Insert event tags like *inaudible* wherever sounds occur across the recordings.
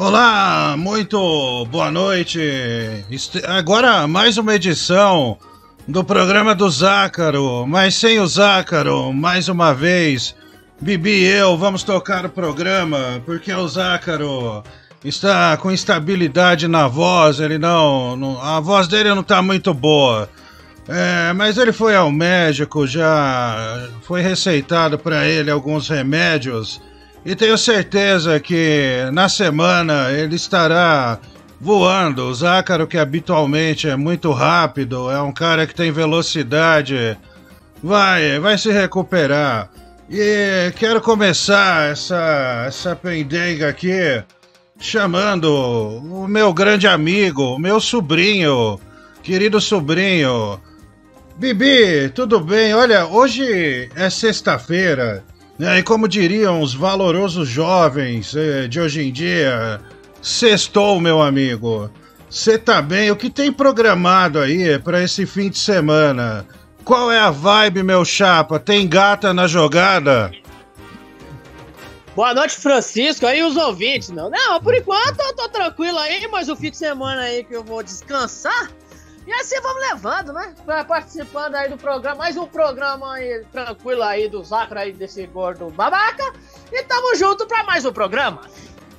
Olá, muito boa noite. Agora mais uma edição do programa do Zácaro, mas sem o Zácaro, mais uma vez. Bibi e eu vamos tocar o programa porque o Zácaro está com instabilidade na voz, ele não, não a voz dele não está muito boa. É, mas ele foi ao médico, já foi receitado para ele alguns remédios e tenho certeza que na semana ele estará voando. O Zácaro, que habitualmente é muito rápido, é um cara que tem velocidade, vai, vai se recuperar. E quero começar essa, essa pendenga aqui chamando o meu grande amigo, meu sobrinho, querido sobrinho. Bibi, tudo bem? Olha, hoje é sexta-feira. É, e como diriam os valorosos jovens é, de hoje em dia, sextou, meu amigo. Você tá bem? O que tem programado aí para esse fim de semana? Qual é a vibe, meu chapa? Tem gata na jogada? Boa noite, Francisco, aí os ouvintes, meu. Não, por enquanto eu tô tranquilo aí, mas o fim de semana aí que eu vou descansar, e assim vamos levando, né? Participando aí do programa, mais um programa aí, tranquilo aí do Zacra aí, desse gordo babaca. E tamo junto pra mais um programa.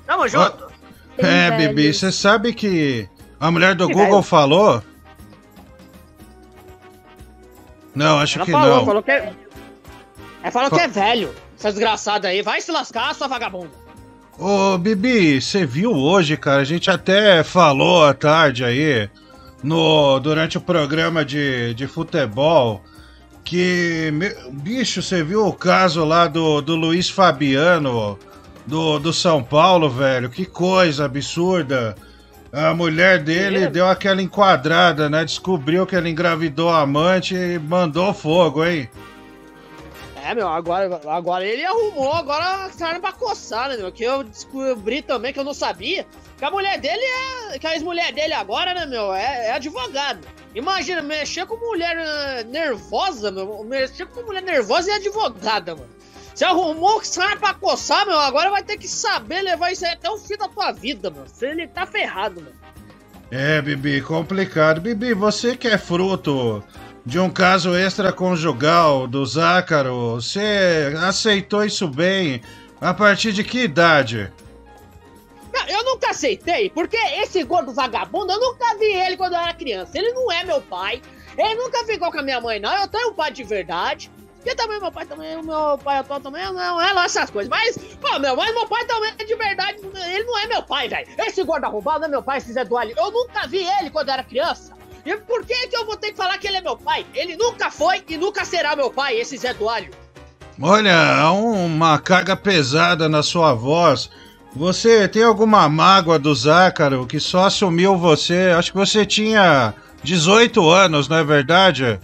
Tamo junto. Oh, é, Bibi, você sabe que a mulher do que Google velho? falou? Não, acho Ela que falou, não. Falou que é... Ela falou que é velho. Essa desgraçada aí. Vai se lascar, sua vagabunda. Ô, Bibi, você viu hoje, cara? A gente até falou à tarde aí no, durante o programa de, de futebol que, bicho, você viu o caso lá do, do Luiz Fabiano, do, do São Paulo, velho? Que coisa absurda. A mulher dele deu aquela enquadrada, né? Descobriu que ele engravidou a amante e mandou fogo, hein? É, meu, agora, agora ele arrumou, agora carne pra coçar, né, meu? Que eu descobri também que eu não sabia. Que a mulher dele é. Que a ex-mulher dele agora, né, meu? É, é advogado. Imagina, mexer com mulher uh, nervosa, meu. Mexer com mulher nervosa e advogada, mano. Você arrumou carne pra coçar, meu. Agora vai ter que saber levar isso aí até o fim da tua vida, mano. Ele tá ferrado, mano. É, Bibi, complicado. Bibi, você que é fruto de um caso extraconjugal do Zácaro, você aceitou isso bem a partir de que idade? Eu nunca aceitei, porque esse gordo vagabundo, eu nunca vi ele quando eu era criança. Ele não é meu pai, ele nunca ficou com a minha mãe, não. Eu tenho um pai de verdade. E também meu pai também, meu pai atual também não é lá essas coisas. Mas, pô, meu, mas meu pai também é de verdade. Ele não é meu pai, velho. Esse gordo arrombado não é meu pai, esse Zé Duali. Eu nunca vi ele quando eu era criança. E por que, que eu vou ter que falar que ele é meu pai? Ele nunca foi e nunca será meu pai, esse Zé do Alho. Olha, há uma carga pesada na sua voz. Você tem alguma mágoa do Zácaro que só assumiu você? Acho que você tinha 18 anos, não é verdade?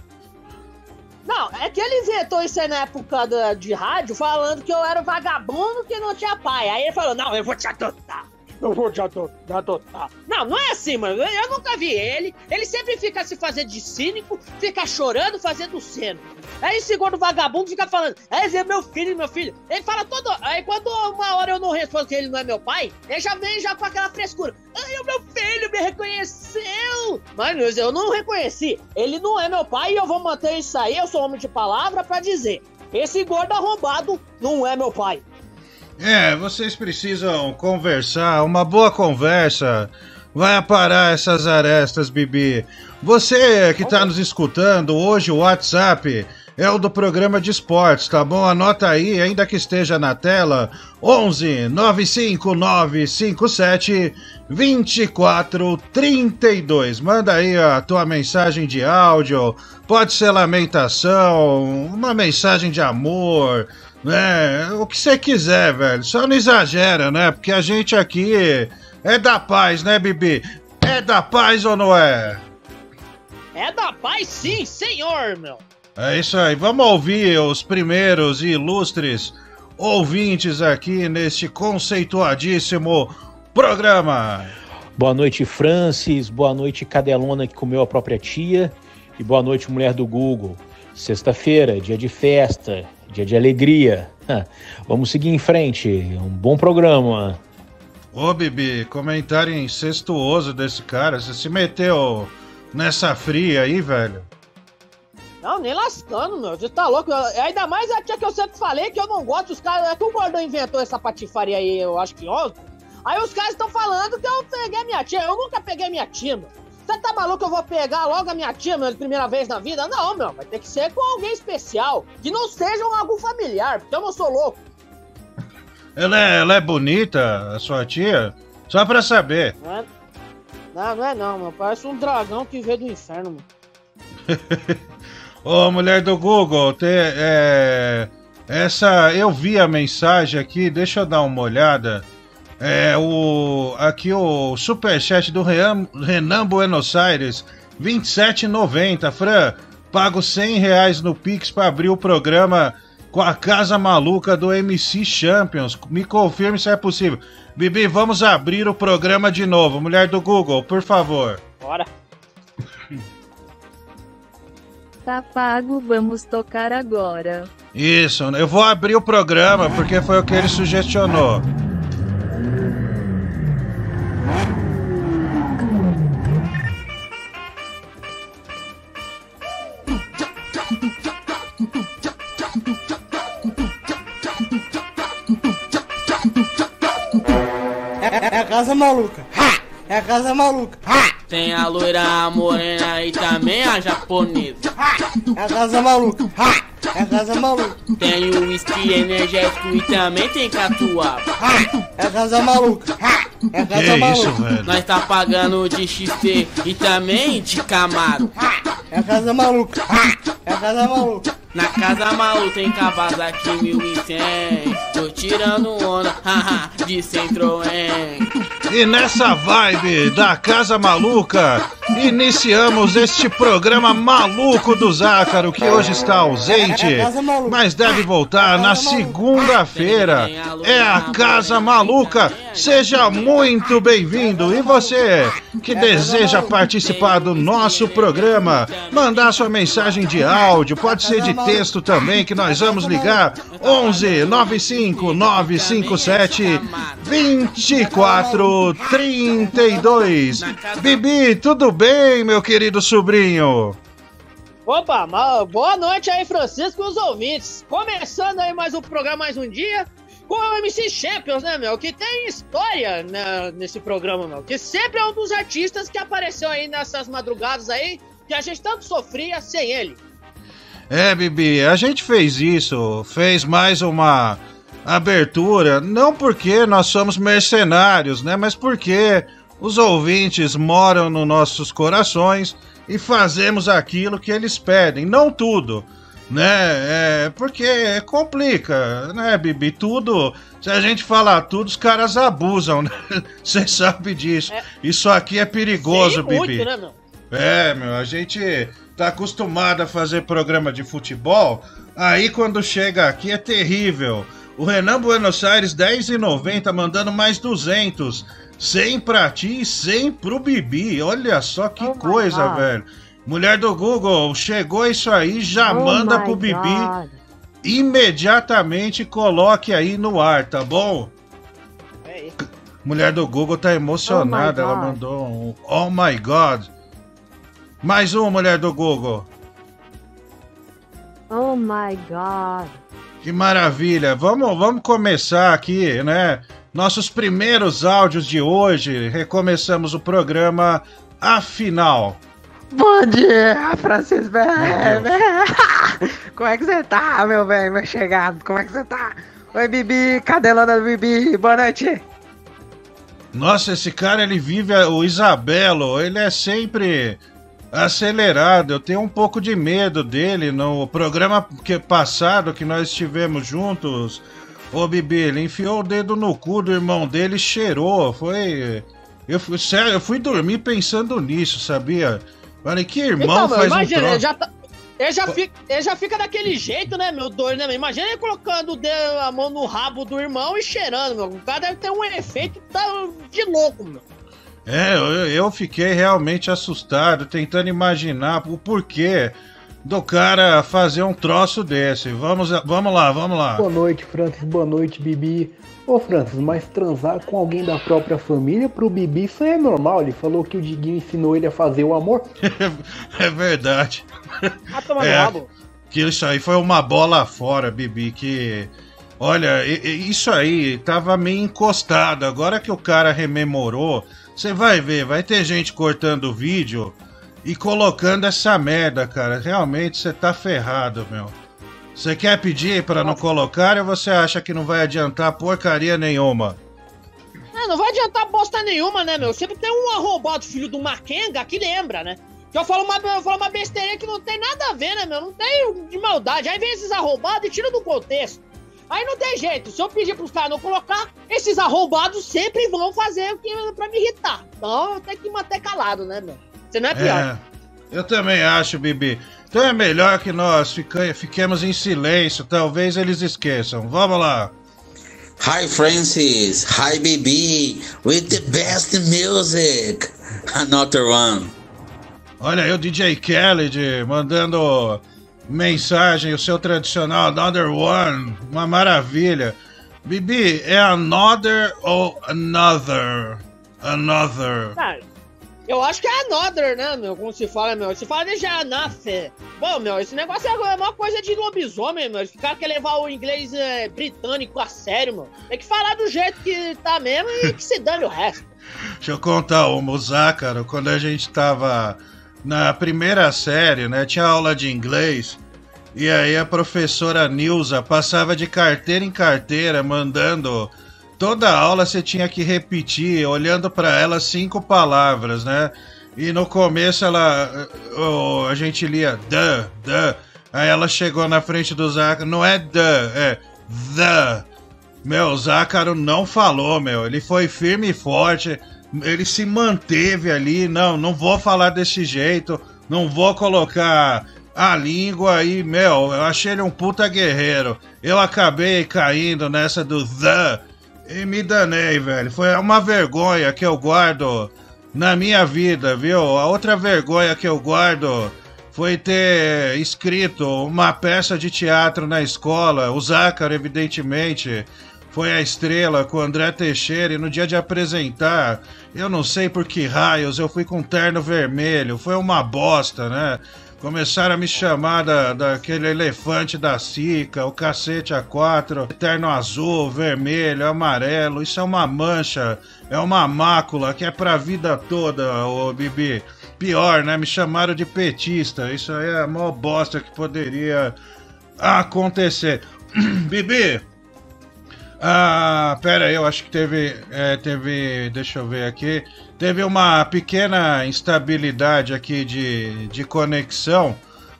Não, é que ele inventou isso aí na época de rádio, falando que eu era vagabundo que não tinha pai. Aí ele falou: Não, eu vou te adotar eu vou te adotar. Não, não é assim, mano. Eu nunca vi ele. Ele sempre fica se fazendo de cínico, fica chorando, fazendo cena. Aí esse gordo vagabundo fica falando, é, é meu filho, meu filho. Ele fala todo. Aí quando uma hora eu não respondo que ele não é meu pai, ele já vem já com aquela frescura. Ai, o meu filho me reconheceu. Mas eu não reconheci. Ele não é meu pai e eu vou manter isso aí. Eu sou homem de palavra para dizer. Esse gordo arrombado não é meu pai. É, vocês precisam conversar, uma boa conversa vai aparar essas arestas, Bibi. Você que está nos escutando, hoje o WhatsApp é o do programa de esportes, tá bom? Anota aí, ainda que esteja na tela, 11 95957 2432. Manda aí a tua mensagem de áudio, pode ser lamentação, uma mensagem de amor, é, o que você quiser, velho. Só não exagera, né? Porque a gente aqui é da paz, né, Bibi? É da paz ou não é? É da paz, sim, senhor, meu. É isso aí. Vamos ouvir os primeiros ilustres ouvintes aqui neste conceituadíssimo programa. Boa noite, Francis. Boa noite, Cadelona que comeu a própria tia. E boa noite, mulher do Google. Sexta-feira, dia de festa, dia de alegria. Vamos seguir em frente. Um bom programa. Ô, Bibi, comentário incestuoso desse cara. Você se meteu nessa fria aí, velho? Não, nem lascando, meu. Você tá louco? Ainda mais a tia que eu sempre falei que eu não gosto dos caras. É que o Gordão inventou essa patifaria aí, eu acho que ontem. Aí os caras estão falando que eu peguei minha tia. Eu nunca peguei minha tia, meu. Você tá maluco que eu vou pegar logo a minha tia, meu, primeira vez na vida? Não, meu. Vai ter que ser com alguém especial. Que não seja um algum familiar, porque eu não sou louco. Ela é, ela é bonita, a sua tia? Só pra saber. Não, é, não, não é não, meu. Parece um dragão que veio do inferno, meu. *laughs* Ô, mulher do Google, te, é, essa eu vi a mensagem aqui, deixa eu dar uma olhada. É o aqui o superchat do Renan, Renan Buenos Aires, 27,90. Fran, pago 100 reais no Pix para abrir o programa com a casa maluca do MC Champions. Me confirme se é possível. Bibi, vamos abrir o programa de novo. Mulher do Google, por favor. Bora. Tá pago, vamos tocar agora. Isso, eu vou abrir o programa porque foi o que ele sugestionou. É, é a casa maluca. Ha! É a casa maluca. Ha! Tem a loira, a morena e também a japonesa. É a casa maluca. É a casa maluca. Tem o whisky energético e também tem catuaba. É a casa maluca. É a casa que maluca. Isso, velho? Nós tá pagando de XT e também de Camaro. É a casa maluca. É a casa maluca. Na casa maluca tem Kawasaki 1100. Tô tirando onda, *laughs* haha, de Citroën. E nessa vibe da Casa Maluca, iniciamos este programa maluco do Zácaro, que hoje está ausente, mas deve voltar na segunda-feira. É a Casa Maluca. Seja muito bem-vindo. E você que deseja participar do nosso programa, mandar sua mensagem de áudio, pode ser de texto também, que nós vamos ligar 11 95 957 24 32. Bibi, tudo bem, meu querido sobrinho? Opa, boa noite aí, Francisco e os ouvintes. Começando aí mais um programa, mais um dia, com o MC Champions, né, meu? Que tem história né, nesse programa, meu. Que sempre é um dos artistas que apareceu aí nessas madrugadas aí, que a gente tanto sofria sem ele. É, Bibi, a gente fez isso, fez mais uma abertura, não porque nós somos mercenários, né? Mas porque os ouvintes moram nos nossos corações e fazemos aquilo que eles pedem, não tudo, né? É, porque complica, né, Bibi? Tudo, se a gente falar tudo, os caras abusam, né? *laughs* Você sabe disso. É. Isso aqui é perigoso, Bibi. Muito, né, meu? É, meu, a gente tá acostumado a fazer programa de futebol, aí quando chega aqui é terrível. O Renan Buenos Aires, 10,90, mandando mais 200. 100 pra ti e 100 pro Bibi. Olha só que oh coisa, velho. Mulher do Google, chegou isso aí, já oh manda pro Bibi. God. Imediatamente coloque aí no ar, tá bom? É Mulher do Google tá emocionada, oh ela mandou um Oh my God. Mais uma mulher do Google. Oh my God. Que maravilha! Vamos, vamos começar aqui, né? Nossos primeiros áudios de hoje. Recomeçamos o programa Afinal. Bom dia, Francisco *laughs* Como é que você tá, meu velho, meu chegado? Como é que você tá? Oi, Bibi, cadelona do Bibi, boa noite. Nossa, esse cara, ele vive o Isabelo, ele é sempre acelerado. Eu tenho um pouco de medo dele. No programa que, passado que nós estivemos juntos, ô Bibi, ele enfiou o dedo no cu do irmão dele e cheirou. Foi. Eu fui, sério, eu fui dormir pensando nisso, sabia? Falei, que irmão então, faz imagina, um troço... já tá... Ele já, fica, ele já fica daquele jeito, né, meu doido, né? Imagina ele colocando dedo, a mão no rabo do irmão e cheirando, meu. O cara deve ter um efeito de louco, meu. É, eu, eu fiquei realmente assustado, tentando imaginar o porquê do cara fazer um troço desse. Vamos, vamos lá, vamos lá. Boa noite, Francis. Boa noite, Bibi. Ô, Francis, mas transar com alguém da própria família pro Bibi isso é normal. Ele falou que o Diguinho ensinou ele a fazer o amor. *laughs* é verdade. Ah, toma É. rabo. Que isso aí foi uma bola fora, Bibi, que. Olha, isso aí tava meio encostado. Agora que o cara rememorou, você vai ver, vai ter gente cortando o vídeo e colocando essa merda, cara. Realmente você tá ferrado, meu. Você quer pedir pra não colocar ou você acha que não vai adiantar porcaria nenhuma? É, não vai adiantar bosta nenhuma, né, meu? Sempre tem um arrombado filho do Makenga que lembra, né? Que eu falo uma, eu falo uma besteira que não tem nada a ver, né, meu? Não tem de maldade. Aí vem esses arrombados e tira do contexto. Aí não tem jeito. Se eu pedir pros caras não colocar, esses arrombados sempre vão fazer o que pra me irritar. Então eu tenho que manter calado, né, meu? Você não é pior. É, eu também acho, Bibi. Então é melhor que nós fiquemos em silêncio, talvez eles esqueçam. Vamos lá. Hi Francis, hi BB, with the best music. Another one. Olha aí o DJ Khaled mandando mensagem, o seu tradicional Another One, uma maravilha. Bibi, é Another ou Another? Another. Eu acho que é another, né, meu? Como se fala, meu? Se fala de anafe. Bom, meu, esse negócio é uma coisa de lobisomem, meu. Esse cara quer levar o inglês é, britânico a sério, meu. Tem que falar do jeito que tá mesmo e que se dane o resto. *laughs* Deixa eu contar o Muzácaro, quando a gente tava na primeira série, né? Tinha aula de inglês. E aí a professora Nilza passava de carteira em carteira, mandando. Toda aula você tinha que repetir, olhando para ela cinco palavras, né? E no começo ela. oh, a gente lia the, the. Aí ela chegou na frente do Zácaro, não é the, é the. Meu, o Zácaro não falou, meu. Ele foi firme e forte. Ele se manteve ali. Não, não vou falar desse jeito. Não vou colocar a língua aí, meu. Eu achei ele um puta guerreiro. Eu acabei caindo nessa do the e me danei, velho. Foi uma vergonha que eu guardo na minha vida, viu? A outra vergonha que eu guardo foi ter escrito uma peça de teatro na escola. O Zácaro, evidentemente, foi a estrela com o André Teixeira e no dia de apresentar, eu não sei por que raios, eu fui com terno vermelho. Foi uma bosta, né? Começaram a me chamar da, daquele elefante da Sica, o cacete A4, terno azul, vermelho, amarelo. Isso é uma mancha, é uma mácula que é pra vida toda, ô Bibi. Pior, né? Me chamaram de petista. Isso aí é a maior bosta que poderia acontecer. *clears throat* Bibi, ah, pera aí, eu acho que teve, é, teve, deixa eu ver aqui, teve uma pequena instabilidade aqui de, de conexão,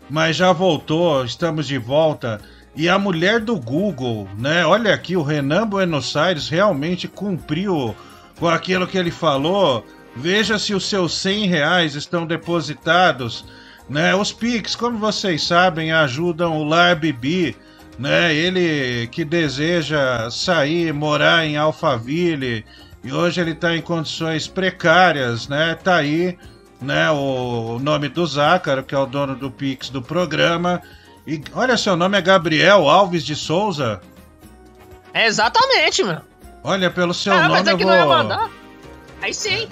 mas já voltou, estamos de volta. E a mulher do Google, né? Olha aqui, o Renan Buenos Aires realmente cumpriu com aquilo que ele falou. Veja se os seus 100 reais estão depositados, né? Os Pix, como vocês sabem, ajudam o Lar Bibi, né? Ele que deseja sair, morar em Alphaville e hoje ele está em condições precárias, né? Tá aí, né? O nome do Zácaro, que é o dono do Pix do programa. E olha, seu nome é Gabriel Alves de Souza. É exatamente, meu. Olha, pelo seu ah, nome mas é eu que vou. não ia mandar. Aí sim.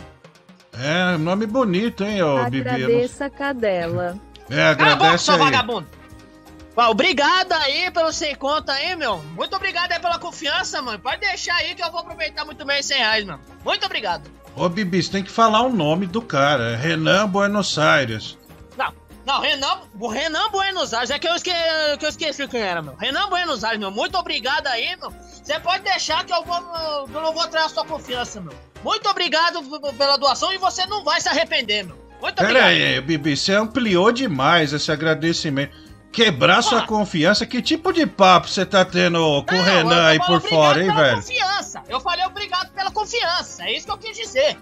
É, nome bonito, hein, ô Bibi? Agradeça a cadela. É, Cala a boca, agradece seu aí. vagabundo. Obrigado aí pelo sem conta aí, meu. Muito obrigado aí pela confiança, mano. Pode deixar aí que eu vou aproveitar muito bem os 100 reais, mano. Muito obrigado. Ô, Bibi, você tem que falar o nome do cara. é Renan Buenos Aires. Não, não, Renan, Renan Buenos Aires, é que eu, esque, que eu esqueci quem era, meu. Renan Buenos Aires, meu. Muito obrigado aí, meu. Você pode deixar que eu, vou, eu não vou trair a sua confiança, meu. Muito obrigado pela doação e você não vai se arrepender, meu. Muito Pera obrigado. aí, Bibi, você ampliou demais esse agradecimento. Quebrar sua Ah. confiança? Que tipo de papo você tá tendo com o Renan eu aí por fora, hein, obrigado pela velho? confiança. Eu falei obrigado pela confiança. É isso que eu quis dizer.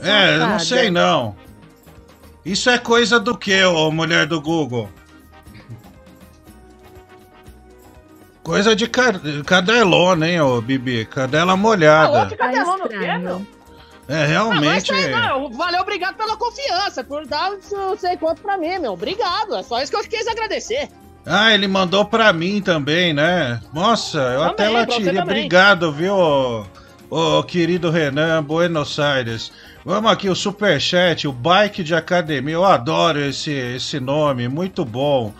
É, eu não sei não. Isso é coisa do que, ô mulher do Google? Coisa de ca- cadelona, hein, ô Bibi? Cadela Ah, molhada. outro Tá cadelão no quê, meu? É, Ah, mas realmente. isso aí, não, valeu, obrigado pela confiança, por dar não sei quanto pra mim, meu. Obrigado, é só isso que eu quis agradecer. Ah, ele mandou pra mim também, né? Nossa, eu Também, até também. Obrigado, viu, ô, ô, querido Renan, Buenos Aires. Vamos aqui, o Superchat, o Bike de Academia. Eu adoro esse, esse nome, muito bom.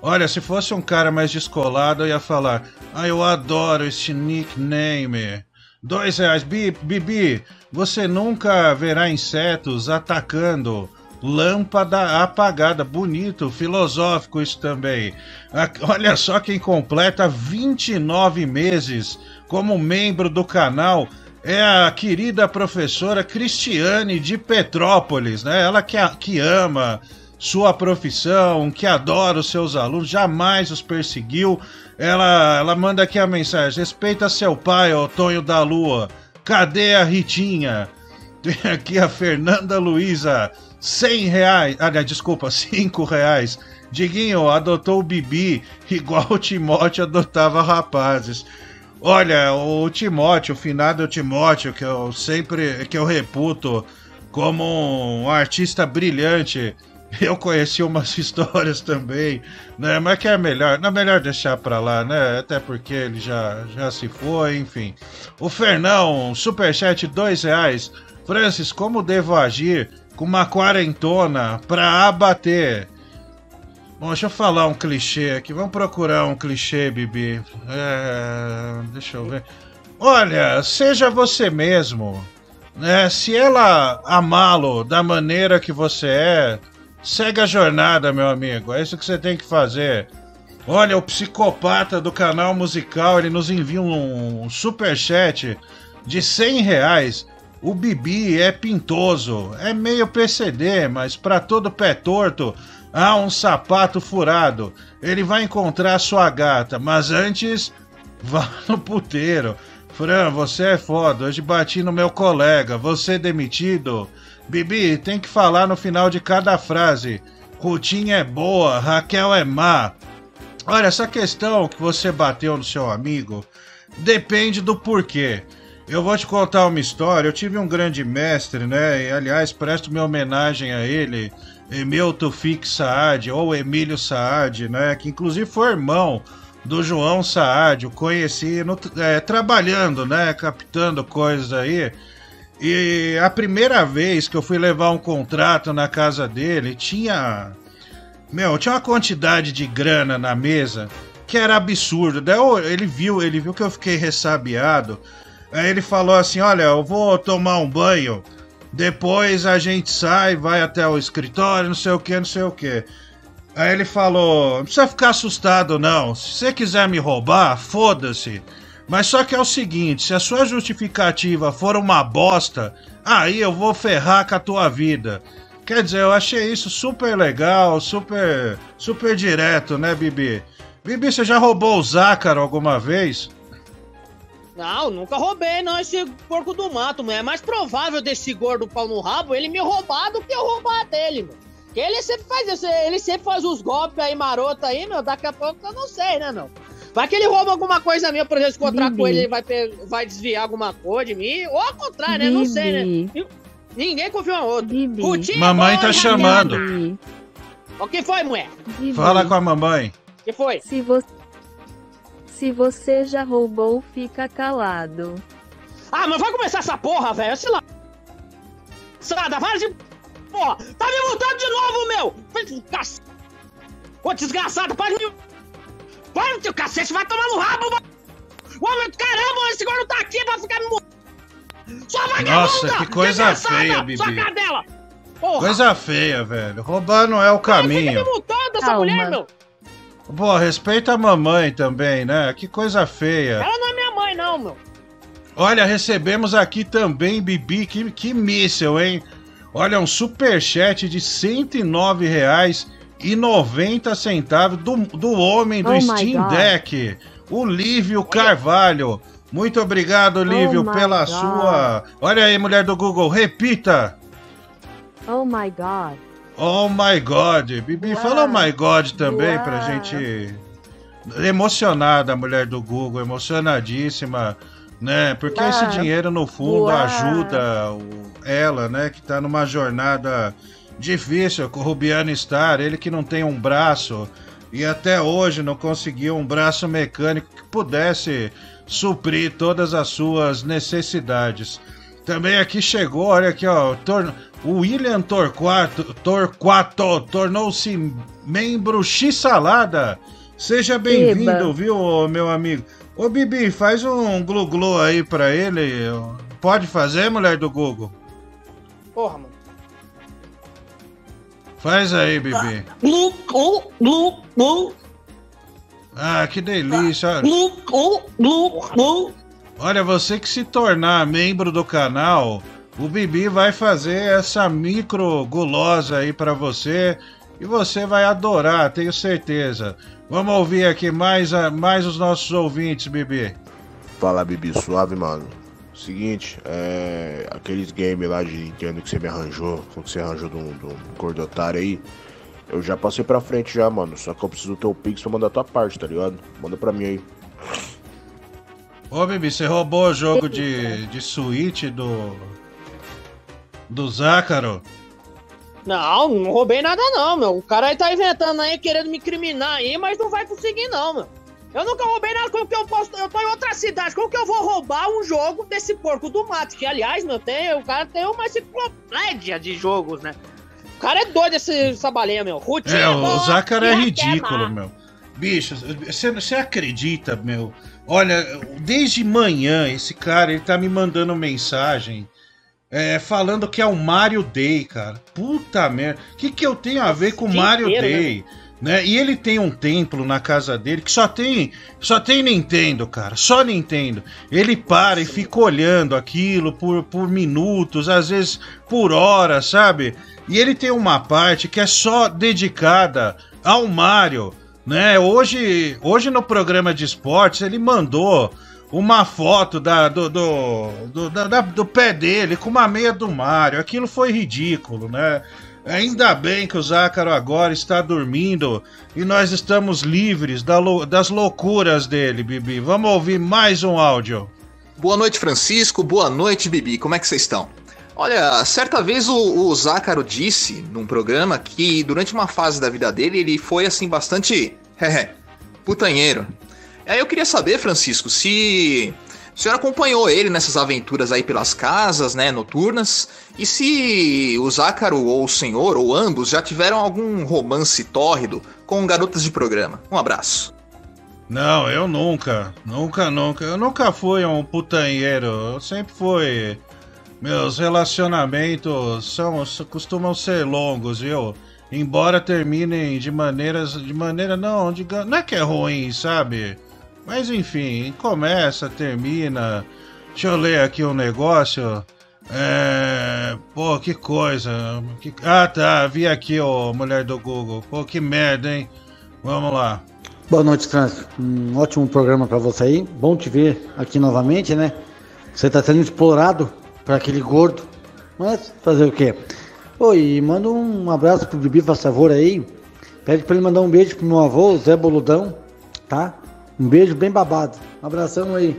Olha, se fosse um cara mais descolado, eu ia falar. Ah, eu adoro esse nickname. Dois reais. Bi- Bibi, você nunca verá insetos atacando lâmpada apagada. Bonito, filosófico isso também. Ah, Olha só quem completa 29 meses como membro do canal. É a querida professora Cristiane de Petrópolis, né? Ela que, que ama sua profissão, que adora os seus alunos, jamais os perseguiu. Ela, ela manda aqui a mensagem: respeita seu pai, ô Tonho da Lua. Cadê a Ritinha? Tem aqui a Fernanda Luiza, 100 reais. Ah, não, desculpa, *laughs* 5 reais. Diguinho adotou o Bibi igual o Timóteo adotava rapazes. Olha, o Timóteo, o finado Timóteo, que eu sempre que eu reputo como um artista brilhante. Eu conheci umas *laughs* histórias também, né? Mas que é melhor, não é melhor deixar pra lá, né? Até porque ele já, já se foi, enfim. O Fernão, superchat dois reais. Francis, como devo agir com uma quarentona pra abater? Bom, deixa eu falar um clichê aqui. Vamos procurar um clichê, Bibi. É, deixa eu ver. Olha, seja você mesmo. Né? Se ela amá-lo da maneira que você é, segue a jornada, meu amigo. É isso que você tem que fazer. Olha, o psicopata do canal musical, ele nos envia um superchat de 100 reais. O Bibi é pintoso, é meio PCD, mas para todo pé torto há um sapato furado. Ele vai encontrar sua gata, mas antes *laughs* vá no puteiro. Fran, você é foda. Hoje bati no meu colega. Você demitido? Bibi, tem que falar no final de cada frase. Rutinha é boa, Raquel é má. Olha, essa questão que você bateu no seu amigo depende do porquê. Eu vou te contar uma história. Eu tive um grande mestre, né? E, aliás, presto minha homenagem a ele, Emil Tufik Saad, ou Emílio Saad, né? Que inclusive foi irmão do João Saad. Eu conheci no- é, trabalhando, né? Captando coisas aí. E a primeira vez que eu fui levar um contrato na casa dele, tinha. Meu, tinha uma quantidade de grana na mesa que era absurdo. Daí ele viu, ele viu que eu fiquei ressabiado. Aí ele falou assim: Olha, eu vou tomar um banho. Depois a gente sai, vai até o escritório, não sei o que, não sei o que. Aí ele falou: Não precisa ficar assustado, não. Se você quiser me roubar, foda-se. Mas só que é o seguinte: se a sua justificativa for uma bosta, aí eu vou ferrar com a tua vida. Quer dizer, eu achei isso super legal, super, super direto, né, Bibi? Bibi, você já roubou o Zácaro alguma vez? Não, nunca roubei, não, esse porco do mato, mas é mais provável desse gordo pau no rabo ele me roubar do que eu roubar dele, meu. Porque ele sempre faz isso, ele sempre faz uns golpes aí maroto aí, meu, daqui a pouco eu não sei, né, meu. Vai que ele rouba alguma coisa minha, por exemplo, se encontrar Bibi. com ele, ele vai, vai desviar alguma coisa de mim, ou ao contrário, né, não sei, né. Bibi. Ninguém confia no outro. Bibi. Mamãe tá chamando. Bibi. O que foi, mulher? Bibi. Fala com a mamãe. O que foi? Se você... Se você já roubou, fica calado. Ah, mas vai começar essa porra, velho, sei lá. Sada, para de... Porra, tá me multando de novo, meu! Ô, desgraçado, para de me... Para, teu cacete, vai tomar no rabo, mano! Ô, meu, caramba, esse gordo tá aqui pra ficar me! Sua vagabunda! Nossa, que coisa feia, Bibi. Sua cadela! Porra, Coisa feia, velho. Roubar não é o fica caminho. me multando essa Calma. mulher, meu! Pô, respeita a mamãe também, né? Que coisa feia. Ela não é minha mãe, não, meu! Olha, recebemos aqui também, Bibi, que, que míssel, hein? Olha, um superchat de 109 reais e 90 centavos do, do homem do Oh Steam. Deck, o Lívio Carvalho. Muito obrigado, Lívio, Oh pela God. sua... Olha aí, mulher do Google, repita. Oh my god. Oh my God. Bibi, Uau. fala oh my God também pra Uau. gente. Emocionada, a mulher do Google, emocionadíssima. né? Porque esse dinheiro no fundo ajuda ela, né? Que tá numa jornada difícil com o Rubiano Star, ele que não tem um braço e até hoje não conseguiu um braço mecânico que pudesse suprir todas as suas necessidades. Também aqui chegou, olha aqui, ó, tor- o William Torquato, Torquato tornou-se membro X-Salada. Seja bem-vindo, viu, meu amigo? Ô, Bibi, faz um glu-glu aí pra ele. Pode fazer, mulher do Google? Porra, mano. Faz aí, Bibi. Glu, glu, glu, glu, Ah, que delícia. glu, glu, glu, glu. Olha, você que se tornar membro do canal, o Bibi vai fazer essa micro gulosa aí pra você e você vai adorar, tenho certeza. Vamos ouvir aqui mais, a- mais os nossos ouvintes, Bibi. Fala, Bibi, suave, mano. Seguinte, é. Aqueles games lá de Nintendo que você me arranjou, que você arranjou de um, de um gordo otário aí. Eu já passei pra frente já, mano. Só que eu preciso do teu Pix pra mandar a tua parte, tá ligado? Manda pra mim aí. Ô, Bibi, você roubou o jogo de, de Switch do. do Zácaro? Não, não roubei nada não, meu. O cara aí tá inventando aí, querendo me incriminar aí, mas não vai conseguir não, meu. Eu nunca roubei nada, como que eu posso... Eu tô em outra cidade, como que eu vou roubar um jogo desse porco do mato? Que, aliás, meu, tem, o cara tem uma enciclopédia de jogos, né? O cara é doido, esse, essa baleia, meu. Rutinha, É, o boa, Zácaro é ridículo, meu. Bicho, você- acredita, meu? Olha, desde manhã esse cara ele tá me mandando mensagem é, falando que é o Mario Day, cara. Puta merda. O que, que eu tenho a ver com o Mario inteiro, Day? Né? E ele tem um templo na casa dele que só tem só tem Nintendo, cara. Só Nintendo. Ele para e fica olhando aquilo por, por minutos, às vezes por horas, sabe? E ele tem uma parte que é só dedicada ao Mario, né? Hoje, hoje no programa de esportes ele mandou uma foto da, do, do, do, da- do pé dele com uma meia do Mario. Aquilo foi ridículo, né? Ainda bem que o Zácaro agora está dormindo e nós estamos livres da lou- das loucuras dele, Bibi. Vamos ouvir mais um áudio. Boa noite, Francisco. Boa noite, Bibi. Como é que vocês estão? Olha, certa vez o, o Zácaro disse num programa que durante uma fase da vida dele ele foi assim bastante *laughs* putanheiro. Aí eu queria saber, Francisco, se o senhor acompanhou ele nessas aventuras aí pelas casas, né, noturnas, e se o Zácaro ou o senhor ou ambos já tiveram algum romance tórrido com garotas de programa. Um abraço. Não, eu nunca, nunca, nunca. Eu nunca fui um putanheiro. Eu sempre fui. Meus relacionamentos são, costumam ser longos, viu? Embora terminem de maneiras. De maneira não, diga, não é que é ruim, sabe? Mas enfim, começa, termina. Deixa eu ler aqui um negócio. É. Pô, que coisa. Que- Ah, tá. Vi aqui, ô mulher do Google. Pô, que merda, hein? Vamos lá. Boa noite, Francis. Um ótimo programa pra você aí. Bom te ver aqui novamente, né? Você tá sendo explorado por aquele gordo. Mas fazer o quê? Oi, manda um abraço pro Bibi, faz favor aí. Pede pra ele mandar um beijo pro meu avô, Zé Boludão, tá? Um beijo bem babado. Um abração aí.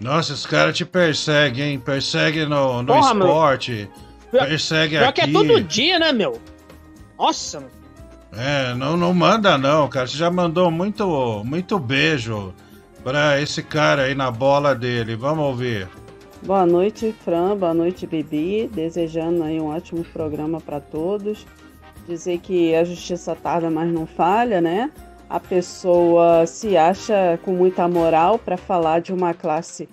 Nossa, os caras te perseguem, hein? Persegue no, no Porra, meu. esporte. Persegue Pior aqui. que é todo dia, né, meu? Nossa, meu. É, não, não manda não, cara. Você já mandou muito, muito beijo pra esse cara aí na bola dele. Vamos ouvir. Boa noite, Fran. Boa noite, Bibi. Desejando aí um ótimo programa para todos. Dizer que a justiça tarda, mas não falha, né? A pessoa se acha com muita moral para falar de uma classe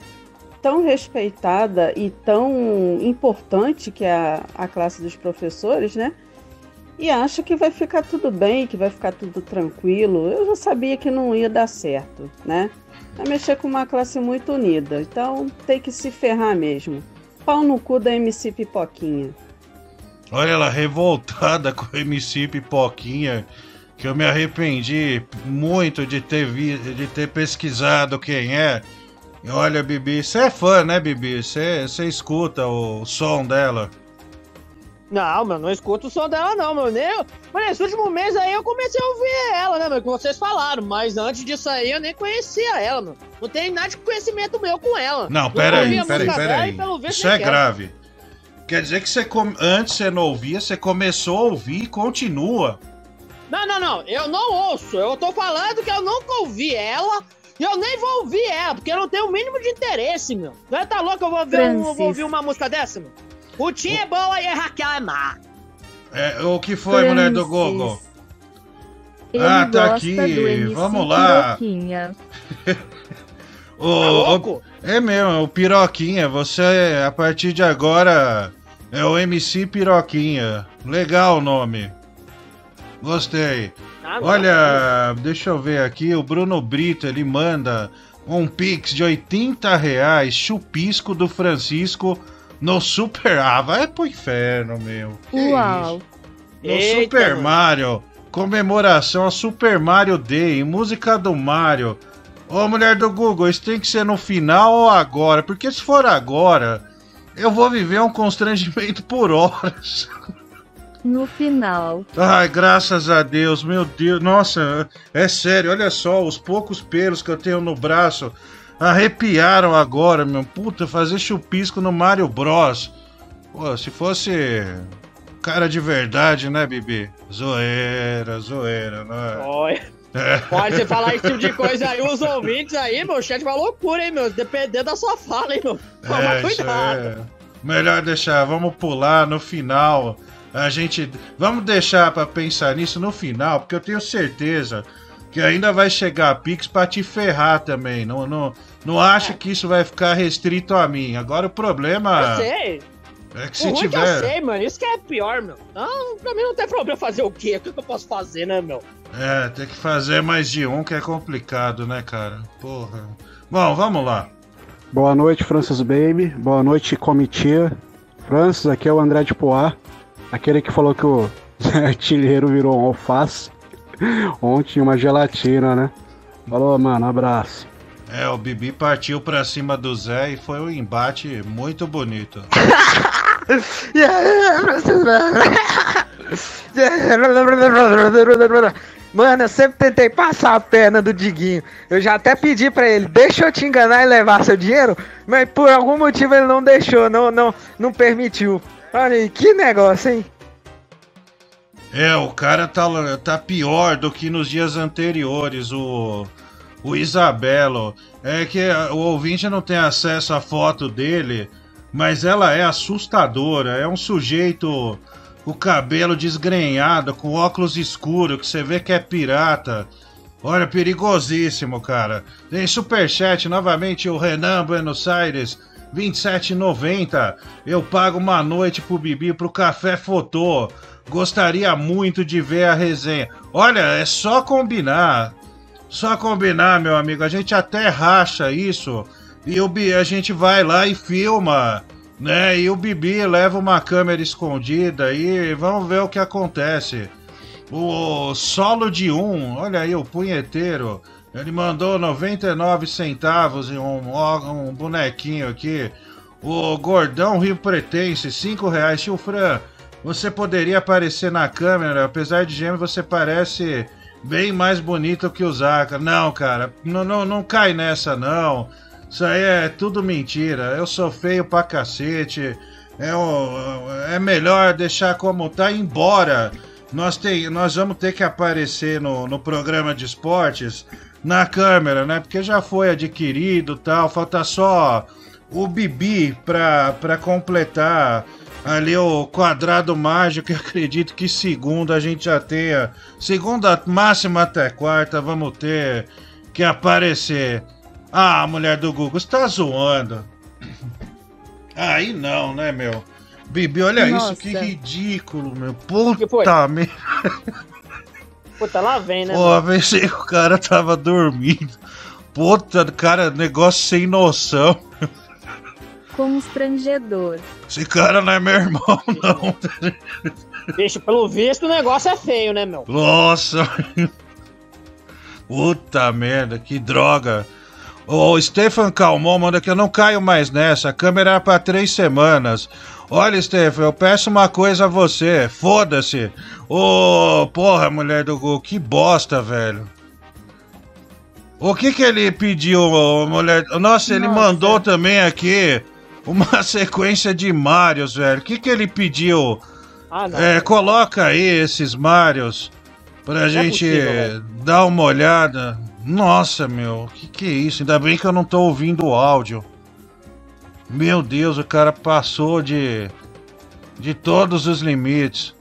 tão respeitada e tão importante que é a, a classe dos professores, né? E acha que vai ficar tudo bem, que vai ficar tudo tranquilo. Eu já sabia que não ia dar certo, né? Vai mexer com uma classe muito unida, então tem que se ferrar mesmo. Pau no cu da MC Pipoquinha. Olha ela revoltada *laughs* com o MC Pipoquinha, que eu me arrependi muito de ter, vi, de ter pesquisado quem é. E olha, Bibi, você é fã, né, Bibi? Você você escuta o som dela. Não, meu, não escuto o som dela, não, meu. Nem, mas nesse último mês aí eu comecei a ouvir ela, né, meu? Que vocês falaram. Mas antes disso aí eu nem conhecia ela, meu. Não tem nada de conhecimento meu com ela. Não, pera aí, pera aí, pera aí. Isso é quero. grave. Quer dizer que você antes você não ouvia, você começou a ouvir e continua. Não, não, não. Eu não ouço. Eu tô falando que eu nunca ouvi ela. E eu nem vou ouvir ela, porque eu não tenho o mínimo de interesse, meu. Você tá louco? Eu vou, ver um- eu Francis. vou ouvir uma música dessa, meu? O Tim é boa e a Raquel é má. É, o que foi, mulher do Francis. Google? Ele Ah, tá gosta aqui, vamos lá. Piroquinha. *laughs* Ô, ô, é mesmo, o Piroquinha, você a partir de agora é o MC Piroquinha. Legal o nome. Gostei. Ah. Olha, deixa eu ver aqui, o Bruno Brito, ele manda um pix de 80 reais, chupisco do Francisco no Super... Ah, vai pro inferno, meu. Que Uau. No Eita, Super mano. Mario, comemoração a Super Mario Day, música do Mario. Ô, mulher do Google, isso tem que ser no final ou agora? Porque se for agora, eu vou viver um constrangimento por horas. *laughs* No final. Ai, graças a Deus, meu Deus. Nossa, é sério, olha só, os poucos pelos que eu tenho no braço arrepiaram agora, meu. Puta, fazer chupisco no Mario Bros. Pô, se fosse cara de verdade, né, Bibi? Zoeira, zoeira, né? Olha. É. Pode você falar esse tipo de *laughs* coisa aí, os ouvintes aí, meu, chat vai loucura, hein, meu? Dependendo da sua fala, hein, meu? Toma É, cuidado. é. Melhor deixar, vamos pular no final. A gente. Vamos deixar pra pensar nisso no final, porque eu tenho certeza que ainda vai chegar a Pix pra te ferrar também. Não, não, não acho que isso vai ficar restrito a mim. Agora o problema Eu sei. é que o se ruim que eu tiver. sei, mano, isso que é pior, meu. Não, pra mim não tem problema fazer o quê? O que eu posso fazer, né, meu? É, tem que fazer mais de um que é complicado, né, cara? Porra. Bom, vamos lá. Boa noite, Francis Baby. Boa noite, comitia. Francis, aqui é o André de Poá. Aquele que falou que o *laughs* artilheiro virou um alface. Ontem uma gelatina, né? Falou, mano, abraço. É, o Bibi partiu pra cima do Zé e foi um embate muito bonito. *laughs* Mano, eu sempre tentei passar a perna do Diguinho. Eu já até pedi pra ele, deixa eu te enganar e levar seu dinheiro, mas por algum motivo ele não deixou, não, não, não permitiu. Olha aí, que negócio, hein? É, o cara tá, tá pior do que nos dias anteriores, o, o Isabelo. É que o ouvinte não tem acesso à foto dele, mas ela é assustadora. É um sujeito com o cabelo desgrenhado, com óculos escuros, que você vê que é pirata. Olha, perigosíssimo, cara. Tem superchat novamente, o Renan Buenos Aires. 27,90. Eu pago uma noite pro Bibi pro Café Fotô. Gostaria muito de ver a resenha. Olha, é só combinar. Só combinar, meu amigo. A gente até racha isso. E o Bi- a gente vai lá e filma. Né? E o Bibi leva uma câmera escondida e vamos ver o que acontece. O solo de um, olha aí o punheteiro. Ele mandou 99 centavos em um, um bonequinho aqui. O Gordão Rio Pretense, 5 reais. Tio Fran, você poderia aparecer na câmera, apesar de gêmeo, você parece bem mais bonito que o Zaca. Não, cara, não, não, não cai nessa, não. Isso aí é tudo mentira. Eu sou feio pra cacete. É, o- é melhor deixar como tá embora. Nós, tem, nós vamos ter que aparecer no, no programa de esportes na câmera, né? Porque já foi adquirido tal. Falta só o Bibi pra, pra completar ali o quadrado mágico. Eu acredito que segunda a gente já tenha. Segunda, máxima até quarta, vamos ter que aparecer. Ah, mulher do Google, você tá zoando. Aí não, né, meu? Bibi, olha isso, que Nossa. ridículo, meu. Puta merda. Puta, lá vem, né? Pô, pensei que o cara tava dormindo. Puta, cara, negócio sem noção. Constrangedor. Esse cara não é meu irmão, não. Bicho, pelo visto o negócio é feio, né, meu? Nossa. Puta merda, que droga. O Stefan Calmon manda que eu não caio mais nessa. A câmera era pra três semanas. Olha, Stefan, eu peço uma coisa a você. Foda-se. Ô, porra, mulher do Google, que bosta, velho. O que que ele pediu, mulher? Nossa, ele Nossa. mandou também aqui uma *laughs* sequência de Marios, velho. O que que ele pediu? Ah, não. É, coloca aí esses Marios pra é gente possível, velho. dar uma olhada. Nossa, meu, que que é isso? Ainda bem que eu não tô ouvindo o áudio. Meu Deus, o cara passou de de todos os limites.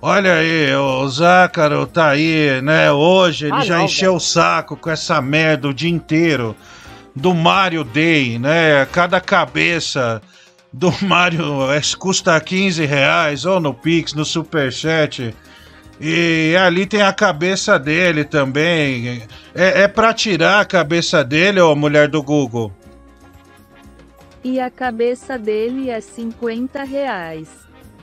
Olha aí, o Zácaro tá aí, né? Hoje ele Ah, já não, encheu o saco com essa merda o dia inteiro do Mario Day, né? Cada cabeça do *laughs* Mario custa 15 reais, ou no Pix, no Superchat. E ali tem a cabeça dele também. É, é pra tirar a cabeça dele, ô mulher do Google? E a cabeça dele é 50 reais.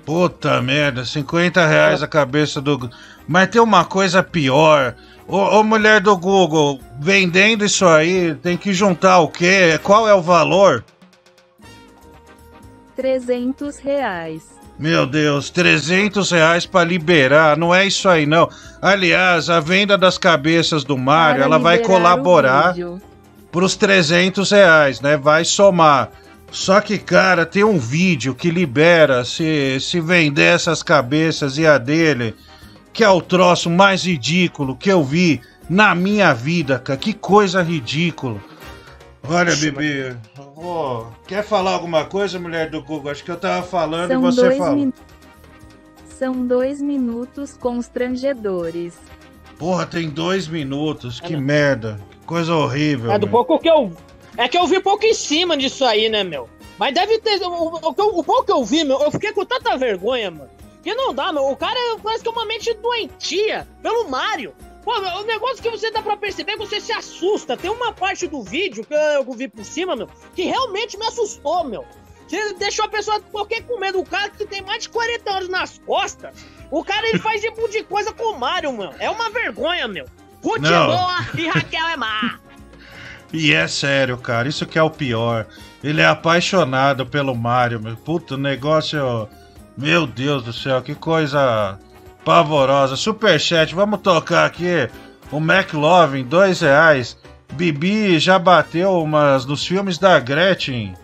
Puta merda, 50 reais a cabeça do. Mas tem uma coisa pior. Ô, ô, mulher do Google, vendendo isso aí, tem que juntar o quê? Qual é o valor? 300 reais. Meu Deus, 300 reais pra liberar, não é isso aí não. Aliás, a venda das cabeças do Mario, Para ela vai colaborar vídeo. pros 300 reais, né? Vai somar. Só que, cara, tem um vídeo que libera se, se vender essas cabeças e a dele, que é o troço mais ridículo que eu vi na minha vida, cara. Que coisa ridícula. Olha, Bibi, eu vou- quer falar alguma coisa, mulher do Google? Acho que eu tava falando e São você dois, falou. min... São dois minutos constrangedores. Porra, tem dois minutos, que merda. Que coisa horrível. É do meu. pouco que eu. É que eu vi pouco em cima disso aí, né, meu? Mas deve ter. O, o, o- pouco que eu vi, meu, eu fiquei com tanta vergonha, mano. Que não dá, meu. O cara parece que é uma mente doentia pelo Mario. Pô, o negócio que você dá pra perceber é que você se assusta. Tem uma parte do vídeo que eu vi por cima, meu, que realmente me assustou, meu. Você deixou a pessoa qualquer com medo. O cara que tem mais de 40 anos nas costas, o cara ele faz tipo de coisa com o Mario, meu. É uma vergonha, meu. Ruth é boa e Raquel é má. *laughs* E é sério, cara, isso que é o pior. Ele é apaixonado pelo Mario, meu. Puta, o negócio. Meu Deus do céu, que coisa pavorosa. Superchat, vamos tocar aqui. O McLovin, dois reais. Bibi já bateu umas nos filmes da Gretchen.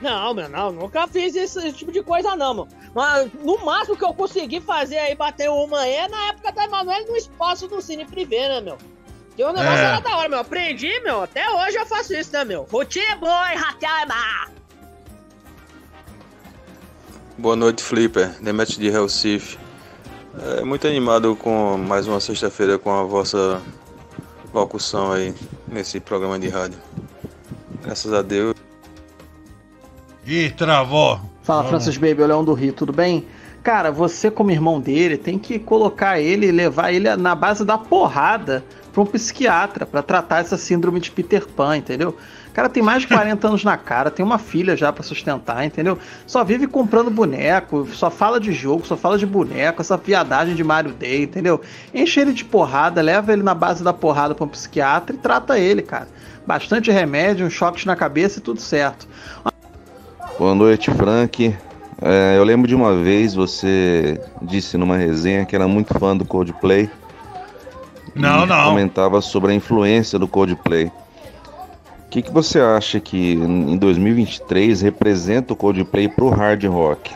Não, meu, não, nunca fiz esse, esse tipo de coisa, não, mano. Mas no máximo que eu consegui fazer aí, bater uma é na época da Emanuele no espaço do Cine Privé, né, meu? Que o negócio É. era da hora, meu. Aprendi, meu. Até hoje eu faço isso, né, meu? Rotinha é boa e Raquel é má. Boa noite, Flipper. Demetrio de Recife. É, muito animado com mais uma sexta-feira com a vossa locução aí nesse programa de rádio. Graças a Deus. Ih, travou. Fala, Vamos. Francis Baby, o Leão do Rio, tudo bem? Cara, você como irmão dele tem que colocar ele e levar ele na base da porrada pra um psiquiatra pra tratar essa síndrome de Peter Pan, entendeu? O cara tem mais de *laughs* 40 anos na cara, tem uma filha já pra sustentar, entendeu? Só vive comprando boneco, só fala de jogo, só fala de boneco, essa viadagem de Mario Day, entendeu? Enche ele de porrada, leva ele na base da porrada pra um psiquiatra e trata ele, cara. Bastante remédio, um choque na cabeça e tudo certo. Boa noite, Frank. É, eu lembro de uma vez você disse numa resenha que era muito fã do Coldplay. Não, não. Comentava sobre a influência do Coldplay. O que, que você acha que em 2023 representa o Coldplay pro hard rock?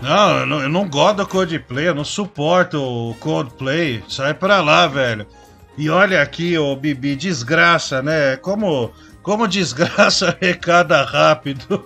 Não eu, não, eu não gosto do Coldplay, eu não suporto o Coldplay. Sai pra lá, velho. E olha aqui, ô Bibi, desgraça, né? Como, como desgraça *laughs* arrecada rápido.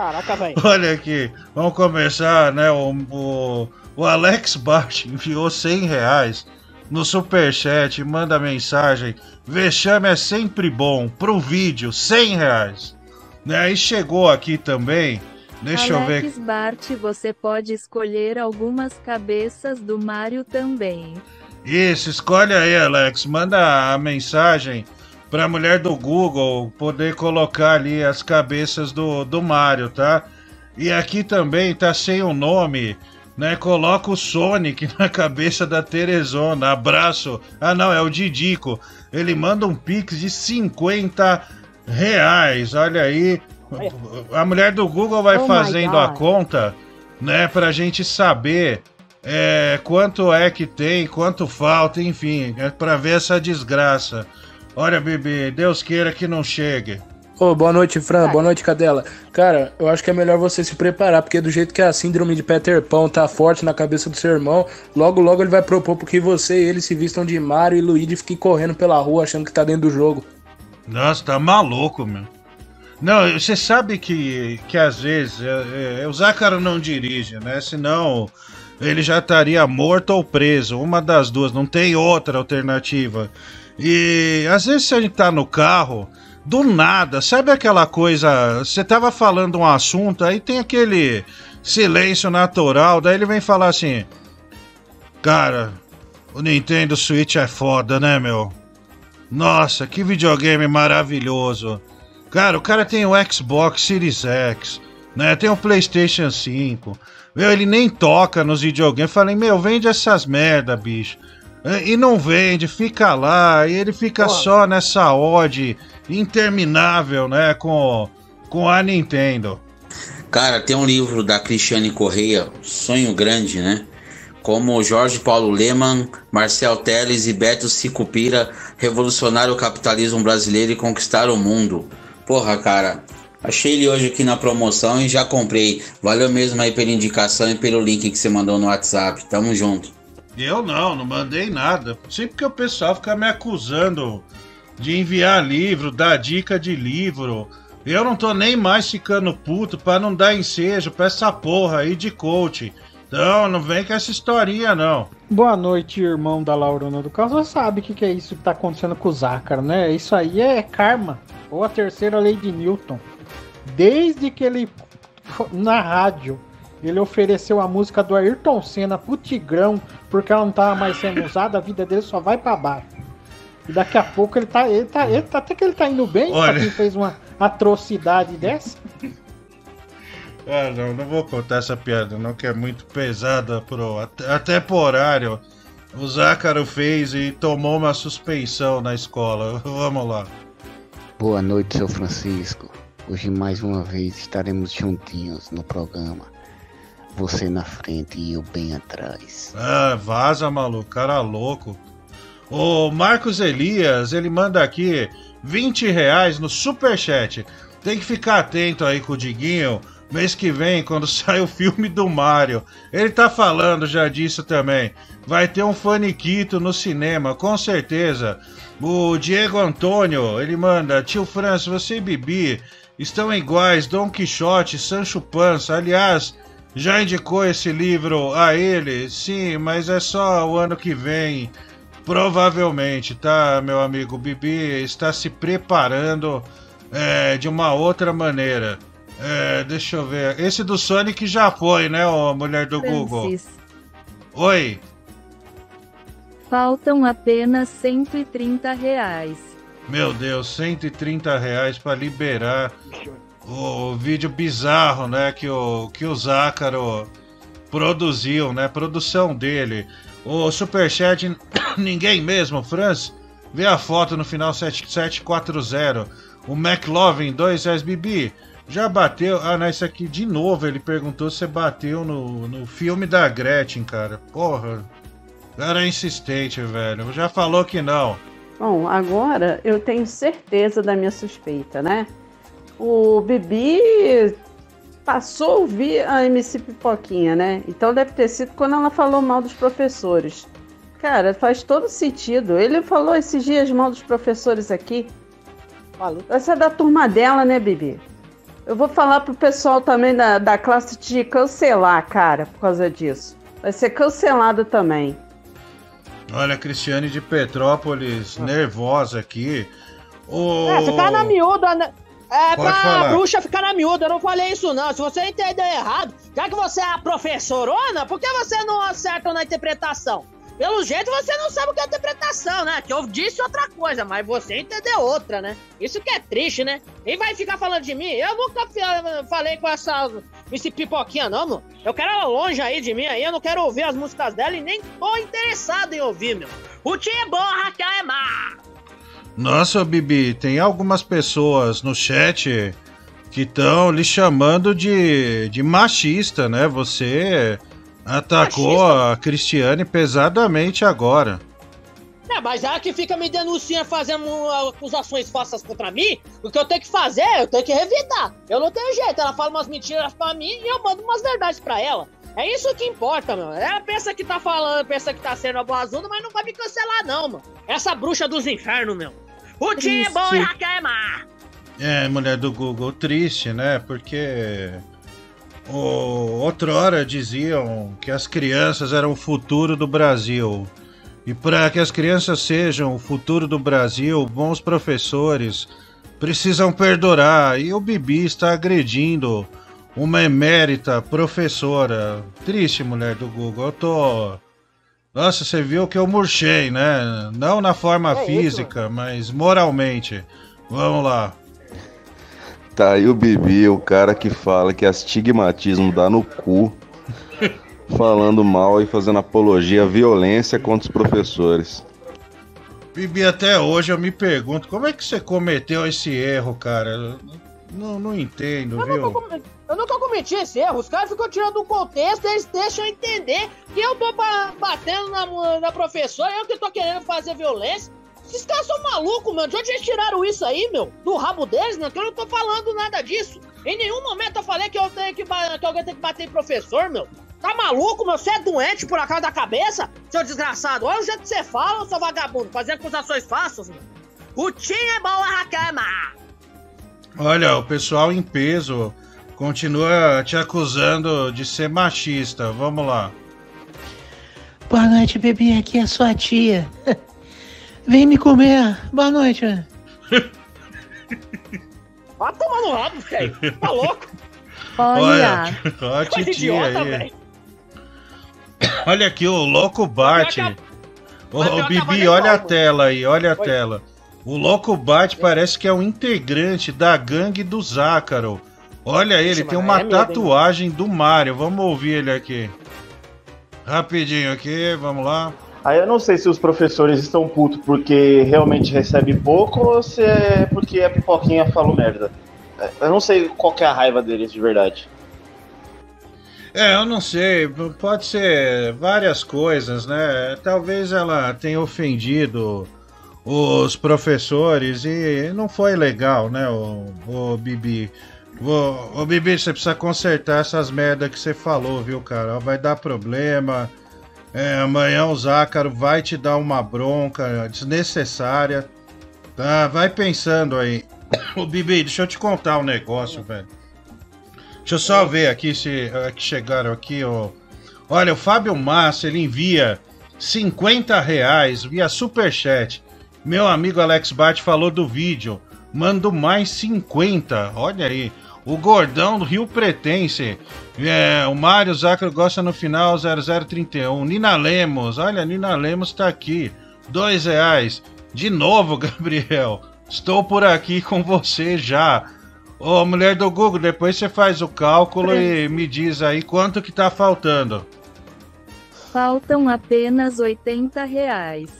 Caraca, velho. *laughs* Olha aqui, vamos começar, né? O, o, o Alex Bart *laughs* enviou 100 reais no superchat, manda mensagem. Vexame é sempre bom. Pro vídeo, 100 reais. Né? Aí chegou aqui também. Deixa eu ver. Alex Bart, você pode escolher algumas cabeças do Mario também. Isso, escolhe aí, Alex. Manda a mensagem pra mulher do Google poder colocar ali as cabeças do, do Mario, tá? E aqui também tá sem o nome, né? Coloca o Sonic *laughs* na cabeça da Teresona. Abraço. Ah, não, é o Didico. Ele manda um pix de 50 reais. Olha aí. A mulher do Google vai Oh fazendo a conta, né, pra gente saber é, quanto é que tem, quanto falta, enfim, é pra ver essa desgraça. Olha, bebê, Deus queira que não chegue. Ô, boa noite, Fran. Boa noite, Cadela. Cara, eu acho que é melhor você se preparar, porque do jeito que a síndrome de Peter Pan tá forte na cabeça do seu irmão, logo logo ele vai propor porque você e ele se vistam de Mario e Luigi e fiquem correndo pela rua achando que tá dentro do jogo. Nossa, tá maluco, meu. Não, você sabe que, que às vezes é, é, o Zácaro não dirige, né? Senão ele já estaria morto ou preso. Uma das duas, não tem outra alternativa. E às vezes a gente tá no carro, do nada, sabe aquela coisa? Você tava falando um assunto, aí tem aquele silêncio natural, daí ele vem falar assim: Cara, o Nintendo Switch é foda, né, meu? Nossa, que videogame maravilhoso. Cara, o cara tem o Xbox Series X, né? Tem o PlayStation 5. Meu, ele nem toca nos videogames. Falei, meu, vende essas merda, bicho. É, E não vende, fica lá, e ele fica só nessa ode interminável, né, com, com a Nintendo. Cara, tem um livro da Cristiane Correia, Sonho Grande, né? Como Jorge Paulo Leman, Marcel Teles e Beto Sicupira revolucionaram o capitalismo brasileiro e conquistaram o mundo. Porra, cara, achei ele hoje aqui na promoção e já comprei. Valeu mesmo aí pela indicação e pelo link que você mandou no WhatsApp. Tamo junto. Eu não, não mandei nada. Sempre que o pessoal fica me acusando de enviar livro, dar dica de livro. Eu não tô nem mais ficando puto pra não dar ensejo pra essa porra aí de coach. Então, não vem com essa historinha, não. Boa noite, irmão da Laurona do Caos. Você sabe o que, que é isso que tá acontecendo com o Zácaro, né? Isso aí é karma. Ou a terceira lei de Newton. Desde que ele, na rádio, ele ofereceu a música do Ayrton Senna pro Tigrão, porque ela não tava mais sendo usada, a vida dele só vai pra baixo. E daqui a pouco ele tá. Ele tá, ele tá até que ele tá indo bem, Olha. pra quem fez uma atrocidade dessa. *laughs* Ah, não, não vou contar essa piada, não, que é muito pesada pro. Até, até pro horário. O Zácaro fez e tomou uma suspensão na escola. *laughs* Vamos lá. Boa noite, seu Francisco. Hoje mais uma vez estaremos juntinhos no programa. Você na frente e eu bem atrás. Ah, vaza, maluco, cara louco. O Marcos Elias, ele manda aqui 20 reais no superchat. Tem que ficar atento aí com o Diguinho. Mês que vem, quando *laughs* sai o filme do Mario. Ele tá falando já disso também. Vai ter um faniquito no cinema, com certeza. O Diego Antônio, ele manda: Tio Franço, você e Bibi estão iguais, Dom Quixote, Sancho Panza. Aliás, já indicou esse livro a ele? Sim, mas é só o ano que vem. Provavelmente, tá, meu amigo? Bibi está se preparando é, de uma outra maneira. É, deixa eu ver. Esse do Sonic já foi, né, ô mulher do Google? Francis, Oi. faltam apenas 130 reais. Meu Deus, 130 reais pra liberar o vídeo bizarro, né, que o, que o Zácaro produziu, né, produção dele. O Superchat, *coughs* ninguém mesmo, Franz, vê a foto no final 7740. O McLovin 2 SBB já bateu. Ah, não, isso aqui de novo. Ele perguntou se bateu no, no filme da Gretchen, cara. Porra, cara é insistente, velho. Já falou que não. Bom, agora eu tenho certeza da minha suspeita, né? O Bibi passou a ouvir a MC Pipoquinha, né? Então deve ter sido quando ela falou mal dos professores. Cara, faz todo sentido. Ele falou esses dias mal dos professores aqui. Essa é da turma dela, né, Bibi? Eu vou falar pro pessoal também da, da classe de cancelar, cara, por causa disso. Vai ser cancelado também. Olha, a Cristiane de Petrópolis, nervosa aqui. O... É, ficar na miúda, né? É Pode pra falar. bruxa ficar na miúda, eu não falei isso não. Se você entendeu errado, já que você é a professorona, por que você não acerta na interpretação? Pelo jeito você não sabe o que é interpretação, né? Que eu disse outra coisa, mas você entendeu outra, né? Isso que é triste, né? E vai ficar falando de mim? Eu nunca falei com essa esse pipoquinha, não, mano. Eu quero ela longe aí de mim aí, eu não quero ouvir as músicas dela e nem tô interessado em ouvir, meu. O Timborra que é má. Nossa, Bibi, tem algumas pessoas no chat que estão lhe chamando de, de machista, né? Você atacou a Cristiane pesadamente agora. É, mas ela que fica me denunciando, fazendo acusações falsas contra mim, o que eu tenho que fazer, eu tenho que revidar. Eu não tenho jeito, ela fala umas mentiras pra mim e eu mando umas verdades pra ela. É isso que importa, meu. Ela pensa que tá falando, pensa que tá sendo a boazuda, mas não vai me cancelar, não, mano. Essa bruxa dos infernos, meu. O time é bom e a queimar. É, mulher do Google, triste, né? Porque o, outrora diziam que as crianças eram o futuro do Brasil. E para que as crianças sejam o futuro do Brasil, bons professores precisam perdurar. E o Bibi está agredindo uma emérita professora. Triste, mulher do Google. Eu tô. Nossa, você viu que eu murchei, né? Não na forma é física, isso? mas moralmente. Vamos lá. Tá aí o Bibi, o cara que fala que astigmatismo dá no cu *laughs* falando mal e fazendo apologia à violência contra os professores. Bibi, até hoje eu me pergunto como é que você cometeu esse erro, cara? Não, não entendo, eu viu? Nunca, eu nunca cometi esse erro. Os caras ficam tirando do contexto, eles deixam entender que eu tô batendo na, na professora, eu que tô querendo fazer violência. Esses caras são malucos, mano. De onde eles tiraram isso aí, meu? Do rabo deles, não? Que eu não tô falando nada disso. Em nenhum momento eu falei que, eu tenho que, que alguém tem que bater em professor, meu. Tá maluco, meu? Você é doente por acaso da cabeça, seu desgraçado? Olha o jeito que você fala, seu vagabundo, fazer acusações fáceis, meu. O time é bom a cama. Olha, o pessoal em peso continua te acusando de ser machista. Vamos lá. Boa noite, bebê. Aqui é sua tia. *laughs* Vem me comer. Boa noite. *laughs* Vai tomar no rabo, velho. Tá louco? Olha. Olha *laughs* a titia aí. Olha aqui o louco Bart. Ô, ô Bibi, olha a tela aí, olha a Oi. tela. O louco Bart parece que é um integrante da gangue do Zácaro. Olha ele, tem uma é tatuagem do Mario. Vamos ouvir ele aqui. Rapidinho aqui, vamos lá. Aí eu não sei se os professores estão putos porque realmente recebe pouco ou se é porque a pipoquinha falou merda. Eu não sei qual é a raiva deles de verdade. É, eu não sei, pode ser várias coisas, né? Talvez ela tenha ofendido os professores e não foi legal, né, o, o Bibi? O, o Bibi, você precisa consertar essas merda que você falou, viu, cara? Vai dar problema. É, amanhã o Zácaro vai te dar uma bronca desnecessária. Tá? Vai pensando aí. Ô, Bibi, deixa eu te contar um negócio, velho. Deixa eu só ver aqui se é que chegaram aqui, ó. Olha, o Fábio Massa, ele envia 50 reais via Superchat. Meu amigo Alex Bart falou do vídeo. Mando mais 50. Olha aí. O Gordão do Rio Pretense. É, o Mário Zacro gosta no final 0031. Nina Lemos. Olha, Nina Lemos tá aqui. Dois reais. De novo, *laughs* Gabriel. Estou por aqui com você já. Ô, mulher do Google, depois você faz o cálculo e me diz aí quanto que tá faltando. Faltam apenas 80 reais.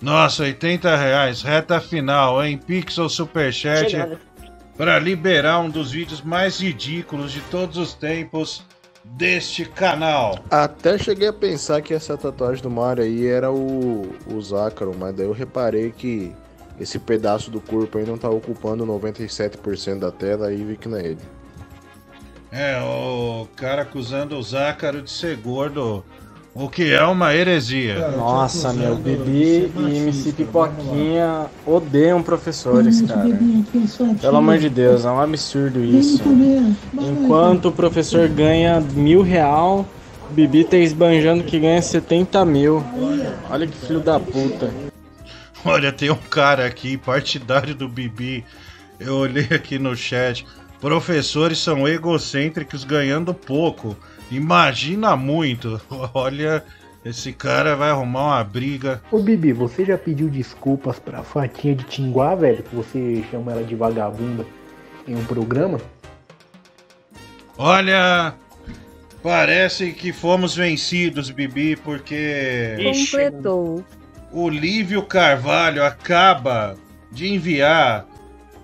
Nossa, 80 reais, reta final, hein? Pixel Superchat para liberar um dos vídeos mais ridículos de todos os tempos deste canal. Até cheguei a pensar que essa tatuagem do Mario aí era o, o Zácaro, mas daí eu reparei que esse pedaço do corpo aí não tá ocupando 97% da tela e vi que não é ele. É, o cara acusando o Zácaro de ser gordo, o que é uma heresia. Nossa, meu, Bibi e MC Pipoquinha odeiam professores, cara. Pelo amor de Deus, é um absurdo isso. Enquanto o professor ganha mil real, Bibi tá esbanjando que ganha 70 mil. Olha que filho da puta. Olha, tem um cara aqui, partidário do Bibi. Eu olhei aqui no chat. Professores são egocêntricos ganhando pouco. Imagina muito. *laughs* Olha, esse cara vai arrumar uma briga. Ô Bibi, você já pediu desculpas pra Fatinha de Tinguá, velho? Que você chama ela de vagabunda em um programa? Olha, parece que fomos vencidos, Bibi, porque. Completou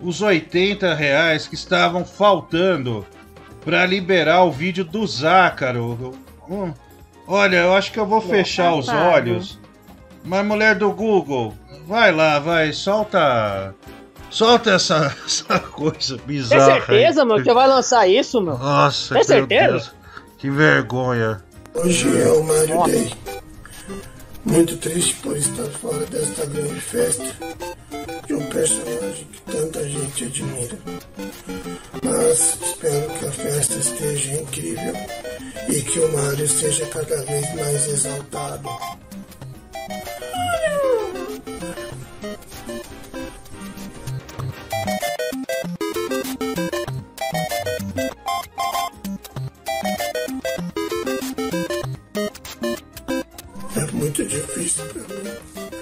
os 80 reais que estavam faltando para liberar o vídeo do Zácaro. Hum, Olha, eu acho que eu vou fechar os safado. olhos. Mas mulher do Google, vai lá, vai, solta. Solta essa, *laughs* essa coisa Tem bizarra. certeza, aí. mano, que vai lançar isso, mano? Nossa, Tem certeza? Deus. Que vergonha. Hoje é o Mario Day. Muito triste por estar fora desta grande festa de um personagem que tanta gente admira. Mas espero que a festa esteja incrível e que o Mario seja cada vez mais exaltado. Muito difícil pra mim.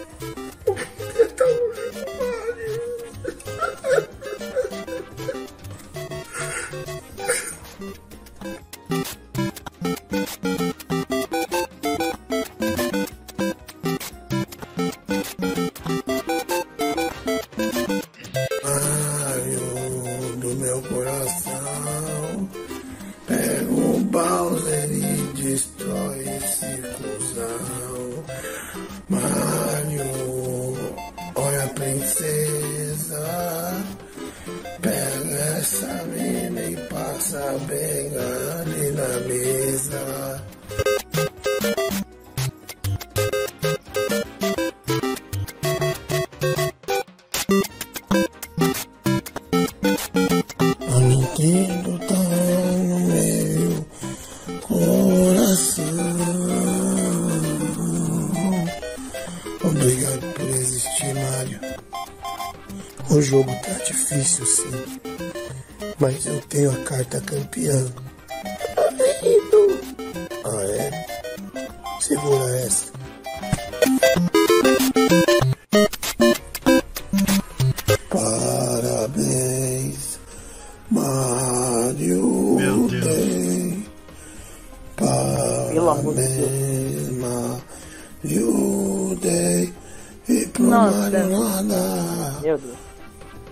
Meu Deus.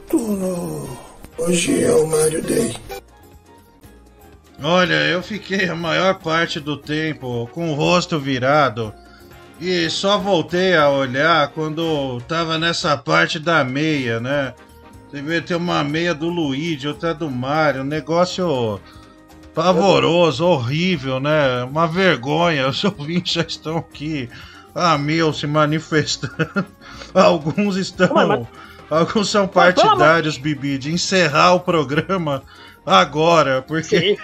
Tudo. Hoje é o Mario Day. Olha, eu fiquei a maior parte do tempo com o rosto virado e só voltei a olhar quando tava nessa parte da meia, né? Você vê, tem uma meia do Luigi, outra do Mario, um negócio pavoroso, horrível, né? Uma vergonha. *laughs* Os ouvintes já estão aqui, a mil, se manifestando. *laughs* Alguns estão. Ué, mas- Alguns são partidários, Bibi, de encerrar o programa agora, porque.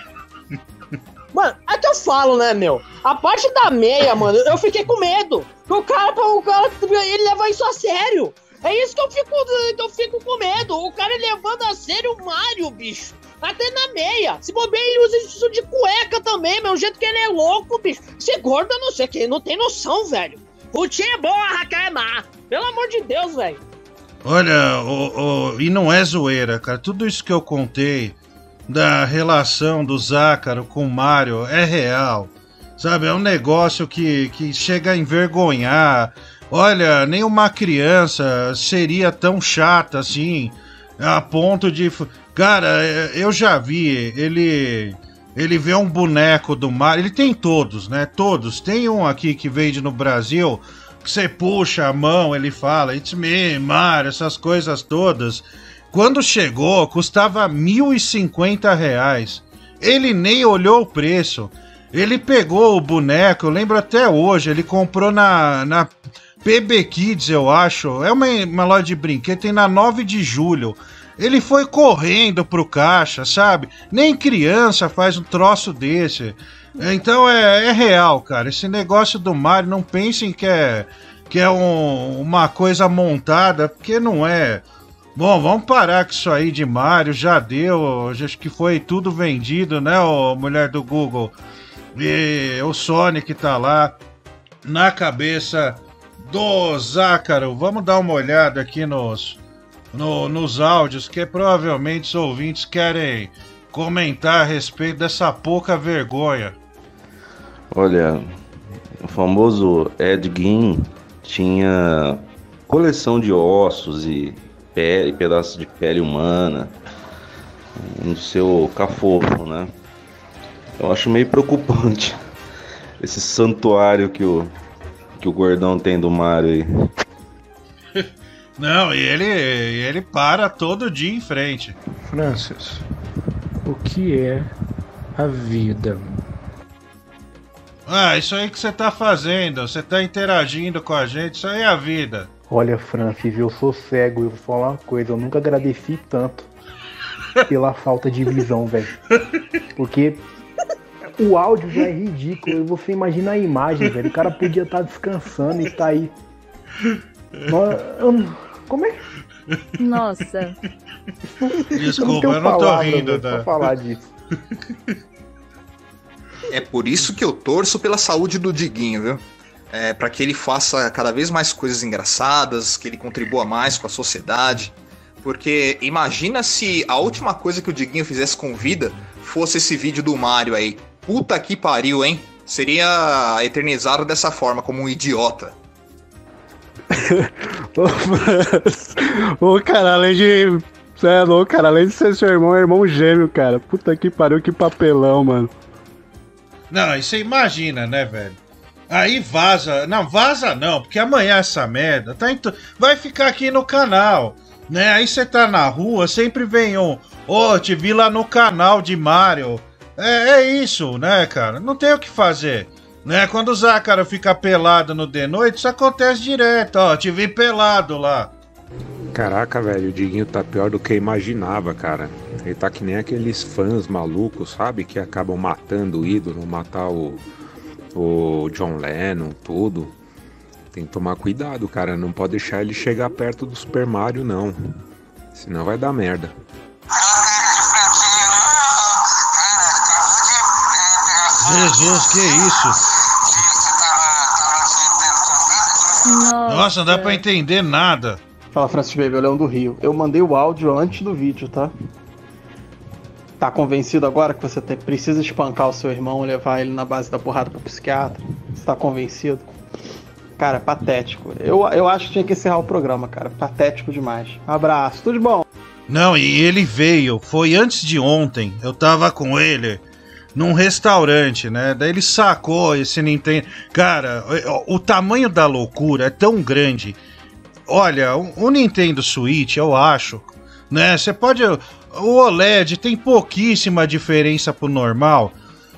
Mano, é que eu falo, né, meu? A parte da meia, mano, eu fiquei com medo. O cara, o cara, ele leva isso a sério. É isso que eu fico, eu fico com medo. O cara levando a sério o Mario, bicho. Até na meia. Se bobear, ele usa isso de cueca também, meu. O jeito que ele é louco, bicho. Ser gordo, eu não sei, que não tem noção, velho. O é bom, a Raquel é má. Pelo amor de Deus, velho. Olha, o, o- e não é zoeira, cara. Tudo isso que eu contei da relação do Zácaro com o Mário é real. Sabe, é um negócio que, que chega a envergonhar. Olha, nenhuma criança seria tão chata assim, a ponto de. Cara, é, eu já vi ele. Ele vê um boneco do Mario. Ele tem todos, né? Todos. Tem um aqui que vende no Brasil. Que você puxa a mão, ele fala, It's me, Mario, essas coisas todas. Quando chegou, custava 1.050 reais. Ele nem olhou o preço. Ele pegou o boneco, eu lembro até hoje, ele comprou na, na PB Kids, eu acho. É uma, uma loja de brinquedo, tem na 9 de julho. Ele foi correndo pro caixa, sabe? Nem criança faz um troço desse. Então é, é real, cara. Esse negócio do Mario, não pensem que é, que é um- uma coisa montada, porque não é. Bom, vamos parar com isso aí de Mario, já deu, acho que foi tudo vendido, né, ô mulher do Google? E o Sonic tá lá na cabeça do Zácaro. Vamos dar uma olhada aqui nos, no- nos áudios, que provavelmente os ouvintes querem comentar a respeito dessa pouca vergonha. Olha, o famoso Ed Gein tinha coleção de ossos e pele, pedaços de pele humana no seu cafofo, né? Eu acho meio preocupante *laughs* esse santuário que o, que o gordão tem do Mario aí. *laughs* Não, e ele, ele para todo dia em frente. Francis, o que é a vida? Ah, isso aí que você tá fazendo, você tá interagindo com a gente, isso aí é a vida. Olha, Francis, eu sou cego, eu vou falar uma coisa, eu nunca agradeci tanto *laughs* pela falta de visão, velho. Porque o áudio já é ridículo, você imagina a imagem, velho. O cara podia estar descansando e tá aí. Como é? Nossa. Desculpa, eu não tô rindo, tá? falar disso. É por isso que eu torço pela saúde do Diguinho, viu? É, para que ele faça cada vez mais coisas engraçadas, que ele contribua mais com a sociedade. Porque imagina se a última coisa que o Diguinho fizesse com vida fosse esse vídeo do Mario aí. Puta que pariu, hein? Seria eternizado dessa forma, como um idiota. *laughs* Ô, cara, além de. Você é louco, cara. Além de ser seu irmão, é irmão gêmeo, cara. Puta que pariu, que papelão, mano. Não, e você imagina, né, velho? Aí vaza. Não, vaza não, porque amanhã essa merda tá tu... vai ficar aqui no canal. Né? Aí você tá na rua, sempre vem um. Ô, oh, te vi lá no canal de Mario. É, é isso, né, cara? Não tem o que fazer. Né? Quando o Zácaro fica pelado no de noite, isso acontece direto, ó. Te vi pelado lá. Caraca, velho, o Diguinho tá pior do que eu imaginava, cara. Ele tá que nem aqueles fãs malucos, sabe? Que acabam matando o ídolo, matar o, o John Lennon, tudo. Tem que tomar cuidado, cara. Não pode deixar ele chegar perto do Super Mario, não. Senão vai dar merda. *laughs* Jesus, que isso? Nossa, não dá pra entender nada. Fala, Francis Baby, é o Leão do Rio. Eu mandei o áudio antes do vídeo, tá? Tá convencido agora que você precisa espancar o seu irmão, levar ele na base da porrada pro psiquiatra? Você tá convencido? Cara, patético. Eu, eu acho que tinha que encerrar o programa, cara. Patético demais. Abraço, tudo de bom. Não, e ele veio, foi antes de ontem. Eu tava com ele num restaurante, né? Daí ele sacou esse Nintendo. Cara, o, tamanho da loucura é tão grande. Olha, o, o Nintendo Switch, eu acho, né? Você pode. O OLED tem pouquíssima diferença pro normal,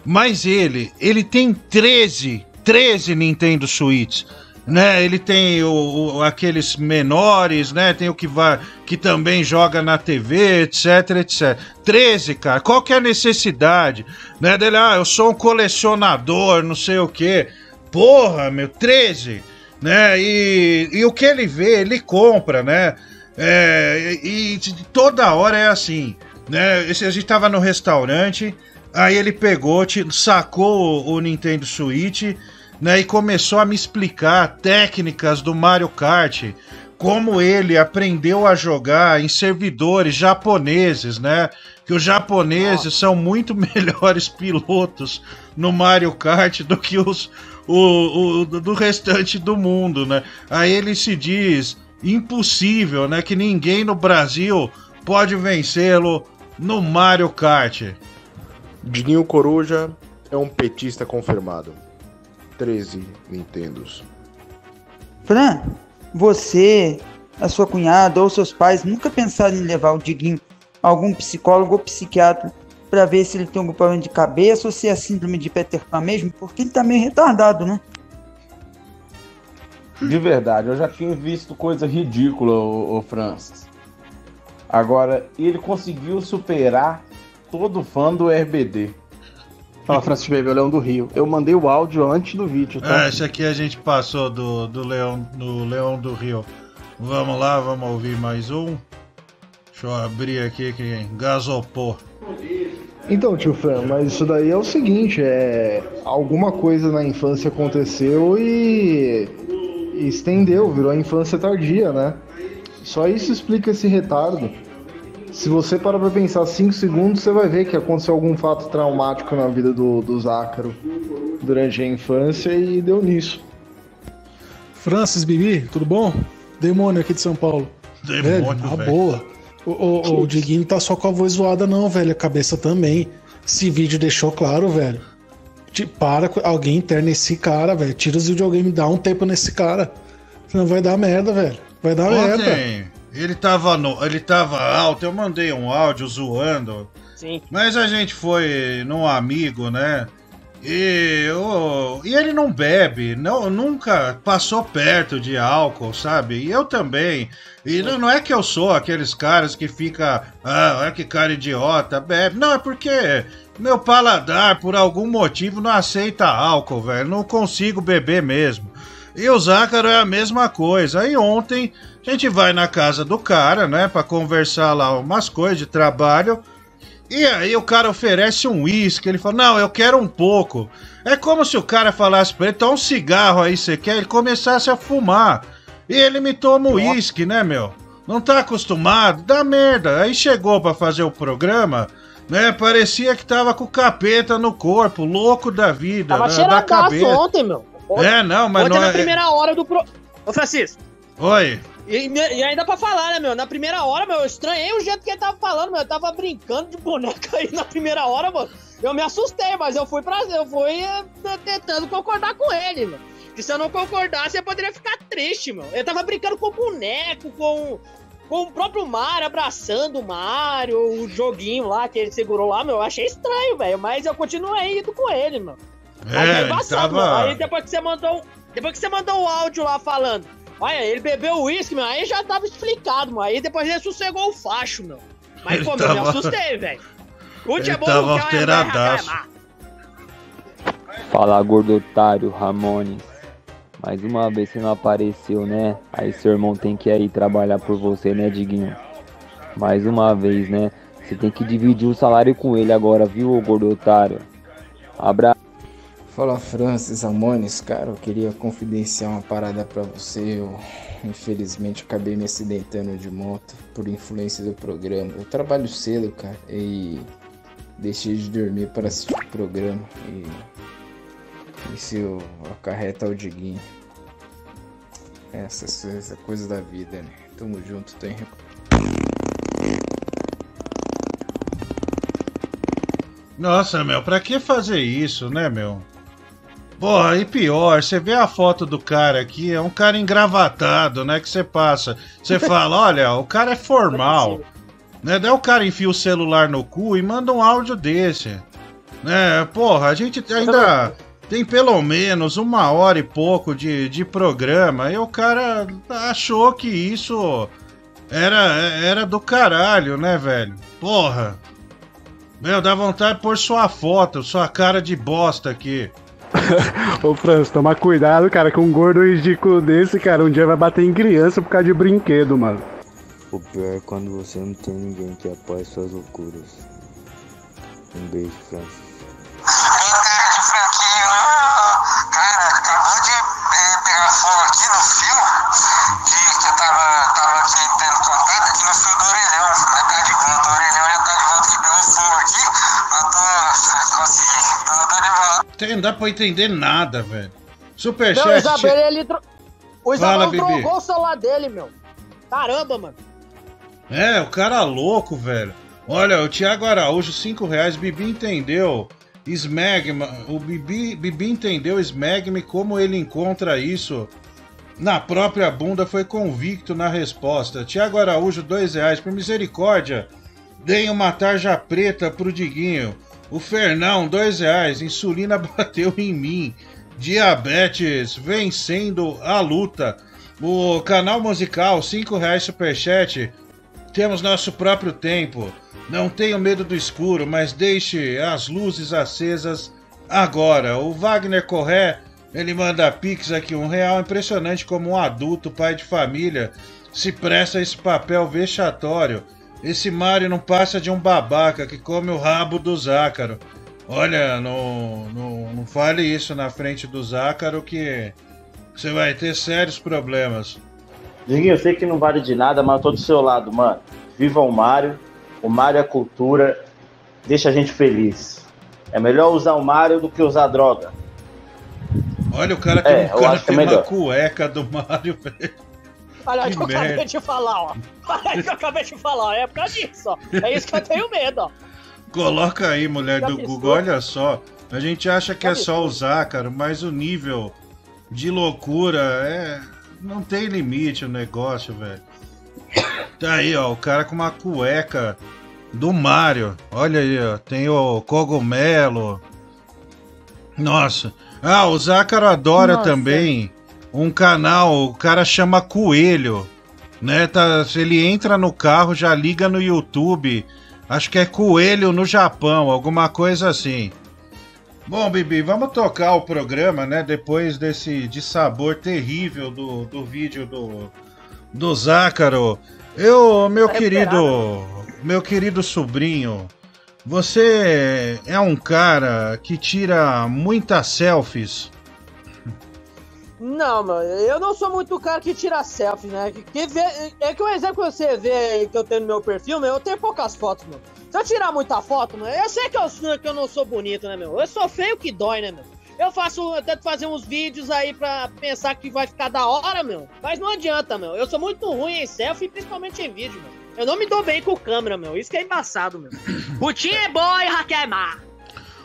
mas ele, ele tem 13, 13 Nintendo Switch né? Ele tem o, o, aqueles menores, né? Tem o que vai que também joga na TV, etc, etc. 13, cara. Qual que é a necessidade, né? Dele, ah, eu sou um colecionador, não sei o quê. Porra, meu, 13, né? E, e o que ele vê, ele compra, né? É, e, e toda hora é assim, né? A gente tava no restaurante, aí ele pegou, sacou o Nintendo Switch né, e começou a me explicar técnicas do Mario Kart, como ele aprendeu a jogar em servidores japoneses, né? Que os japoneses são muito *laughs* melhores pilotos no Mario Kart do que os o, o, do restante do mundo, né? Aí ele se diz impossível, né? Que ninguém no Brasil pode vencê-lo no Mario Kart. Diguinho Coruja é um petista confirmado. 13 Nintendos. Fran, você, a sua cunhada ou seus pais nunca pensaram em levar o Diguinho a algum psicólogo ou psiquiatra para ver se ele tem algum problema de cabeça ou se é síndrome de Peter Pan mesmo? Porque ele tá meio retardado, né? De verdade, eu já tinha visto coisa ridícula, o, o Francis. Agora, ele conseguiu superar todo fã do RBD. Fala, Francis Baby, é o Leão do Rio. Eu mandei o áudio antes do vídeo, tá? É, esse aqui a gente passou do, do, Leão, do Leão do Rio. Vamos lá, vamos ouvir mais um. Deixa eu abrir aqui que gasopou. Então, tio Fran, mas isso daí é o seguinte, é. Alguma coisa na infância aconteceu e. e estendeu, virou a infância tardia, né? Só isso explica esse retardo. Se você parar pra pensar 5 segundos, você vai ver que aconteceu algum fato traumático na vida do, do Zácaro durante a infância e deu nisso. Francis Bibi, tudo bom? Demônio aqui de São Paulo. velho, Demônio, na velho. boa. O, o, o Diguinho tá só com a voz zoada, não, velho. A cabeça também. Esse vídeo deixou claro, velho. Te- Para, com- alguém interna esse cara, velho. Tira os videogames, dá um tempo nesse cara. Senão vai dar merda, velho. Vai dar merda. Ontem ele tava, no, ele tava alto, eu mandei um áudio zoando. Sim. Mas a gente foi num amigo, né? E, o- e ele não bebe, não, nunca passou perto de álcool, sabe? E eu também. E não, não é que eu sou aqueles caras que fica, ah, olha que cara idiota, bebe. Não, é porque meu paladar, por algum motivo, não aceita álcool, velho. Não consigo beber mesmo. E o Zácaro é a mesma coisa. Aí ontem a gente vai na casa do cara, né, Pra conversar lá umas coisas de trabalho. E aí o cara oferece um uísque, ele fala, não, eu quero um pouco. É como se o cara falasse pra ele, toma um cigarro aí, você quer? Ele começasse a fumar. E ele me toma o uísque, né, meu? Não tá acostumado? Dá merda. Aí chegou pra fazer o programa, né? Parecia que tava com o capeta no corpo, louco da vida, Tava da, da cabeça. ontem, meu. Ontem- É, não, mas ontem não na é- primeira hora do pro... Ô, Francisco. Oi. E, e ainda pra falar, né, meu? Na primeira hora, meu, eu estranhei o jeito que ele tava falando, meu. Eu tava brincando de boneca aí na primeira hora, mano. Eu me assustei, mas eu fui pra. Eu fui eh, tentando concordar com ele, meu. Que se eu não concordasse, eu poderia ficar triste, meu. Eu tava brincando com o boneco, com. Com o próprio Mario, abraçando o Mario, o joguinho lá que ele segurou lá, meu, eu achei estranho, velho. Mas eu continuei indo com ele, meu. É, Aí embaçado, tava- meu. Aí depois que você mandou. Depois que você mandou o áudio lá falando. Olha, ele bebeu uísque, meu. Aí já tava explicado, mano. Aí depois ele sossegou o facho, meu. Mas, Ele pô, meu, me tava- assustei, velho. Ele é bom, tava alteradaço. Fala, gordo otário, Ramones. Mais uma vez você não apareceu, né? Aí seu irmão tem que ir trabalhar por você, né, Diguinho? Mais uma vez, né? Você tem que dividir o salário com ele agora, viu, ô gordo otário? Abraço. Fala Francis Amones, cara, eu queria confidenciar uma parada pra você. Eu infelizmente acabei me acidentando de moto por influência do programa. Eu trabalho cedo, cara, e deixei de dormir para assistir o programa. E isso acarreta o Diguinho. Essa, essa coisa da vida, né? Tamo junto, tem Nossa, meu, pra que fazer isso, né, meu? Porra, e pior, você vê a foto do cara aqui, é um cara engravatado, né? Que você passa. Você *laughs* fala, olha, o cara é formal. Né? Daí o cara enfia o celular no cu e manda um áudio desse. Né? Porra, a gente ainda tem pelo menos uma hora e pouco de, de programa e o cara achou que isso era, era do caralho, né, velho? Porra. Meu, dá vontade de pôr sua foto, sua cara de bosta aqui. *laughs* Ô Franz, toma cuidado, cara, que um gordo ridículo desse, cara, um dia vai bater em criança por causa de brinquedo, mano. O pior é quando você não tem ninguém que apoie suas loucuras. Um beijo, Francis. Cara, acabou de pegar fogo aqui Tem- Não dá pra entender nada, velho. Não, o Superchat. Isabel, ele. Tro... O Isabel trocou o celular dele, meu. Caramba, mano. É, o cara louco, velho. Olha, o Thiago Araújo, 5 reais. Bibi entendeu. Smegma, o Bibi, Bibi entendeu Smegma como ele encontra isso na própria bunda. Foi convicto na resposta. Thiago Araújo, 2 reais. Por misericórdia, deem uma tarja preta pro Diguinho. O Fernão, 2 reais. Insulina bateu em mim. Diabetes vencendo a luta. O canal musical, 5 reais superchat. Temos nosso próprio tempo. Não tenho medo do escuro, mas deixe as luzes acesas agora. O Wagner Corré, ele manda pix aqui, um real. Impressionante como um adulto, pai de família, se presta a esse papel vexatório. Esse Mário não passa de um babaca que come o rabo do Zácaro. Olha, não, não, não fale isso na frente do Zácaro que você vai ter sérios problemas. Diguinho, eu sei que não vale de nada, mas eu tô do seu lado, mano. Viva o Mário. O Mário é cultura. Deixa a gente feliz. É melhor usar o Mário do que usar droga. Olha, o cara É, tem, eu o cara que é uma cueca do Mario, *laughs* velho. Olha aí Que que eu acabei de falar, ó. Olha aí que eu acabei de falar, ó. É por causa disso, ó. É isso que eu tenho medo, ó. Coloca aí, mulher do? Google, olha só. A gente acha que é só usar, cara, mas o nível de loucura é. Não tem limite o negócio, velho. Tá aí, ó, o cara com uma cueca do Mario. Olha aí, ó. Tem o cogumelo. Nossa. Ah, o Zácaro adora Nossa. também um canal, o cara chama Coelho. Né? Tá, ele entra no carro, já liga no YouTube. Acho que é Coelho no Japão, alguma coisa assim. Bom, Bibi, vamos tocar o programa, né? Depois desse de sabor terrível do, do vídeo do, do Zácaro. Eu, meu querido, meu querido sobrinho, você é um cara que tira muitas selfies. Não, mano, eu não sou muito o cara que tira selfie, né? Que, que vê, é que o exemplo que você vê que eu tenho no meu perfil, meu, eu tenho poucas fotos, mano. Se eu tirar muita foto, mano, eu sei que eu, sou- que eu não sou bonito, né, meu? Eu sou feio que dói, né, meu? Eu faço, eu tento fazer uns vídeos aí pra pensar que vai ficar da hora, meu. Mas não adianta, meu. Eu sou muito ruim em selfie, principalmente em vídeo, meu. Eu não me dou bem com câmera, meu. Isso que é embaçado, meu. *laughs* Putinha é boa e Raquel é má.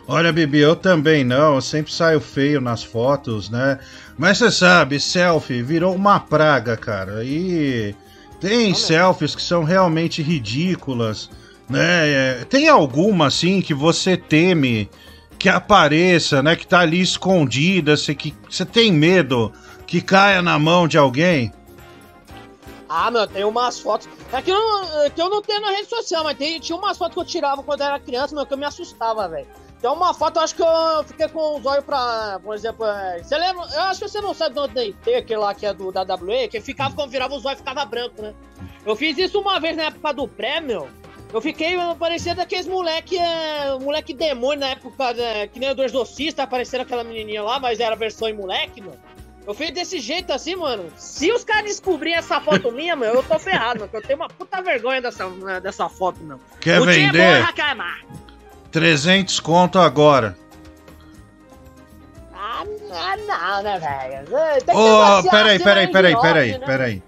Olha, Bibi, eu também não, eu sempre saio feio nas fotos, né? Mas você sabe, selfie virou uma praga, cara. E tem selfies que são realmente ridículas, né? É, Tem alguma, assim, que você teme que apareça, né? Que tá ali escondida, você, que, você tem medo que caia na mão de alguém? Ah, meu, tem umas fotos. É que eu, não- é que eu não tenho na rede social, mas tem, tinha umas fotos que eu tirava quando eu era criança, meu, que eu me assustava, velho. Tem uma foto, eu acho que eu fiquei com os olhos pra. Por exemplo, é, você lembra? Eu acho que você não sabe de onde tem aquele lá que é do da WE, que ficava quando virava os olhos ficava branco, né? Eu fiz isso uma vez na época do pré, meu. Eu fiquei eu parecia daqueles moleque, é, moleque demônio na época, é, que nem o do Exorcista, aparecendo aquela menininha lá, mas era versão em moleque, meu. Eu fiz desse jeito assim, mano. Se os caras descobrirem essa foto minha, meu, eu tô ferrado, mano. Eu tenho uma puta vergonha dessa, né, dessa foto, meu. Quer O dia é bom, 300 conto agora. Ah, não, não, né, velho? Ô, peraí, peraí, peraí, peraí, né? peraí.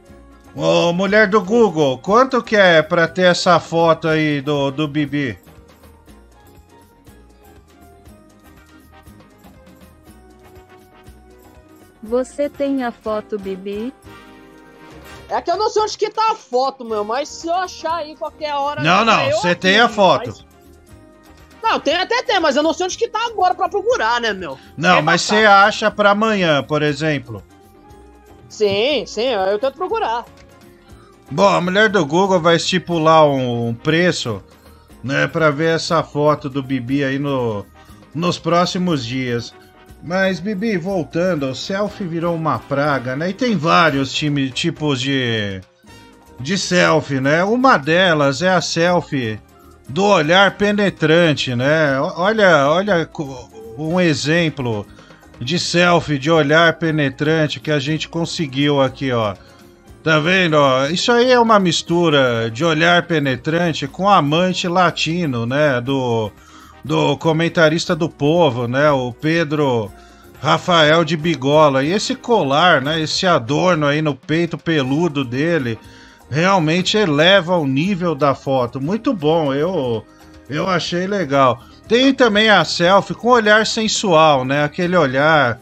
Ô, mulher do Google, quanto que é pra ter essa foto aí do, do Bibi? Você tem a foto, Bibi? É que eu não sei onde que tá a foto, meu, mas se eu achar aí qualquer hora. Não, não, eu você tem a foto. mas- Não, tem até tem, mas eu não sei onde que tá agora pra procurar, né, meu? Não, É mas você acha pra amanhã, por exemplo. Sim, sim, eu tento procurar. Bom, a mulher do Google vai estipular um, um preço, né, pra ver essa foto do Bibi aí no, nos próximos dias. Mas, Bibi, voltando, o selfie virou uma praga, né? E tem vários time, tipos de, de selfie, né? Uma delas é a selfie do olhar penetrante, né? Olha, olha um exemplo de selfie de olhar penetrante que a gente conseguiu aqui, ó. Tá vendo? ó? Isso aí é uma mistura de olhar penetrante com amante latino, né? Do, do comentarista do povo, né? O Pedro Rafael de Bigola. E esse colar, né? Esse adorno aí no peito peludo dele realmente eleva o nível da foto. Muito bom, eu, eu achei legal. Tem também a selfie com olhar sensual, né? Aquele olhar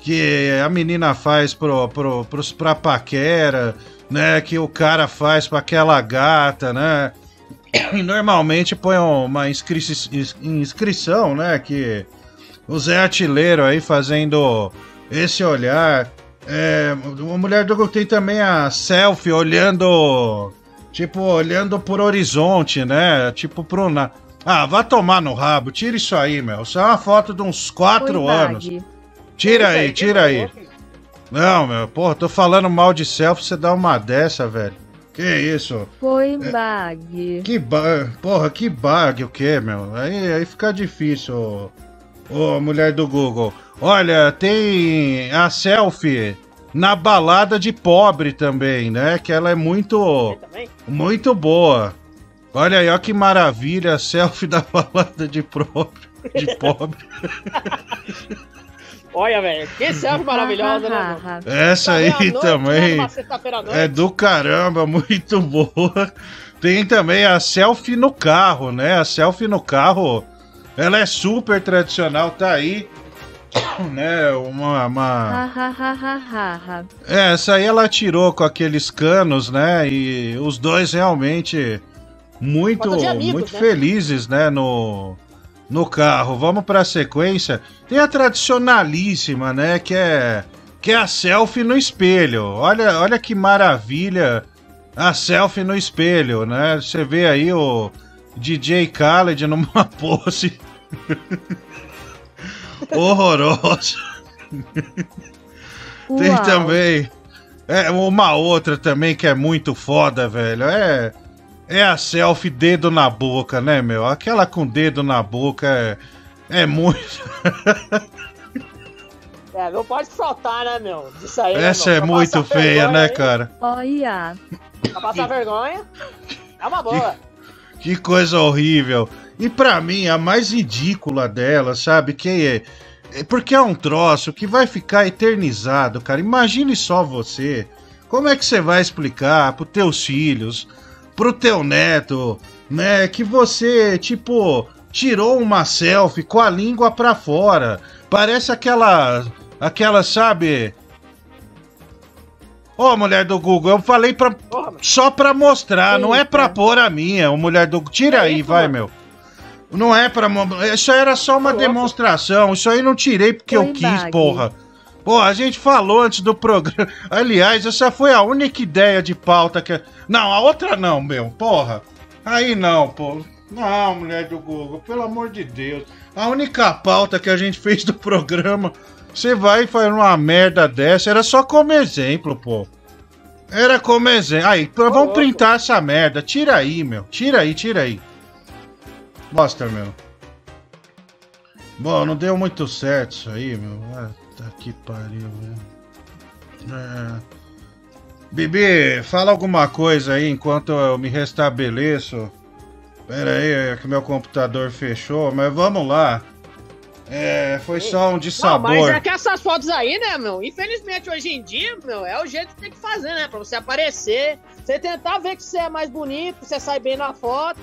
que a menina faz pro, pro, pros, pra paquera, né? Que o cara faz pra aquela gata, né? E normalmente põe uma inscri inscrição, né? Que o Zé Artilheiro aí fazendo esse olhar. É, uma mulher do Google tem também a selfie olhando. Tipo, olhando por horizonte, né? Tipo pro. Na... Ah, vá tomar no rabo, tira isso aí, meu. Isso é uma foto de uns 4 Foi anos. bag. Tira aí, tira aí. Não, meu, porra, tô falando mal de selfie, você dá uma dessa, velho. Que isso? Foi bag. Que bug, porra, que bug o quê, meu? Aí, aí fica difícil, ô, ô, mulher do Google. Olha, tem a selfie na balada de pobre também, né? Que ela é muito, muito boa. Olha aí, ó que maravilha, a selfie *laughs* da balada de pobre. De pobre. *laughs* Olha, velho, que selfie maravilhosa, né? *laughs* Essa Tá aí meia-noite, né, também noite. é do caramba, muito boa. Tem também a selfie no carro, né? A selfie no carro, ela é super tradicional, tá aí, *coughs* né? Uma, uma... É, essa aí ela tirou com aqueles canos, né? E os dois realmente muito, amigos, muito né? felizes, né? No, no carro. Vamos pra sequência. Tem a tradicionalíssima, né? Que é, que é a selfie no espelho. Olha, olha que maravilha a selfie no espelho, né? Você vê aí o DJ Khaled numa *laughs* pose horrorosa. Tem Uau. também. É, uma outra também que é muito foda, velho. É, é a selfie dedo na boca, né, meu? Aquela com dedo na boca é, é muito. *laughs* É, não pode faltar, né, meu? Disso aí, né, Essa meu? é muito feia, né, aí, cara? Olha. Pra passar vergonha, é uma boa. Que coisa horrível. E pra mim, a mais ridícula dela, sabe? Que é, é porque é um troço que vai ficar eternizado, cara. Imagine só você. Como é que você vai explicar pros teus filhos, pro teu neto, né? Que você, tipo, tirou uma selfie com a língua pra fora. Parece aquela. Aquela, sabe? Ô, mulher do Google, eu falei pra, só pra mostrar, não é pra pôr a minha, ô mulher do Tira aí, vai, meu. Não é pra. Isso era só uma demonstração. Isso aí não tirei porque eu quis, bag. porra. Pô, a gente falou antes do programa. *laughs* Aliás, essa foi a única ideia de pauta que. Não, a outra não, meu. Porra. Aí não, pô. Não, mulher do Google, pelo amor de Deus. A única pauta que a gente fez do programa. Você vai e faz uma merda dessa. Era só como exemplo, pô. Era como exemplo. Aí, pô, vamos printar essa merda. Tira aí, meu. Tira aí, tira aí. Mostra, meu. Bom, não deu muito certo isso aí, meu. Ah, tá que pariu, velho. É. Bibi, fala alguma coisa aí enquanto eu me restabeleço. Pera aí, é que meu computador fechou, mas vamos lá. É, foi só um de Não, mas sabor. é que essas fotos aí, né, meu? Infelizmente, hoje em dia, meu, é o jeito que tem que fazer, né? Pra você aparecer, você tentar ver que você é mais bonito, que você sai bem na foto.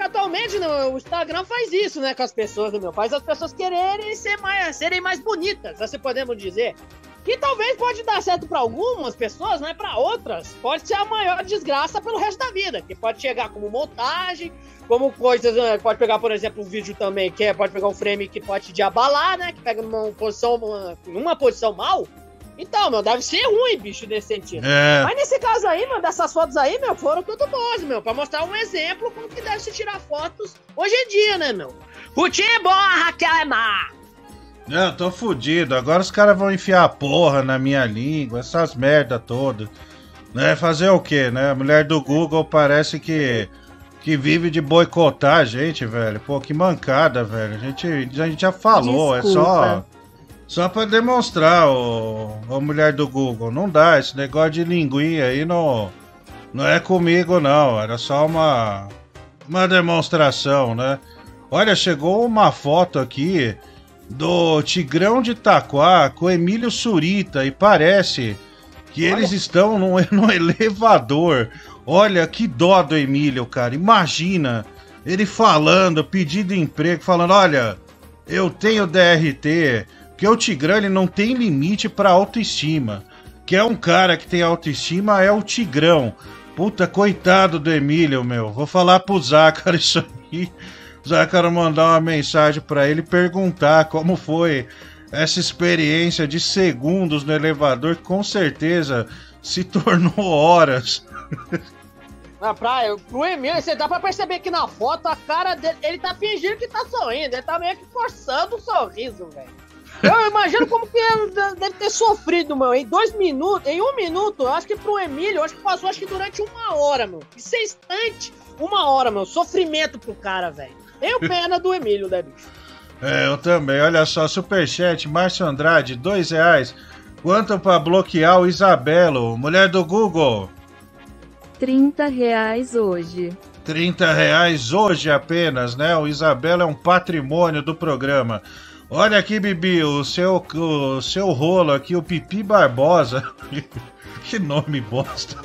Atualmente, né, o Instagram faz isso, né, com as pessoas, né, meu? Faz as pessoas quererem ser mais, serem mais bonitas, assim podemos dizer. Que talvez pode dar certo pra algumas pessoas, mas pra outras pode ser a maior desgraça pelo resto da vida. Que pode chegar como montagem, como coisas. né, Pode pegar, por exemplo, um vídeo também que é, pode pegar um frame que pode te abalar, né? Que pega numa posição, uma- numa posição mal. Então, meu, deve ser ruim, bicho, nesse sentido. É. Mas nesse caso aí, meu, dessas fotos aí, meu, foram tudo boas, meu, pra mostrar um exemplo como que deve se tirar fotos hoje em dia, né, meu? Putinha é boa, Raquel é má. Não, eu tô fudido. Agora os caras vão enfiar a porra na minha língua, essas merda todas. Né? Fazer o quê, né? A mulher do Google parece que, que vive de boicotar a gente, velho. Pô, que mancada, velho. A gente, a gente já falou, é só. Só pra demonstrar, o, a mulher do Google. Não dá, esse negócio de linguinha aí não, não é comigo, não. Era só uma, uma demonstração, né? Olha, chegou uma foto aqui do Tigrão de Itaquá com Emílio Surita e parece que eles estão no, *laughs* no elevador. Olha que dó do Emílio, cara. Imagina ele falando, pedindo emprego, falando: Olha, eu tenho DRT, porque o Tigrão ele não tem limite pra autoestima. Que é um cara que tem autoestima, é o Tigrão. Puta, coitado do Emílio, meu. Vou falar pro Zácaro *laughs* isso aí. O mandar uma mensagem pra ele perguntar como foi essa experiência de segundos no elevador, que com certeza se *laughs* tornou horas. Na praia, pro Emílio, você dá pra perceber que na foto a cara dele, ele tá fingindo que tá sorrindo, ele tá meio que forçando o sorriso, velho. Eu imagino como que ele deve ter sofrido, meu. Em dois minutos, em um minuto, eu acho que pro Emílio, eu acho que passou acho que durante uma hora, meu. Isso é instante, uma hora, meu. Sofrimento pro cara, velho. Tenho *laughs* pena do Emílio, né, bicho? É, eu também. Olha só, superchat, Márcio Andrade, dois reais. Quanto pra bloquear o Isabelo, mulher do Google? 30 reais hoje. 30 reais hoje apenas, né? O Isabela é um patrimônio do programa. Olha aqui, Bibi, o seu, o seu rolo aqui, o Pipi Barbosa. *laughs* que nome bosta.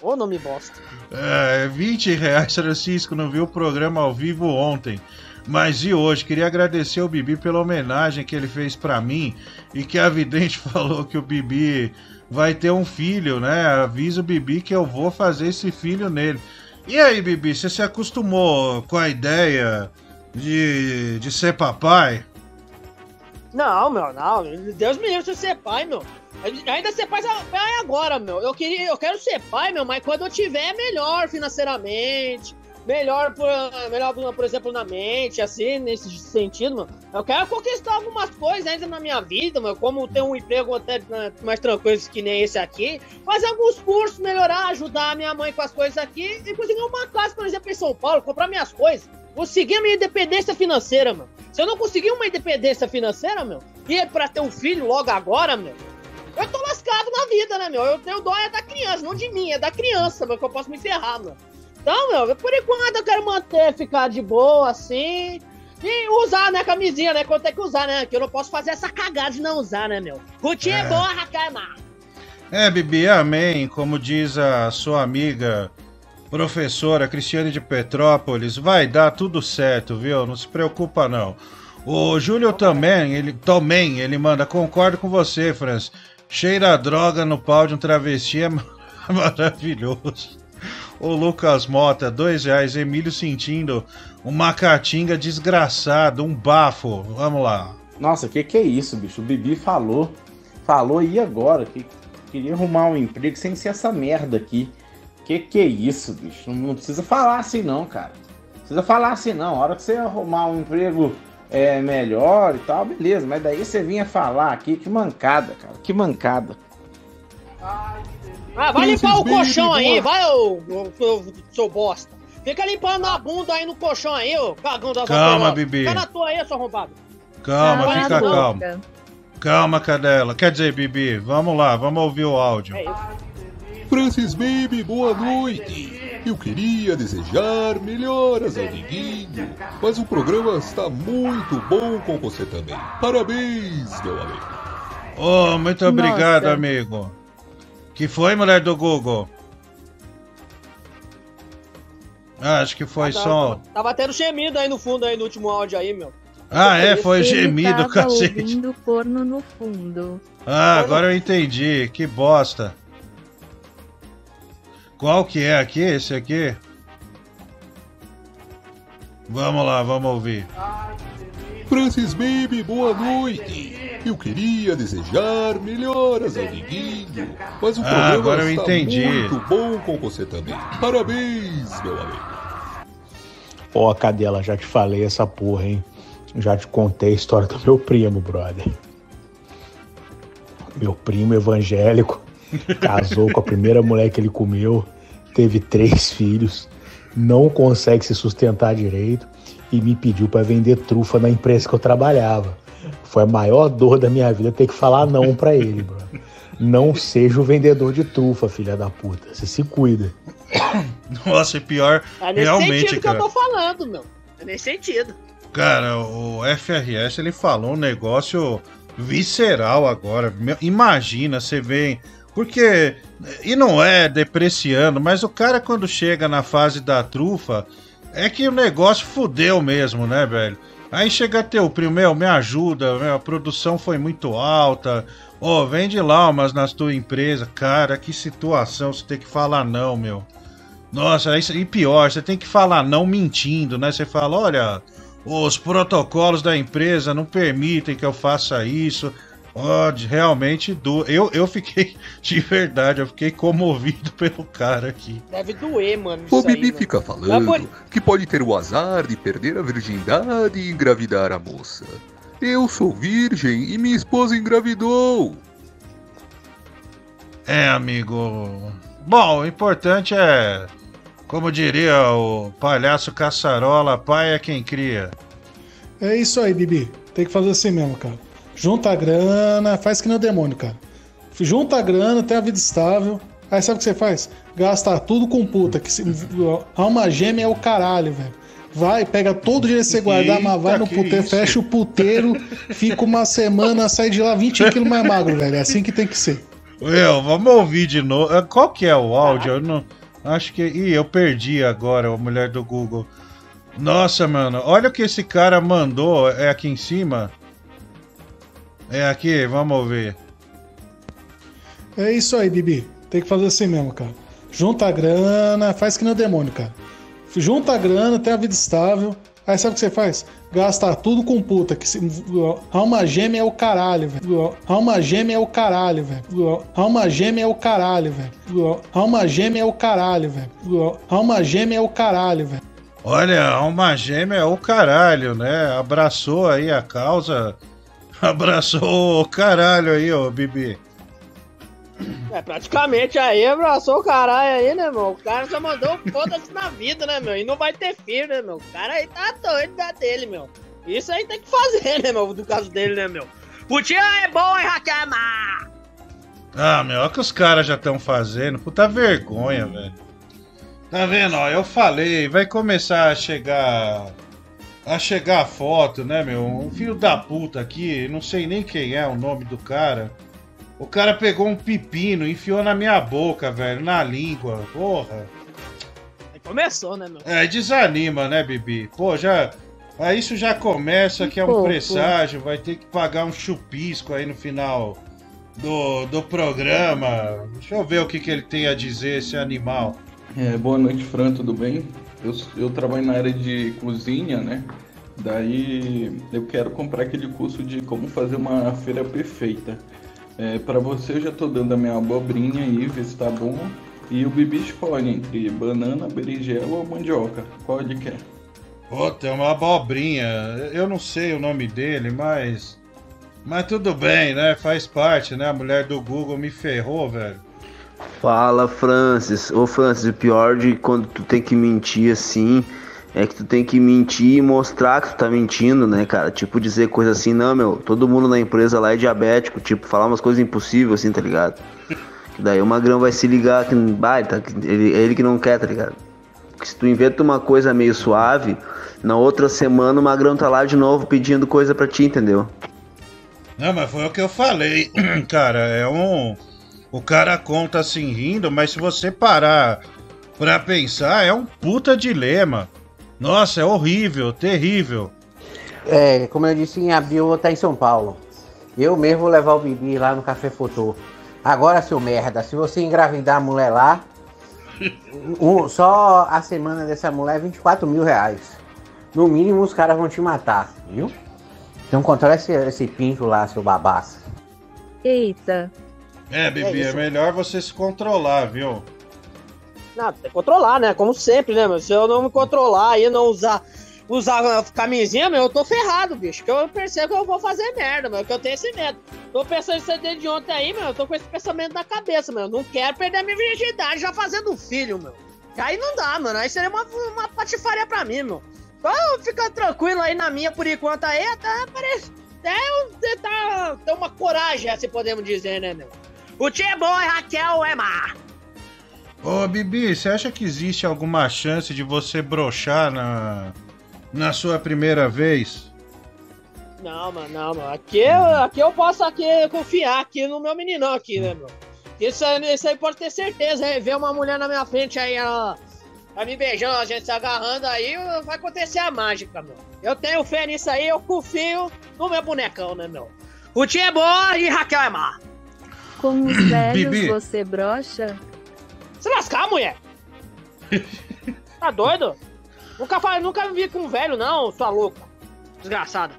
Ô, nome bosta. É, 20 reais, Francisco, não viu o programa ao vivo ontem. Mas e hoje? Queria agradecer ao Bibi pela homenagem que ele fez pra mim e que a vidente *laughs* falou que o Bibi vai ter um filho, né? Avisa o Bibi que eu vou fazer esse filho nele. E aí, Bibi, você se acostumou com a ideia de, de ser papai? Não, meu, não. Deus me livre de ser pai, meu. Ainda ser pai, pai agora, meu. Eu, queria, eu quero ser pai, meu, mas quando eu tiver melhor financeiramente, melhor, por, melhor, por exemplo, na mente, assim, nesse sentido, mano. Eu quero conquistar algumas coisas ainda na minha vida, mano, como ter um emprego até né, mais tranquilo que nem esse aqui, fazer alguns cursos, melhorar, ajudar a minha mãe com as coisas aqui e conseguir uma casa, por exemplo, em São Paulo, comprar minhas coisas. Conseguir a minha independência financeira, mano. Se eu não conseguir uma independência financeira, meu, e é pra ter um filho logo agora, meu, eu tô lascado na vida, né, meu? Eu tenho dó é da criança, não de mim, é da criança, meu, que eu posso me ferrar, meu. Então, meu, por enquanto eu quero manter, ficar de boa, assim. E usar, né, camisinha, né? Quando tem que usar, né? Que eu não posso fazer essa cagada de não usar, né, meu? Curtir é, é boa, Raquel É, Bibi, amém. Como diz a sua amiga professora Cristiane de Petrópolis, vai dar tudo certo, viu? Não se preocupa, não. O Júlio também, ele também, ele manda, concordo com você, Franz. Cheira a droga no pau de um travesti é *laughs* maravilhoso. O Lucas Mota, dois reais. Emílio sentindo uma caatinga desgraçado, um bafo. Vamos lá. Nossa, que que é isso, bicho? O Bibi falou. Falou e agora? Que queria arrumar um emprego sem ser essa merda aqui. Que que é isso, bicho? Não, não precisa falar assim não, cara. Não precisa falar assim não. A hora que você arrumar um emprego é, melhor e tal, beleza. Mas daí você vinha falar aqui, que mancada, cara. Que mancada. Ah, vai limpar o colchão aí, vai, ô, ô, seu bosta. Fica limpando a bunda aí no colchão aí, ô cagão da Calma, Bibi. Fica na tua aí, seu arrombado. Calma, fica calma. Calma, cadela. Quer dizer, Bibi, vamos lá, vamos ouvir o áudio. É Francis Baby, boa noite. Eu queria desejar melhoras ao Diguinho, mas o programa está muito bom com você também. Parabéns, meu amigo. Oh, muito obrigado, Nossa. amigo. Que foi, mulher do Google? Ah, acho que foi ah, só. Tava tendo gemido aí no fundo, aí no último áudio aí, meu. Ah, é, foi gemido, cacete. ouvindo porno no fundo. Ah, agora eu entendi. Que bosta. Qual que é aqui? Esse aqui? Vamos lá, vamos ouvir. Francis Baby, boa noite. Eu queria desejar melhoras ao Diguinho, mas o ah, programa está entendi. muito bom com você também. Parabéns, meu amigo. Ó, oh, Cadela, já te falei essa porra, hein? Já te contei a história do meu primo, brother. Meu primo evangélico *laughs* casou com a primeira mulher que ele comeu, teve três filhos, não consegue se sustentar direito e me pediu para vender trufa na empresa que eu trabalhava. Foi a maior dor da minha vida ter que falar não para ele, bro. Não seja o vendedor de trufa, filha da puta. Você se cuida. Nossa, e pior, é nesse realmente, sentido cara. que eu tô falando, meu. É nesse sentido. Cara, o FRS ele falou um negócio visceral agora. Imagina, você vê. Porque. E não é depreciando, mas o cara quando chega na fase da trufa, é que o negócio fudeu mesmo, né, velho? Aí chega teu primo, meu, me ajuda, meu, a produção foi muito alta. Ô, oh, vende laumas nas tua empresa. Cara, que situação, você tem que falar não, meu. Nossa, e pior, você tem que falar não mentindo, né? Você fala, olha, os protocolos da empresa não permitem que eu faça isso. Pode, realmente do. Eu, eu fiquei, *laughs* de verdade, eu fiquei comovido *laughs* pelo cara aqui. Deve doer, mano. O Bibi fica falando que pode ter o azar de perder a virgindade e engravidar a moça. Eu sou virgem e minha esposa engravidou. É, amigo. Bom, o importante é. Como diria o palhaço caçarola, pai é quem cria. É isso aí, Bibi. Tem que fazer assim mesmo, cara. Junta a grana, faz que nem o demônio, cara. Junta a grana, tem a vida estável. Aí sabe o que você faz? Gasta tudo com puta. Que se, alma gêmea é o caralho, velho. Vai, pega todo dia você guardar, mas vai Eita, no que puteiro, isso? fecha o puteiro, fica uma semana, sai de lá 20 quilos mais magro, velho. É assim que tem que ser. Eu, vamos ouvir de novo. Ah, Qual que é o áudio? Eu não. Acho que. Ih, eu perdi agora, a mulher do Google. Nossa, mano, olha o que esse cara mandou. É aqui em cima? É aqui, vamos ouvir. É isso aí, Bibi. Tem que fazer assim mesmo, cara. Junta a grana, faz que nem o demônio, cara. Junta a grana, tem a vida estável. Aí sabe o que você faz? Gasta tudo com puta. Que se... Alma gêmea é o caralho, velho. Alma gêmea é o caralho, velho. Alma gêmea é o caralho, velho. Alma gêmea é o caralho, velho. Alma gêmea é o caralho, velho. Olha, alma gêmea é o caralho, né? Abraçou aí a causa. *laughs* Abraçou o caralho aí, ô Bibi. É, praticamente aí abraçou o caralho aí, né, meu? O cara só mandou foda-se na vida, né, meu? E não vai ter filho, né, meu? O cara aí tá doido da dele, meu. Isso aí tem que fazer, né, meu? Do caso dele, né, meu? Putinha é bom, hein, Raquema? Ah, meu, olha o que os caras já estão fazendo. Puta vergonha, velho. Tá vendo, ó? Eu falei, vai começar a chegar. A chegar a foto, né, meu? Um filho da puta aqui, não sei nem quem é o nome do cara. O cara pegou um pepino, enfiou na minha boca, velho, na língua. Porra. Aí começou, né, meu? É, desanima, né, Bibi? Pô, já. Aí isso já começa que é um presságio, vai ter que pagar um chupisco aí no final do, do programa. Deixa eu ver o que, que ele tem a dizer, esse animal. É, boa noite, Fran, tudo bem? Eu, eu trabalho na área de cozinha, né? Daí eu quero comprar aquele curso de como fazer uma feira perfeita. É, para você eu já tô dando a minha abobrinha aí, ver se tá bom. E o Bibi escolhe entre banana, berinjela ou mandioca. Qual ele quer? Pô, tem uma abobrinha. Eu não sei o nome dele, mas. Mas tudo bem, né? Faz parte, né? A mulher do Google me ferrou, velho. Fala, Francis. Ô, Francis, o pior de quando tu tem que mentir assim é que tu tem que mentir e mostrar que tu tá mentindo, né, cara? Tipo, dizer coisa assim, não, meu, todo mundo na empresa lá é diabético. Tipo, falar umas coisas impossíveis, assim, tá ligado? Que daí o Magrão vai se ligar que, bah, ele, tá, ele, é ele que não quer, tá ligado? Porque se tu inventa uma coisa meio suave, na outra semana o Magrão tá lá de novo pedindo coisa pra ti, entendeu? Não, mas foi o que eu falei, *clears throat* cara. É um. O cara conta assim rindo, mas se você parar pra pensar, é um puta dilema. Nossa, é horrível, terrível. É, como eu disse, em abril eu vou estar em São Paulo. Eu mesmo vou levar o Bibi lá no Café Fotô. Agora, seu merda, se você engravidar a mulher lá, um- só a semana dessa mulher é 24 mil reais. No mínimo os caras vão te matar, viu? Então controla esse, esse pinto lá, seu babaça. Eita. É, Bibi, É é, melhor você se controlar, viu? Não, tem que controlar, né? Como sempre, né, meu? Se eu não me controlar e não usar, usar a camisinha, meu, eu tô ferrado, bicho. Que eu percebo que eu vou fazer merda, meu. Que eu tenho esse medo. Tô pensando isso aí desde ontem aí, meu. Eu tô com esse pensamento na cabeça, meu. Não quero perder minha virgindade já fazendo filho, meu. Aí não dá, mano. Aí seria uma, uma patifaria pra mim, meu. Só ficar tranquilo aí na minha por enquanto aí, até parece. Até eu tentar ter uma coragem, assim podemos dizer, né, meu? O tio é bom, é Raquel, é mar. Ô, Bibi, você acha que existe alguma chance de você brochar na, na sua primeira vez? Não, mano, não, mano. Aqui, eu- aqui eu posso aqui confiar aqui no meu meninão aqui, né, meu? Isso, aí- isso aí pode ter certeza, hein? Ver uma mulher na minha frente aí, ela tá me beijando, a gente se agarrando aí, vai acontecer a mágica, meu. Eu tenho fé nisso aí, eu confio no meu bonecão, né, meu? O tio é bom e Raquel é má. Com os *clears throat* velhos Bibi. você brocha? Se lascar, mulher! *laughs* tá doido? Nunca, nunca vi com um velho, não, sua louca. Desgraçada.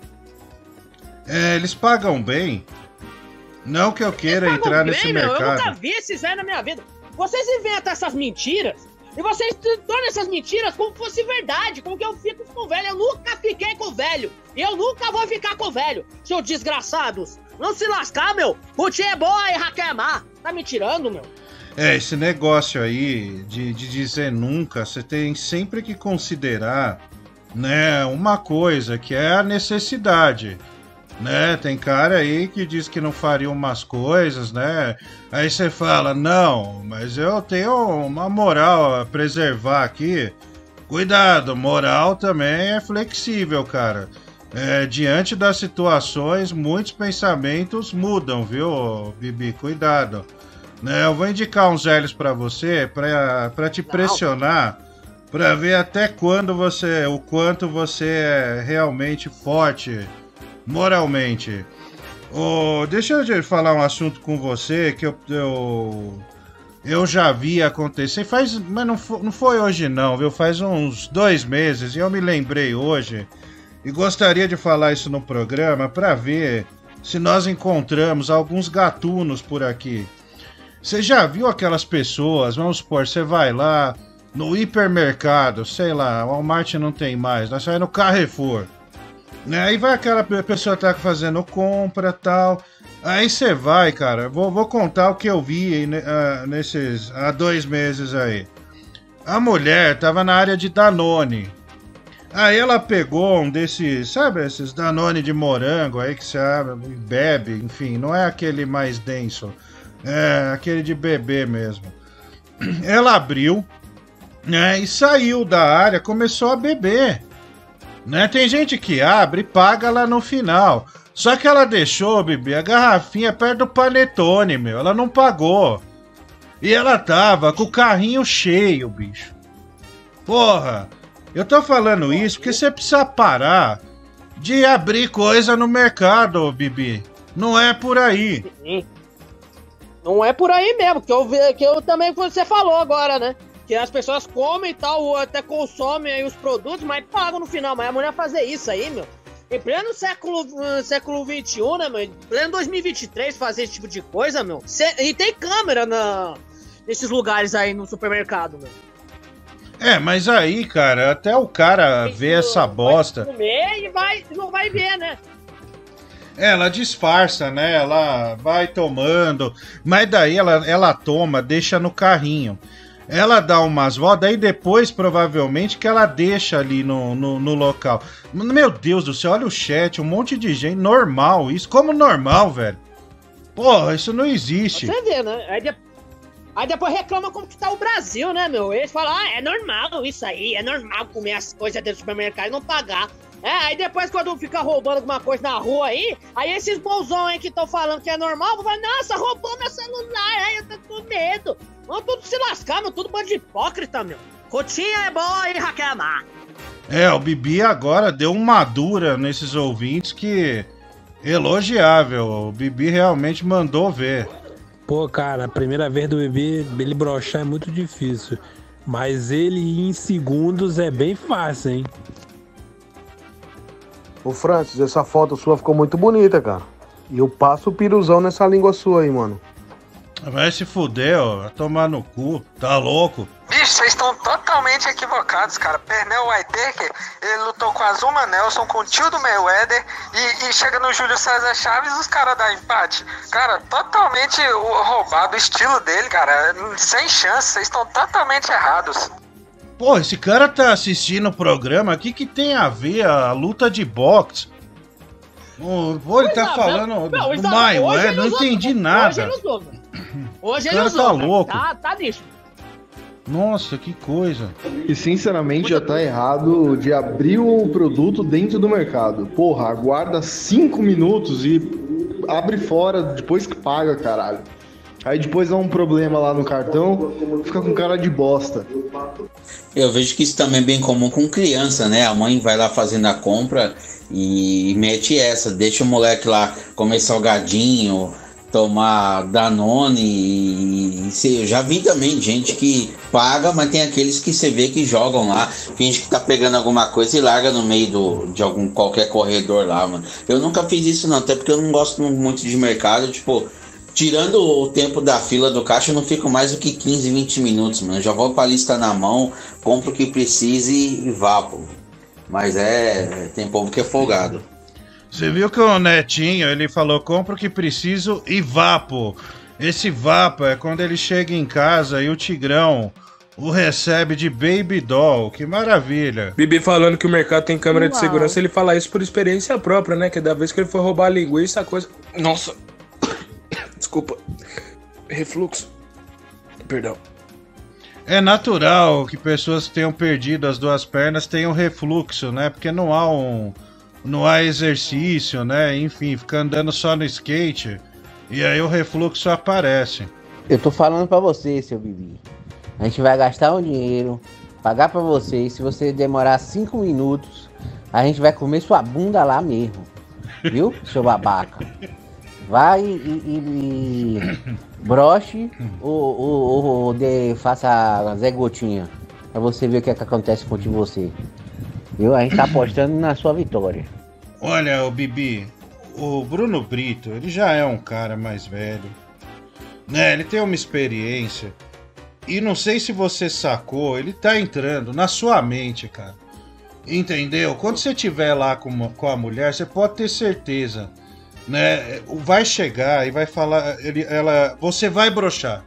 É, eles pagam bem. Não que eu queira entrar nesse Bem, meu, eu mercado. nunca vi esses velhos na minha vida. Vocês inventam essas mentiras e vocês tornam essas mentiras como se fosse verdade, como que eu fico com o velho. Eu nunca fiquei com o velho. E eu nunca vou ficar com o velho, seus desgraçados. Não se lascar, meu. Tio é boa e Raquel é má. Tá me tirando, meu. É, esse negócio aí de, de dizer nunca, você tem sempre que considerar, né, uma coisa que é a necessidade. Né, tem cara aí que diz que não faria umas coisas, né? Aí você fala, não, mas eu tenho uma moral a preservar aqui. cuidado, moral também é flexível, cara. É, diante das situações, muitos pensamentos mudam, viu, Bibi? Cuidado. Né, eu vou indicar uns L's pra você, pra te pressionar, pra ver até quando você, o quanto você é realmente forte moralmente. Ô, deixa eu falar um assunto com você que eu, eu, eu já vi acontecer. Faz, mas não foi, não foi hoje não, viu? Faz uns dois meses e eu me lembrei hoje e gostaria de falar isso no programa para ver se nós encontramos alguns gatunos por aqui. Você já viu aquelas pessoas? Vamos supor, você vai lá no hipermercado, sei lá, Walmart não tem mais, nós vai no Carrefour. Né? Aí vai aquela pe- pessoa tá fazendo compra tal. Aí você vai, cara. Vou, vou contar o que eu vi ah, nesses há dois meses aí. A mulher tava na área de Danone. Aí ela pegou um desses, sabe, esses Danone de morango aí que você abre e bebe, enfim, não é aquele mais denso, é aquele de bebê mesmo. Ela abriu, né, e saiu da área, começou a beber. Né? Tem gente que abre e paga lá no final. Só que ela deixou, Bibi, a garrafinha perto do panetone, meu. Ela não pagou. E ela tava com o carrinho cheio, bicho. Porra, eu tô falando isso porque você precisa parar de abrir coisa no mercado, Bibi. Não é por aí. Sim. Não é por aí mesmo, que eu, que eu também você falou agora, né? Que as pessoas comem e tal, ou até consomem os produtos, mas pagam no final. Mas a mulher fazer isso aí, meu. Em pleno século, ah, século XXI, né, meu? Em pleno 2023, fazer esse tipo de coisa, meu. Cê- e tem câmera na, nesses lugares aí no supermercado, meu. É, mas aí, cara, até o cara ver essa bosta. Comer e vai, não vai ver, né? Ela disfarça, né? Ela vai tomando, mas daí ela, ela toma, deixa no carrinho. Ela dá umas voltas, aí depois, provavelmente, que ela deixa ali no, no, no local. Meu Deus do céu, olha o chat, um monte de gente. Normal, isso como normal, velho. Porra, isso não existe. Você vê, né? Aí, de- aí depois reclama como que tá o Brasil, né, meu? Eles falam, ah, é normal isso aí, é normal comer as coisas dentro do supermercado e não pagar. É, aí depois quando fica roubando alguma coisa na rua aí, aí esses bolsão aí que estão falando que é normal, vão falar, nossa, roubou meu celular, ai, eu tô com medo. Vão tudo se lascar, meu, tudo bando de hipócrita, meu. Cotinha é boa e Raquel má. É, o Bibi agora deu uma dura nesses ouvintes que. Elogiável. O Bibi realmente mandou ver. Pô, cara, a primeira vez do bebê, ele broxar é muito difícil. Mas ele em segundos é bem fácil, hein? Ô Francis, essa foto sua ficou muito bonita, cara. E eu passo o piruzão nessa língua sua aí, mano. Vai se fuder, ó. Vai tomar no cu. Tá louco? Bicho, vocês estão totalmente equivocados, cara. Pernell Whitaker, ele lutou com a Zuma Nelson, com o tio do Mayweather, e, e chega no Júlio César Chaves os caras dão empate. Cara, totalmente roubado o estilo dele, cara. Sem chance, vocês estão totalmente errados. Pô, esse cara tá assistindo o programa. O que, que tem a ver a luta de boxe? O, pô, ele tá Não, falando não, do Maio, é? Não entendi Hoje nada. Hoje ele cara usou. tá cara. louco. Tá, tá lixo. Nossa, que coisa. E sinceramente já tá errado de abrir o produto dentro do mercado. Porra, aguarda cinco minutos e abre fora depois que paga, caralho. Aí depois dá um problema lá no cartão, fica com cara de bosta. Eu vejo que isso também é bem comum com criança, né? A mãe vai lá fazendo a compra e mete essa, deixa o moleque lá comer salgadinho, tomar Danone e, e eu já vi também gente que paga, mas tem aqueles que você vê que jogam lá, finge que tá pegando alguma coisa e larga no meio do, de algum qualquer corredor lá, mano. Eu nunca fiz isso não, até porque eu não gosto muito de mercado, tipo, Tirando o tempo da fila do caixa, eu não fico mais do que 15, 20 minutos, mano. Eu já vou com a lista na mão, compro o que precise e vá, pô. Mas é. Tem povo que é folgado. Você viu que o Netinho, ele falou, compra o que preciso e vapo. Esse vapo é quando ele chega em casa e o Tigrão o recebe de baby doll. Que maravilha. Bibi falando que o mercado tem câmera de Uau. segurança, ele fala isso por experiência própria, né? Que da vez que ele foi roubar a linguiça, a coisa. Nossa! *coughs* Desculpa. Refluxo. Perdão. É natural que pessoas que tenham perdido as duas pernas tenham refluxo, né? Porque não há um. Não há exercício, né? Enfim, fica andando só no skate. E aí o refluxo aparece. Eu tô falando pra você, seu Bibi. A gente vai gastar um dinheiro, pagar pra você. E se você demorar cinco minutos, a gente vai comer sua bunda lá mesmo. Viu, *laughs* seu babaca? Vai e, e, e broche ou, ou, ou de, faça Zé Gotinha. Pra você ver o que, é que acontece com você. Viu? A gente tá apostando na sua vitória. Olha, o Bibi, o Bruno Brito, ele já é um cara mais velho. Né, ele tem uma experiência. E não sei se você sacou, ele tá entrando na sua mente, cara. Entendeu? Quando você estiver lá com, uma- com a mulher, você pode ter certeza, né? Vai chegar e vai falar, ele, ela, você vai brochar.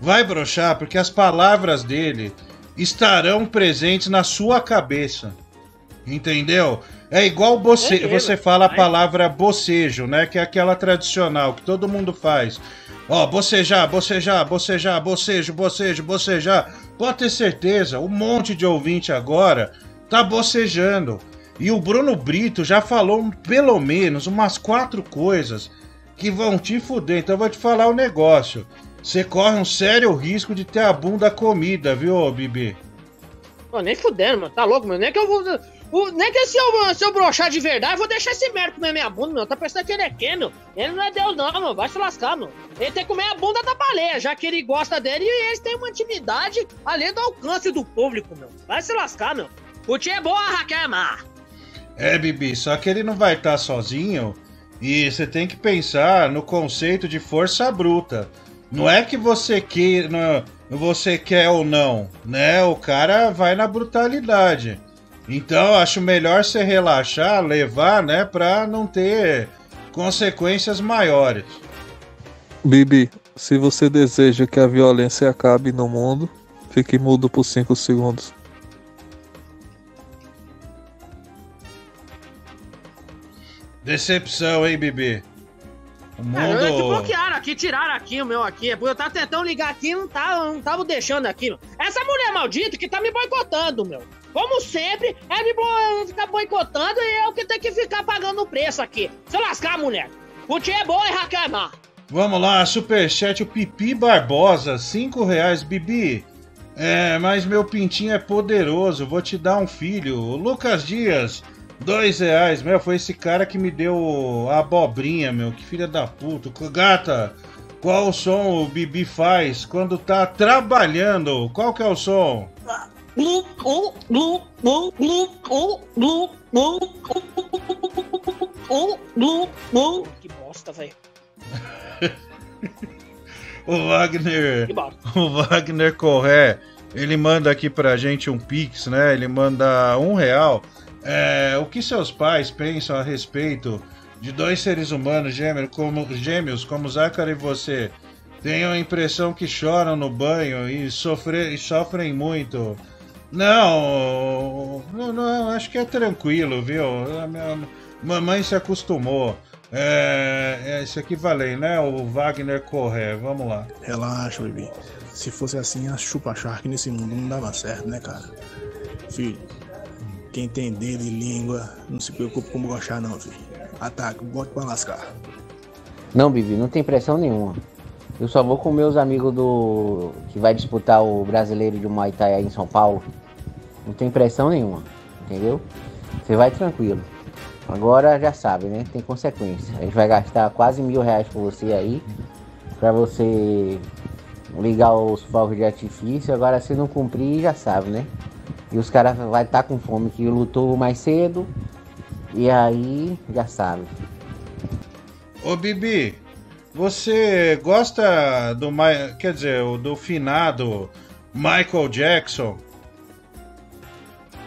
Vai brochar porque as palavras dele estarão presentes na sua cabeça. Entendeu? É igual Beleza. você fala a palavra bocejo, né? Que é aquela tradicional que todo mundo faz. Ó, bocejar, bocejar, bocejar, bocejo, bocejo, bocejar. Pode ter certeza, um monte de ouvinte agora tá bocejando. E o Bruno Brito já falou pelo menos umas quatro coisas que vão te fuder. Então eu vou te falar o negócio. Você corre um sério risco de ter a bunda comida, viu, Bibi? Pô, nem fudendo, mano. Tá louco, mano. Nem que eu vou. o- nem que se eu, se eu broxar de verdade, eu vou deixar esse merda comer minha bunda, meu. Tá pensando que ele é quem, meu? Ele não é Deus, não, meu. Vai se lascar, meu. Ele tem que comer a bunda da baleia, já que ele gosta dele e eles têm uma intimidade além do alcance do público, meu. Vai se lascar, meu. O tio é boa, Raquel Mar. É, Bibi, só que ele não vai estar sozinho e você tem que pensar no conceito de força bruta. Não é que você quer, não, você quer ou não, né? O cara vai na brutalidade. Então, acho melhor você relaxar, levar, né, pra não ter consequências maiores. Bibi, se você deseja que a violência acabe no mundo, fique mudo por 5 segundos. Decepção, hein, Bibi? O É, mundo. bloquearam aqui, tiraram aqui o meu aqui. Eu tava tentando ligar aqui e não tava, não tava deixando aqui. Essa mulher maldita que tá me boicotando, meu. Como sempre, é me bo- ficar boicotando e eu que tenho que ficar pagando o preço aqui. Se lascar, mulher. O tio é bom e Raquel Vamos lá, superchat, o Pipi Barbosa, 5 reais, Bibi. É, mas meu pintinho é poderoso, vou te dar um filho. Lucas Dias, dois reais. Meu, foi esse cara que me deu a abobrinha, meu, que filha da puta. Gata, qual o som o Bibi faz quando tá trabalhando? Qual que é o som? Que bosta, velho. *laughs* O Wagner. O Wagner Corré, ele manda aqui pra gente um pix, né? Ele manda um real. É, o que seus pais pensam a respeito de dois seres humanos gêmeos como, gêmeos, como Zácaro e você? Tenho a impressão que choram no banho e, sofre, e sofrem muito. Não, não, não, acho que é tranquilo, viu? A minha mamãe se acostumou. É, é isso aqui valeu, né? O Wagner Corré, vamos lá. Relaxa, bebê. Se fosse assim, a chupa shark nesse mundo não dava certo, né, cara? Filho, quem tem dedo e língua, não se preocupe como gostar, não, filho. Ataque, bote pra lascar. Não, Bibi, não tem pressão nenhuma. Eu só vou com meus amigos do. que vai disputar o brasileiro de Muay Thai aí em São Paulo. Não tem pressão nenhuma, entendeu? Você vai tranquilo. Agora já sabe, né? Tem consequência. A gente vai gastar quase mil reais por você aí. Pra você ligar os fogos de artifício. Agora se não cumprir, já sabe, né? E os caras vai estar com fome que lutou mais cedo. E aí, já sabe. Ô Bibi, você gosta do quer dizer, o do finado Michael Jackson?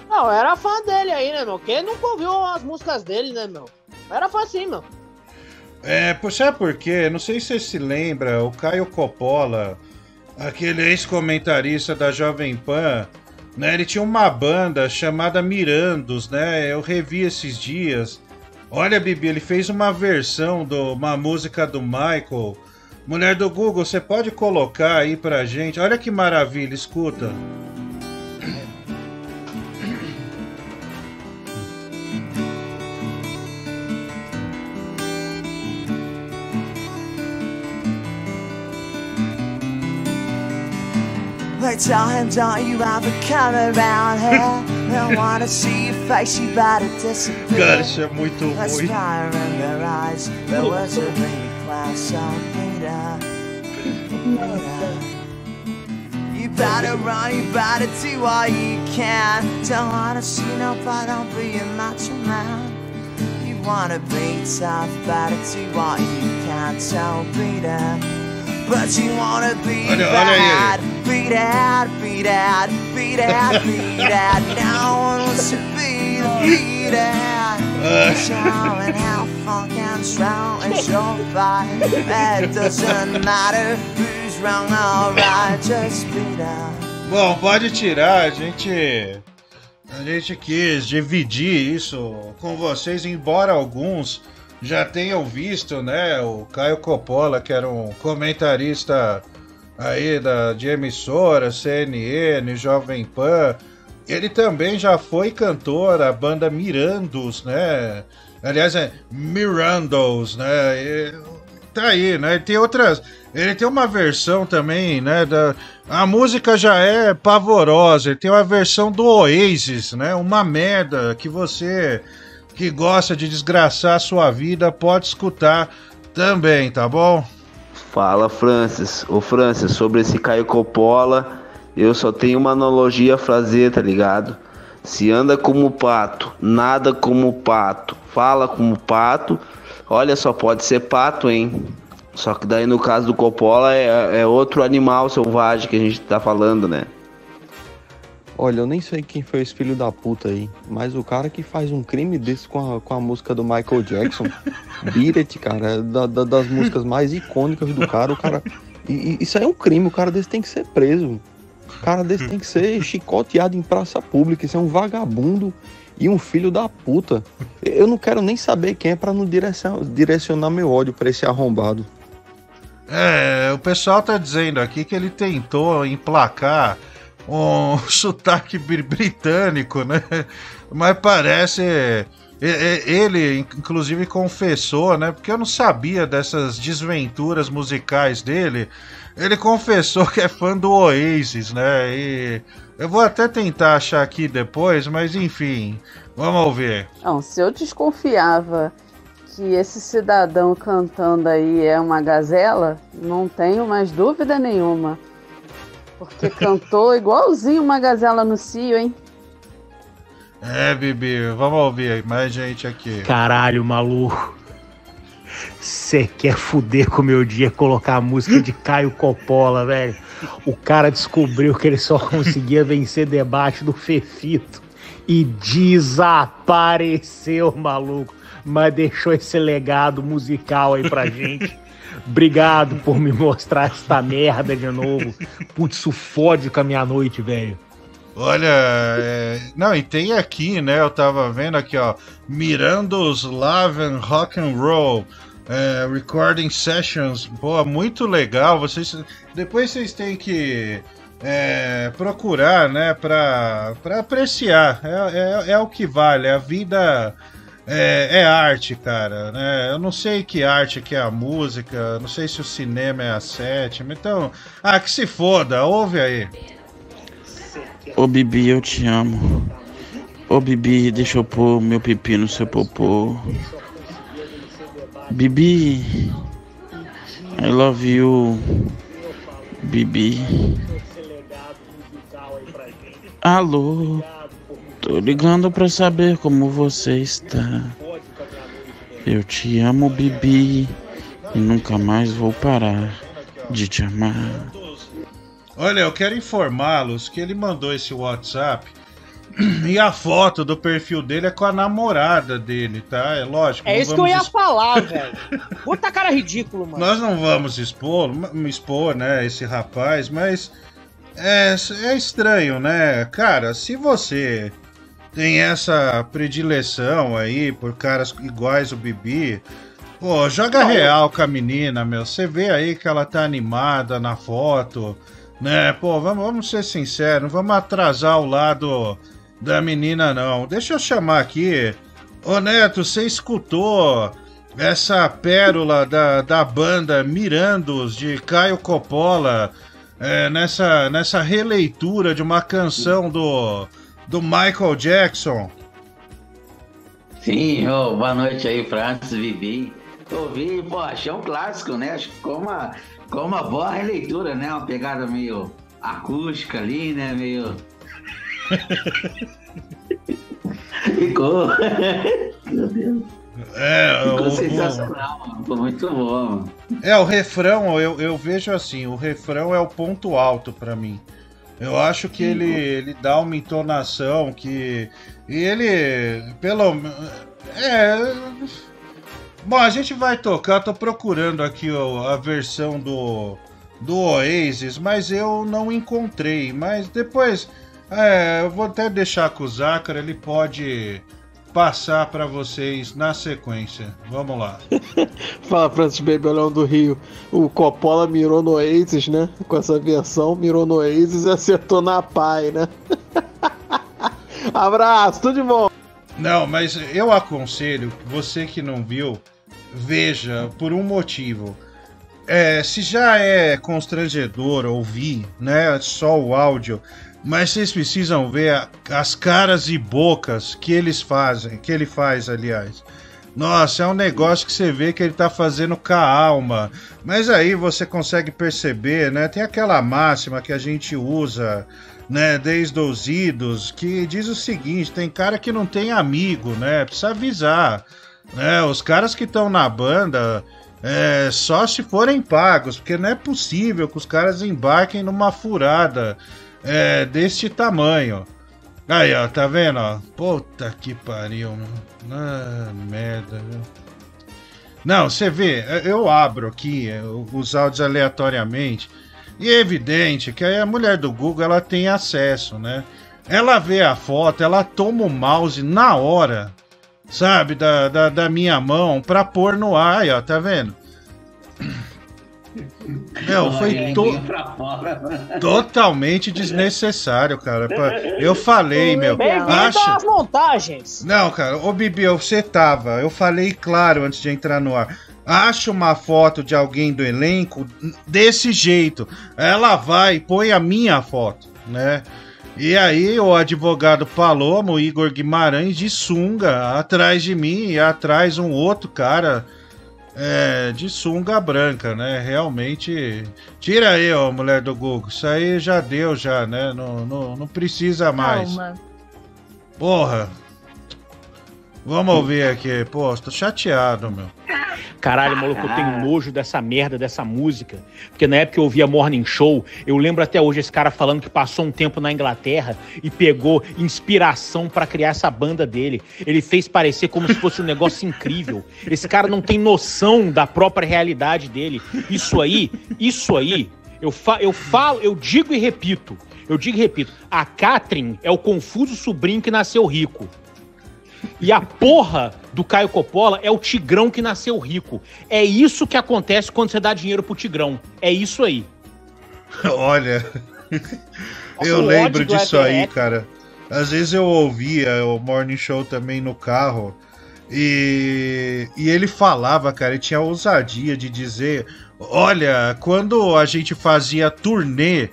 Não, eu era fã dele aí, né, meu? Quem nunca ouviu as músicas dele, né, meu? Eu era fã sim, meu. É, por- sabe por quê? Não sei se você se lembra, o Caio Coppola, aquele ex-comentarista da Jovem Pan, né? Ele tinha uma banda chamada Mirandos, né? Eu revi esses dias. Olha, Bibi, ele fez uma versão de uma música do Michael Mulher do Google, você pode colocar aí pra gente. Olha que maravilha, escuta. Tell him, don't you ever come around here. They wanna see your face, you better disappear. Cara, isso é muito Let's ruim. fire in their eyes. There was a baby class on Peter. You better run, you better do what you can. Don't wanna see nobody, don't be a macho man. You wanna be tough, better do what you can. Don't be there. But you wanna be Olha- olha bad. Be that, be that, be that, be that. *laughs* No one wants to be the be that. Ah. Showing how fucking strong is your fight. It doesn't matter who's wrong or right, just be that. Bom, pode tirar, a gente. A gente quis dividir isso com vocês, embora alguns já tenham visto, né? O Caio Coppola, que era um comentarista aí da, de emissora, CNN, Jovem Pan. Ele também já foi cantor, a banda Mirandos, né? Aliás, é Mirandos, né? E tá aí, né? Ele tem outras. Ele tem uma versão também, né? Da, a música já é pavorosa. Ele tem uma versão do Oasis, né? Uma merda que você que gosta de desgraçar a sua vida pode escutar também, tá bom? Fala, Francis. Ô, Francis, sobre esse Caio Coppola, eu só tenho uma analogia a fazer, tá ligado? Se anda como pato, nada como pato, fala como pato, olha, só pode ser pato, hein? Só que daí no caso do Coppola é, é outro animal selvagem que a gente tá falando, né? Olha, eu nem sei quem foi esse filho da puta aí, mas o cara que faz um crime desse com a, com a música do Michael Jackson, Beat It, cara, da- da- das músicas mais icônicas do cara, o cara. e- isso aí é um crime, o cara desse tem que ser preso. O cara desse tem que ser chicoteado em praça pública, isso é um vagabundo e um filho da puta. Eu não quero nem saber quem é pra não direcionar, direcionar meu ódio pra esse arrombado. É, o pessoal tá dizendo aqui que ele tentou emplacar um *laughs* sotaque br- britânico, né? Mas parece. Ele, inclusive, confessou, né? Porque eu não sabia dessas desventuras musicais dele. Ele confessou que é fã do Oasis, né? E eu vou até tentar achar aqui depois, mas enfim, vamos ouvir. Não, se eu desconfiava que esse cidadão cantando aí é uma gazela, não tenho mais dúvida nenhuma. Porque cantou igualzinho uma gazela no cio, hein? É, Bibi, vamos ouvir aí, mais gente aqui. Caralho, maluco. Você quer fuder com o meu dia colocar a música de Caio Coppola, velho? O cara descobriu que ele só conseguia vencer debate do Fefito e desapareceu, maluco. Mas deixou esse legado musical aí pra gente. Obrigado por me mostrar esta merda de novo. Putz, isso fode com a minha noite, velho. Olha, é, não, e tem aqui, né? Eu tava vendo aqui, ó, Mirando's Love and Rock and Roll é, Recording Sessions, pô, muito legal. Vocês depois vocês têm que é, procurar, né, pra, pra apreciar. É, é, é o que vale. A vida é, é arte, cara. Né? Eu não sei que arte que é a música, não sei se o cinema é a sétima. Então, ah, que se foda, ouve aí. Ô Bibi, eu te amo. Ô Bibi, deixa eu pôr meu pipi no seu popô. Bibi, I love you. Bibi. Alô, tô ligando pra saber como você está. Eu te amo, Bibi, e nunca mais vou parar de te amar. Olha, eu quero informá-los que ele mandou esse WhatsApp *clears throat* e a foto do perfil dele é com a namorada dele, tá? É lógico. É isso que eu ia exp- falar, *laughs* velho. Puta cara ridículo, mano. Nós não vamos expor, expor, né, esse rapaz, mas é, é estranho, né? Cara, se você tem essa predileção aí por caras iguais o Bibi, Pô, joga real com a menina, meu. Você vê aí que ela tá animada na foto, né? Pô, vamos, vamos ser sinceros, não vamos atrasar o lado da menina, não. Deixa eu chamar aqui. Ô Neto, você escutou essa pérola da, da banda Mirandos de Caio Coppola é, nessa, nessa releitura de uma canção do, do Michael Jackson? Sim, ô, boa noite aí, Francis, Vivi. Ouvi, pô, achei um clássico, né? Acho que ficou uma, ficou uma boa releitura, né? Uma pegada meio acústica ali, né? Meio. *laughs* ficou. Meu Deus. É, Ficou o- sensacional, mano. Ficou muito bom, mano. É, o refrão, eu, eu vejo assim, o refrão é o ponto alto pra mim. Eu acho que ele, ele dá uma entonação que. E ele. Pelo. É. Bom, a gente vai tocar, tô procurando aqui ó, a versão do. Do Oasis, mas eu não encontrei. Mas depois. É, eu vou até deixar com o Zácara, ele pode passar pra vocês na sequência. Vamos lá. *laughs* Fala, Francis Bebelão do Rio. O Coppola mirou no Oasis, né? Com essa versão, mirou no Oasis e acertou na Pai, né? *laughs* Abraço, tudo de bom. Não, mas eu aconselho, você que não viu, veja por um motivo. É, se já é constrangedor ouvir, né, só o áudio, mas vocês precisam ver a- as caras e bocas que eles fazem, que ele faz, aliás. Nossa, é um negócio que você vê que ele tá fazendo com a alma. Mas aí você consegue perceber, né? Tem aquela máxima que a gente usa, né, desde os idos, que diz o seguinte: tem cara que não tem amigo, né? Precisa avisar. Né? Os caras que estão na banda, é, só se forem pagos, porque não é possível que os caras embarquem numa furada é, deste tamanho. Aí, ó, tá vendo, ó? Puta que pariu, mano. Ah, merda, viu? Não, você vê, eu abro aqui é, os áudios aleatoriamente e é evidente que a mulher do Google ela tem acesso, né? Ela vê a foto, ela toma o mouse na hora, sabe, da, da, da minha mão pra pôr no ar, aí, ó, tá vendo? Não, foi Olha, to- totalmente desnecessário, cara. Eu falei, meu. Acha... às montagens. Não, cara, ô Bibi, você tava. Eu falei claro antes de entrar no ar. Acha uma foto de alguém do elenco desse jeito. Ela vai e põe a minha foto, né? E aí o advogado Palomo, Igor Guimarães, de sunga, atrás de mim e atrás um outro cara é, de sunga branca, né? Realmente. Tira aí, ó, mulher do Google. Isso aí já deu, já, né? Não, não, não precisa mais. Calma. Porra. Vamos ouvir aqui. Pô, tô chateado, meu. Caralho, maluco, eu tenho nojo dessa merda, dessa música. Porque na época que eu ouvia Morning Show, eu lembro até hoje esse cara falando que passou um tempo na Inglaterra e pegou inspiração pra criar essa banda dele. Ele fez parecer como se fosse um negócio incrível. Esse cara não tem noção da própria realidade dele. Isso aí, isso aí, eu, fa eu falo, eu digo e repito. Eu digo e repito. A Catherine é o confuso sobrinho que nasceu rico. E a porra do Caio Coppola é o Tigrão que nasceu rico. É isso que acontece quando você dá dinheiro pro Tigrão. É isso aí. *laughs* Olha, eu lembro disso aí, cara. Às vezes eu ouvia o Morning Show também no carro e, e ele falava, cara, ele tinha ousadia de dizer: Olha, quando a gente fazia turnê.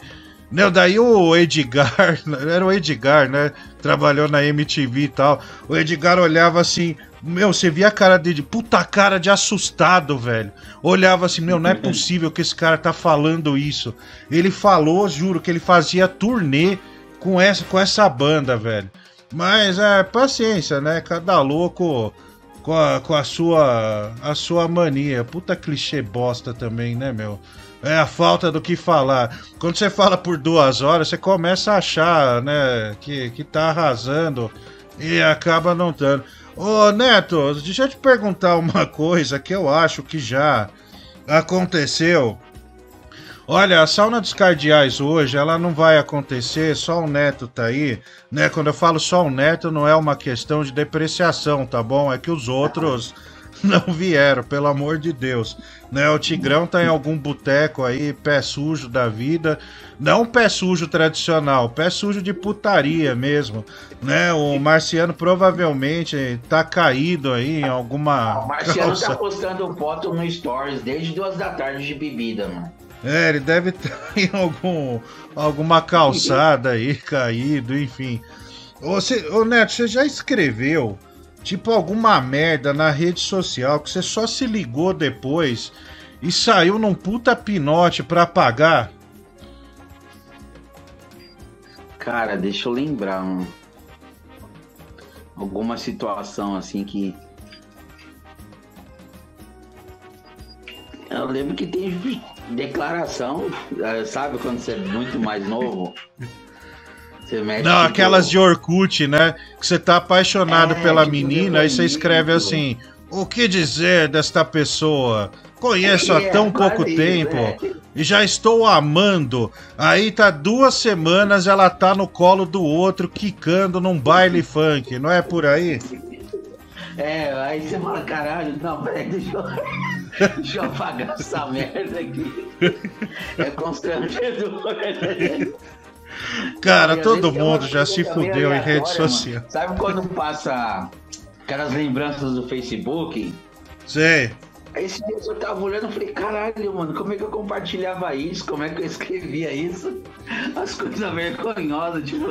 Não, daí o Edgar, *laughs* era o Edgar, né? Trabalhou na MTV e tal. O Edgar olhava assim, meu, você via a cara dele, puta cara de assustado, velho. Olhava assim, meu, não é possível que esse cara tá falando isso. Ele falou, juro, que ele fazia turnê com essa, com essa banda, velho. Mas é paciência, né? Cada louco com a, com a sua a sua mania. Puta clichê bosta também, né, meu? É a falta do que falar. Quando você fala por duas horas, você começa a achar, né, que, que tá arrasando e acaba não dando. Ô, Neto, deixa eu te perguntar uma coisa que eu acho que já aconteceu. Olha, a sauna dos cardeais hoje, ela não vai acontecer, só o Neto tá aí, né? Quando eu falo só o Neto, não é uma questão de depreciação, tá bom? É que os outros *laughs* não vieram, pelo amor de Deus. Né, o Tigrão tá em algum boteco aí, pé sujo da vida. Não pé sujo tradicional, pé sujo de putaria mesmo. Né? O Marciano provavelmente tá caído aí em alguma. O Marciano calça. tá postando foto no Stories desde duas da tarde de bebida, mano. É, ele deve estar em *laughs* algum, alguma calçada aí, caído, enfim. Ô, ô Neto, você já escreveu, tipo, alguma merda na rede social que você só se ligou depois e saiu num puta pinote pra pagar? Cara, deixa eu lembrar, mano. Alguma situação assim que. Eu lembro que tem declaração, eh, sabe quando você é muito mais novo? Você mexe Não, aquelas de Orkut, né? Que você tá apaixonado É, pela tipo, menina, aí você escreve assim: O que dizer desta pessoa? Conheço há É, tão quase pouco isso, tempo é. e já estou amando. Aí tá duas semanas, ela tá no colo do outro, quicando num baile funk, não é por aí? É, aí você fala, caralho, não, peraí, deixa eu, *laughs* deixa eu apagar essa merda aqui. É constrangedor. né? Cara, todo mundo já se fudeu em rede aleatórias, mano. social. Sabe quando passa aquelas lembranças do Facebook? Sei. Esse dia eu tava olhando e falei, caralho, mano, como é que eu compartilhava isso? Como é que eu escrevia isso? As coisas vergonhosas, tipo,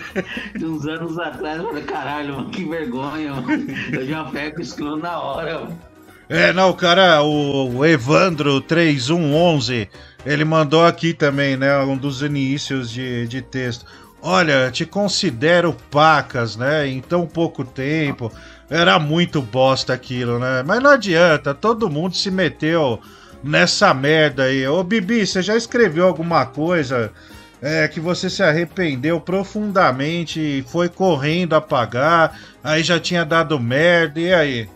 *laughs* de uns anos atrás. Eu falei, caralho, mano, que vergonha, mano. Eu já pego e excluo na hora, mano. É, não, cara, o Evandro 3111, ele mandou aqui também, né, um dos inícios de, de texto. Olha, te considero pacas, né, em tão pouco tempo. Era muito bosta aquilo, né? Mas não adianta, todo mundo se meteu nessa merda aí. Ô, Bibi, você já escreveu alguma coisa é, que você se arrependeu profundamente e foi correndo apagar, aí já tinha dado merda, e aí?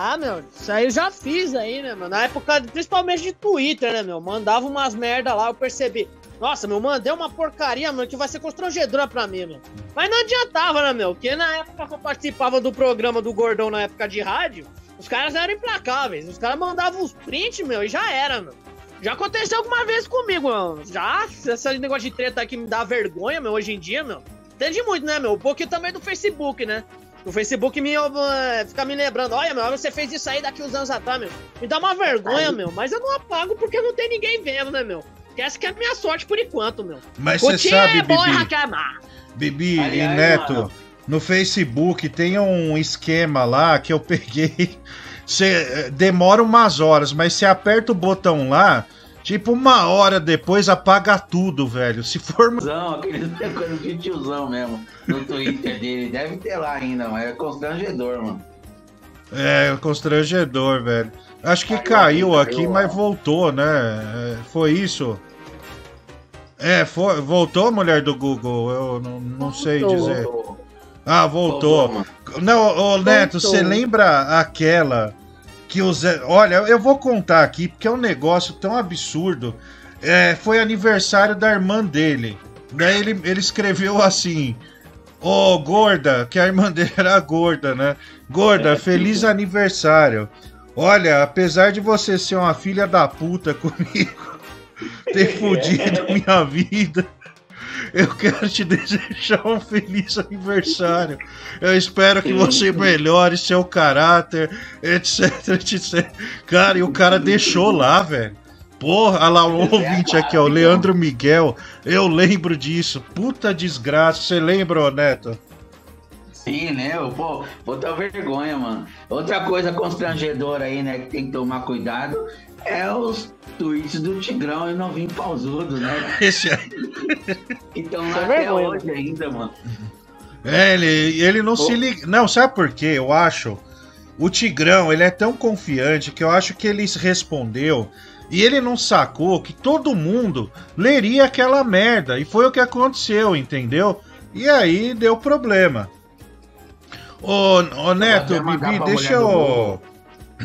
Ah, meu, isso aí eu já fiz aí, né, meu? Na época, principalmente de Twitter, né, meu? Mandava umas merda lá, eu percebi. Nossa, meu, mandei uma porcaria, meu, que vai ser constrangedora pra mim, meu. Mas não adiantava, né, meu? Porque na época que eu participava do programa do Gordão na época de rádio, os caras eram implacáveis. Os caras mandavam os prints, meu, e já era, meu. Já aconteceu alguma vez comigo, meu. Já, esse negócio de treta aí que me dá vergonha, meu, hoje em dia, meu. Entende muito, né, meu? Um pouquinho também do Facebook, né? O Facebook me eh, fica me lembrando, olha, meu, você fez isso aí daqui uns anos atrás, meu. Me dá uma vergonha, meu. Mas eu não apago porque não tem ninguém vendo, né, meu? Que essa que é a minha sorte por enquanto, meu. Mas O você sabe, é bom Bibi? em reclamar. Bibi Aliás, e Neto, mano. no Facebook tem um esquema lá que eu *laughs* peguei. Você eh, demora umas horas, mas você aperta o botão lá, tipo uma hora depois apaga tudo, velho. Se for. Tiozão, aquele *laughs* coisa de tiozão mesmo. No Twitter dele. Deve ter lá ainda, mas é constrangedor, mano. É constrangedor, velho. Acho que caiu caiu aqui, lá. mas voltou, né? É, Foi isso? É, foi, voltou, mulher do Google? Eu não, não sei Voltou. dizer. Ah, voltou. Voltou, não, ô Neto, você lembra aquela que o Zé. Olha, eu vou contar aqui porque é um negócio tão absurdo. É, foi aniversário da irmã dele. Daí ele, ele escreveu assim: Ô gorda, que a irmã *laughs* dele era gorda, né? Gorda, feliz aniversário. Olha, apesar de você ser uma filha da puta comigo, *laughs* ter fudido minha vida, eu quero te desejar um feliz aniversário. Eu espero que você melhore seu caráter, etc, etc. Cara, e o cara deixou lá, velho. Porra, olha lá o ouvinte aqui, ó, o Leandro Miguel. Eu lembro disso. Puta desgraça. Você lembra, Neto? Sim, né? Pô, puta vergonha, mano. Outra coisa constrangedora aí, né, que tem que tomar cuidado é os tweets do Tigrão e novinho pausudo, né? *laughs* Esse aí. Então lá é até vergonha. hoje ainda, mano. É, ele, ele não se liga. Não, sabe por quê? Eu acho. O Tigrão, ele é tão confiante que eu acho que ele respondeu e ele não sacou que todo mundo leria aquela merda. E foi o que aconteceu, entendeu? E aí deu problema. Ô, ô Neto, Bibi, deixa eu,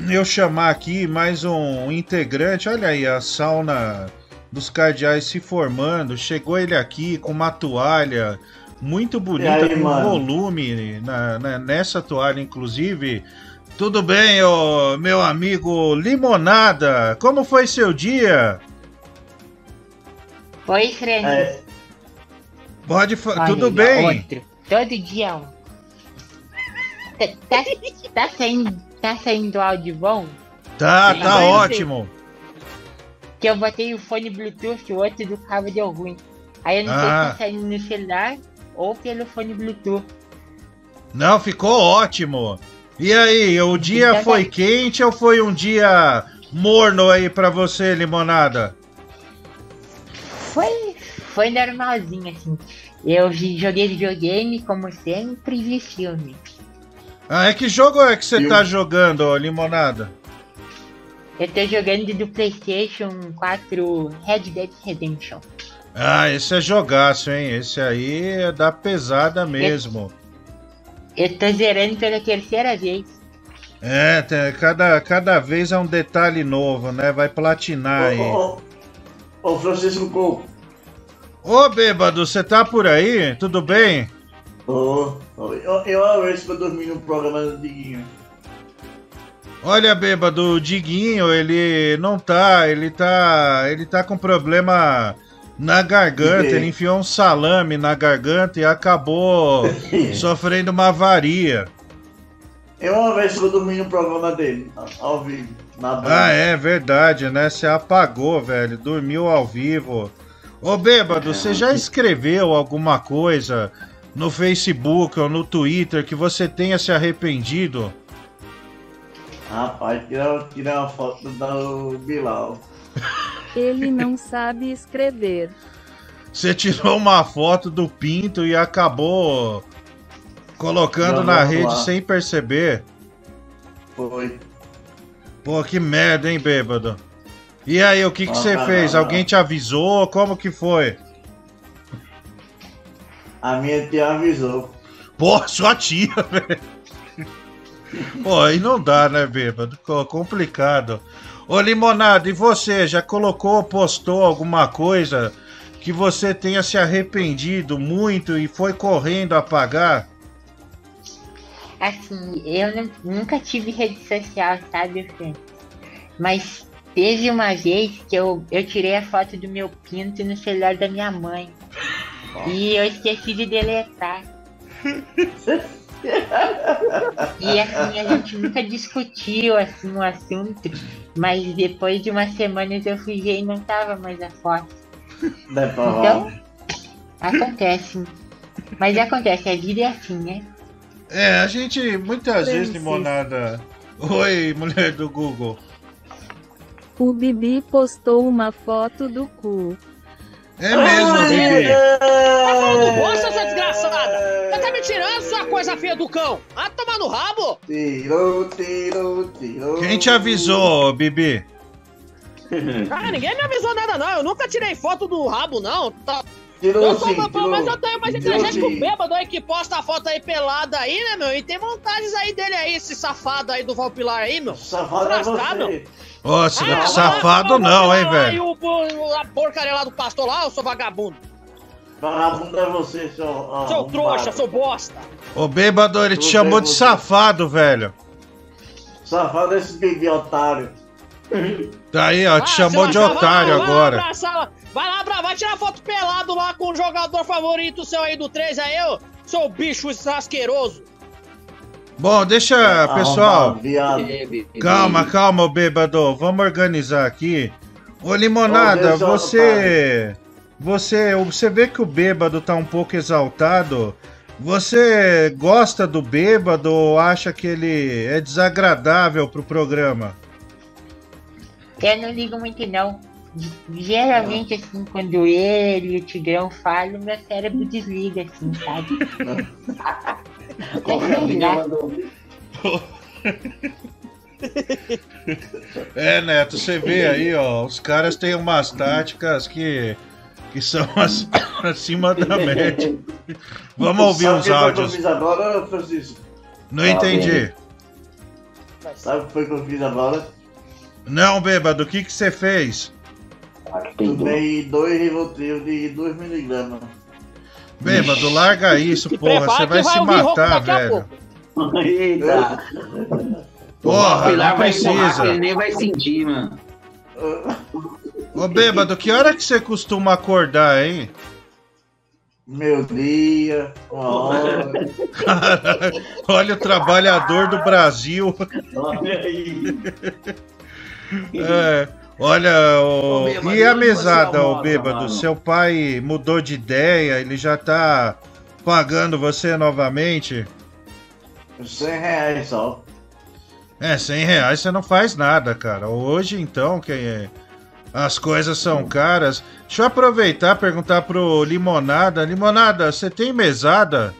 eu chamar aqui mais um integrante. Olha aí, a sauna dos cardeais se formando. Chegou ele aqui com uma toalha muito bonita, aí, com mano? volume na, na- nessa toalha, inclusive. Tudo bem, ô, meu amigo Limonada? Como foi seu dia? Oi, Fran. É. Pode fa- Olha Tudo bem? Outro. Todo dia um. Tá, tá, tá saindo, tá saindo áudio bom? Tá, tá Vai, ótimo. Que eu botei o fone Bluetooth, o outro do cabo deu ruim. Aí eu não sei Ah. se tá saindo no celular ou pelo fone Bluetooth. Não, ficou ótimo. E aí, o dia Então tá. foi quente ou foi um dia morno aí pra você, Limonada? Foi, foi normalzinho, assim. Eu joguei videogame, como sempre, e vi filme. Ah, é que jogo é que você Eu- tá jogando, ô, Limonada? Eu tô jogando do PlayStation 4 Red Dead Redemption. Ah, esse é jogaço, hein? Esse aí é da pesada mesmo. Eu tô zerando pela terceira vez. É, tem- cada, cada vez é um detalhe novo, né? Vai platinar aí. Ô, ô, ô, Francisco Couto. Ô, bêbado, você tá por aí? Tudo bem? Ô, ô, eu, eu uma vez que eu dormi no programa do Diguinho. Olha, bêbado, o Diguinho, ele não tá, ele tá, ele tá com problema na garganta, ele enfiou um salame na garganta e acabou *laughs* sofrendo uma avaria. Eu uma vez que eu dormi no programa dele, ao vivo, na banda. Ah, é verdade, né? Você apagou, velho, dormiu ao vivo. Ô, bêbado, você já escreveu alguma coisa no Facebook ou no Twitter que você tenha se arrependido? Rapaz, tirar, tirar uma foto do Bilal. *laughs* Ele não sabe escrever. Você tirou uma foto do pinto e acabou colocando Jogando na rede lá. sem perceber. Foi. Pô, que merda, hein, bêbado? E aí, o que, que você não, fez? não, Alguém te avisou? Como que foi? A minha tia avisou. Pô, sua tia, *laughs* velho. Pô, aí não dá, né, bêbado? Co- Complicado. Ô, Limonada, e você? Já colocou, postou alguma coisa que você tenha se arrependido muito e foi correndo apagar? Assim, eu nu- nunca tive rede social, sabe, Fê? Mas teve uma vez que eu, eu tirei a foto do meu pinto no celular da minha mãe. E eu esqueci de deletar. E assim, a gente nunca discutiu assim o assunto, mas depois de umas semanas eu fui ver e não tava mais a foto. Então, acontece. Mas acontece, a vida é assim, né? É, a gente muitas vezes, Francis. Limonada. Oi, mulher do Google. O Bibi postou uma foto do cu. É mesmo, Bibi. Tá falando bosta, sua desgraçada? Você tá me tirando sua coisa feia do cão? Ah, tomar no rabo? Tirou, tirou, tirou. Quem te avisou, Bibi? *laughs* Ah, ninguém me avisou nada, não. Eu nunca tirei foto do rabo, não. Tá... Tirou eu sou sim, tirou. Mas eu tenho mais inteligente que o bêbado aí que posta a foto aí pelada aí, né, meu? E tem vantagens aí dele aí, esse safado aí do Valpilar aí, meu. Safado é você. Ô, sa- Ah, safado vai não, vai hein, velho? E o, o- a porcaria lá do pastor lá, eu sou vagabundo. Vagabundo é você, seu. ó, Seu trouxa, seu bosta. O bêbado, ele te chamou de você. safado, velho. Safado é esse bebê otário. Tá aí, ó, te Ah, chamou de otário vai lá agora. abraçar lá. Vai lá, bra- vai tirar foto pelado lá com o jogador favorito seu aí do 3 aí, ô, seu bicho asqueroso. Bom, deixa, pessoal. Calma, calma, bêbado. Vamos organizar aqui. Ô, Limonada, você. Você. Você vê que o bêbado tá um pouco exaltado. Você gosta do bêbado ou acha que ele é desagradável pro programa? Eu não ligo muito não. Geralmente assim, quando ele e o Tigrão falam, meu cérebro desliga assim, sabe? *laughs* Sei lá. É, Neto, você vê aí, ó, os caras têm umas táticas que, que são ac- *coughs* acima da média. Vamos ouvir Sabe os o que foi que eu áudios. fiz agora, Francisco? Não entendi. Sabe o que foi que eu fiz agora? Não, bêbado, o que que você fez? Tomei dois Rivotril de 2mg. Bêbado, larga isso, Se porra, você vai vai se matar, velho. *laughs* Eita! Porra, o não precisa. ele nem vai sentir, mano. Ô, bêbado, que hora que você costuma acordar, hein? Meu dia, uma hora. Caralho, *laughs* olha o trabalhador do Brasil. Olha aí. É, olha, o... Bêbado, e a mesada, ô almoça, bêbado? mano? Seu pai mudou de ideia, ele já tá pagando você novamente? 100 reais só. É, 100 reais você não faz nada, cara. Hoje, então, que as coisas são caras. Deixa eu aproveitar e perguntar pro Limonada. Limonada, você tem mesada?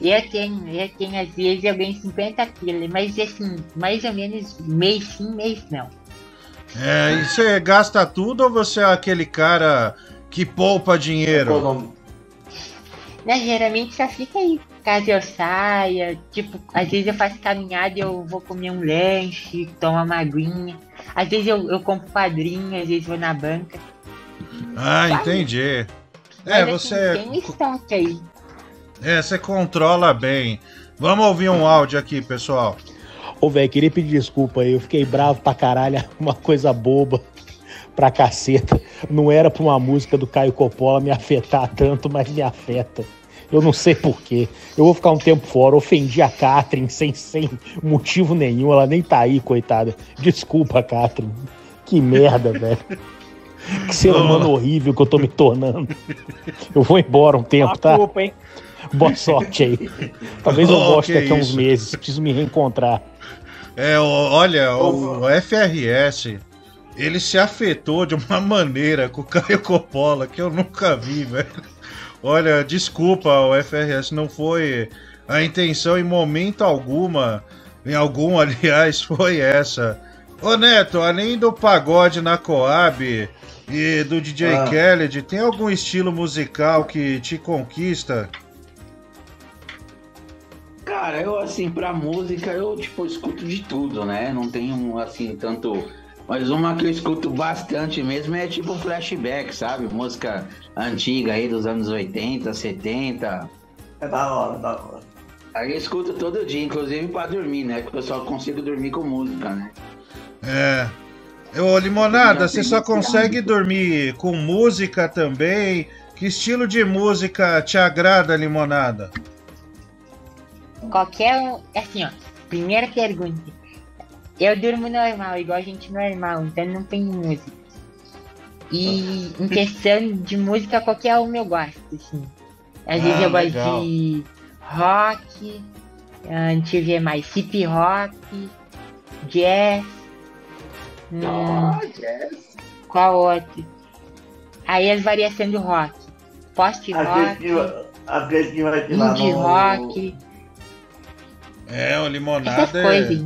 Eu tenho, eu tenho, às vezes eu ganho 50 quilos, mas assim, mais ou menos mês sim, mês não. É, e você gasta tudo ou você é aquele cara que poupa dinheiro? Né, geralmente só fica aí. Caso eu saia, tipo, às vezes eu faço caminhada e eu vou comer um lanche, tomar uma aguinha. Às vezes eu, eu compro padrinho, às vezes vou na banca. Ah, entendi. É, Mas, você. Assim, tem um estoque aí. É, você controla bem. Vamos ouvir um áudio aqui, pessoal. Ô, velho, queria pedir desculpa aí. Eu fiquei bravo pra caralho. *laughs* Uma coisa boba pra caceta. Não era pra uma música do Caio Coppola me afetar tanto, mas me afeta. Eu não sei porquê. Eu vou ficar um tempo fora. Ofendi a Catherine sem, sem motivo nenhum. Ela nem tá aí, coitada. Desculpa, Catherine. Que merda, velho. Que ser humano horrível que eu tô me tornando. Eu vou embora um tempo, tá? Desculpa, hein? Boa sorte aí. Talvez eu Oh, volte daqui a uns meses. Preciso me reencontrar. É, olha, o FRS, ele se afetou de uma *laughs* maneira com o Caio Coppola que eu nunca vi, velho. Olha, desculpa, o FRS, não foi a intenção em momento alguma, em algum, *laughs* aliás, foi essa. Ô Neto, além do pagode na Coab e do DJ Ah. Khaled, tem algum estilo musical que te conquista? Cara, eu assim, pra música, eu tipo, escuto de tudo, né? Não tenho assim, tanto. Mas uma que eu escuto bastante mesmo é tipo flashback, sabe? Música antiga aí dos anos 80, 70. É da hora, da hora. Aí eu escuto todo dia, inclusive pra dormir, né? Porque eu só consigo dormir com música, né? É. Ô, Limonada, você só consegue dormir com música também? Que estilo de música te agrada, Limonada? Qualquer um. Assim, ó. Primeira pergunta. Eu durmo normal, igual a gente normal, então não tem música. E em questão de música, qualquer um eu gosto, assim. Às vezes Ah, eu legal. gosto de rock, ah, deixa eu ver mais, hip hop, jazz. hum, Ah, jazz. Qual outro? Aí as variações do rock. Post rock, aquele que vai tirar indie rock. É, o Limonada é,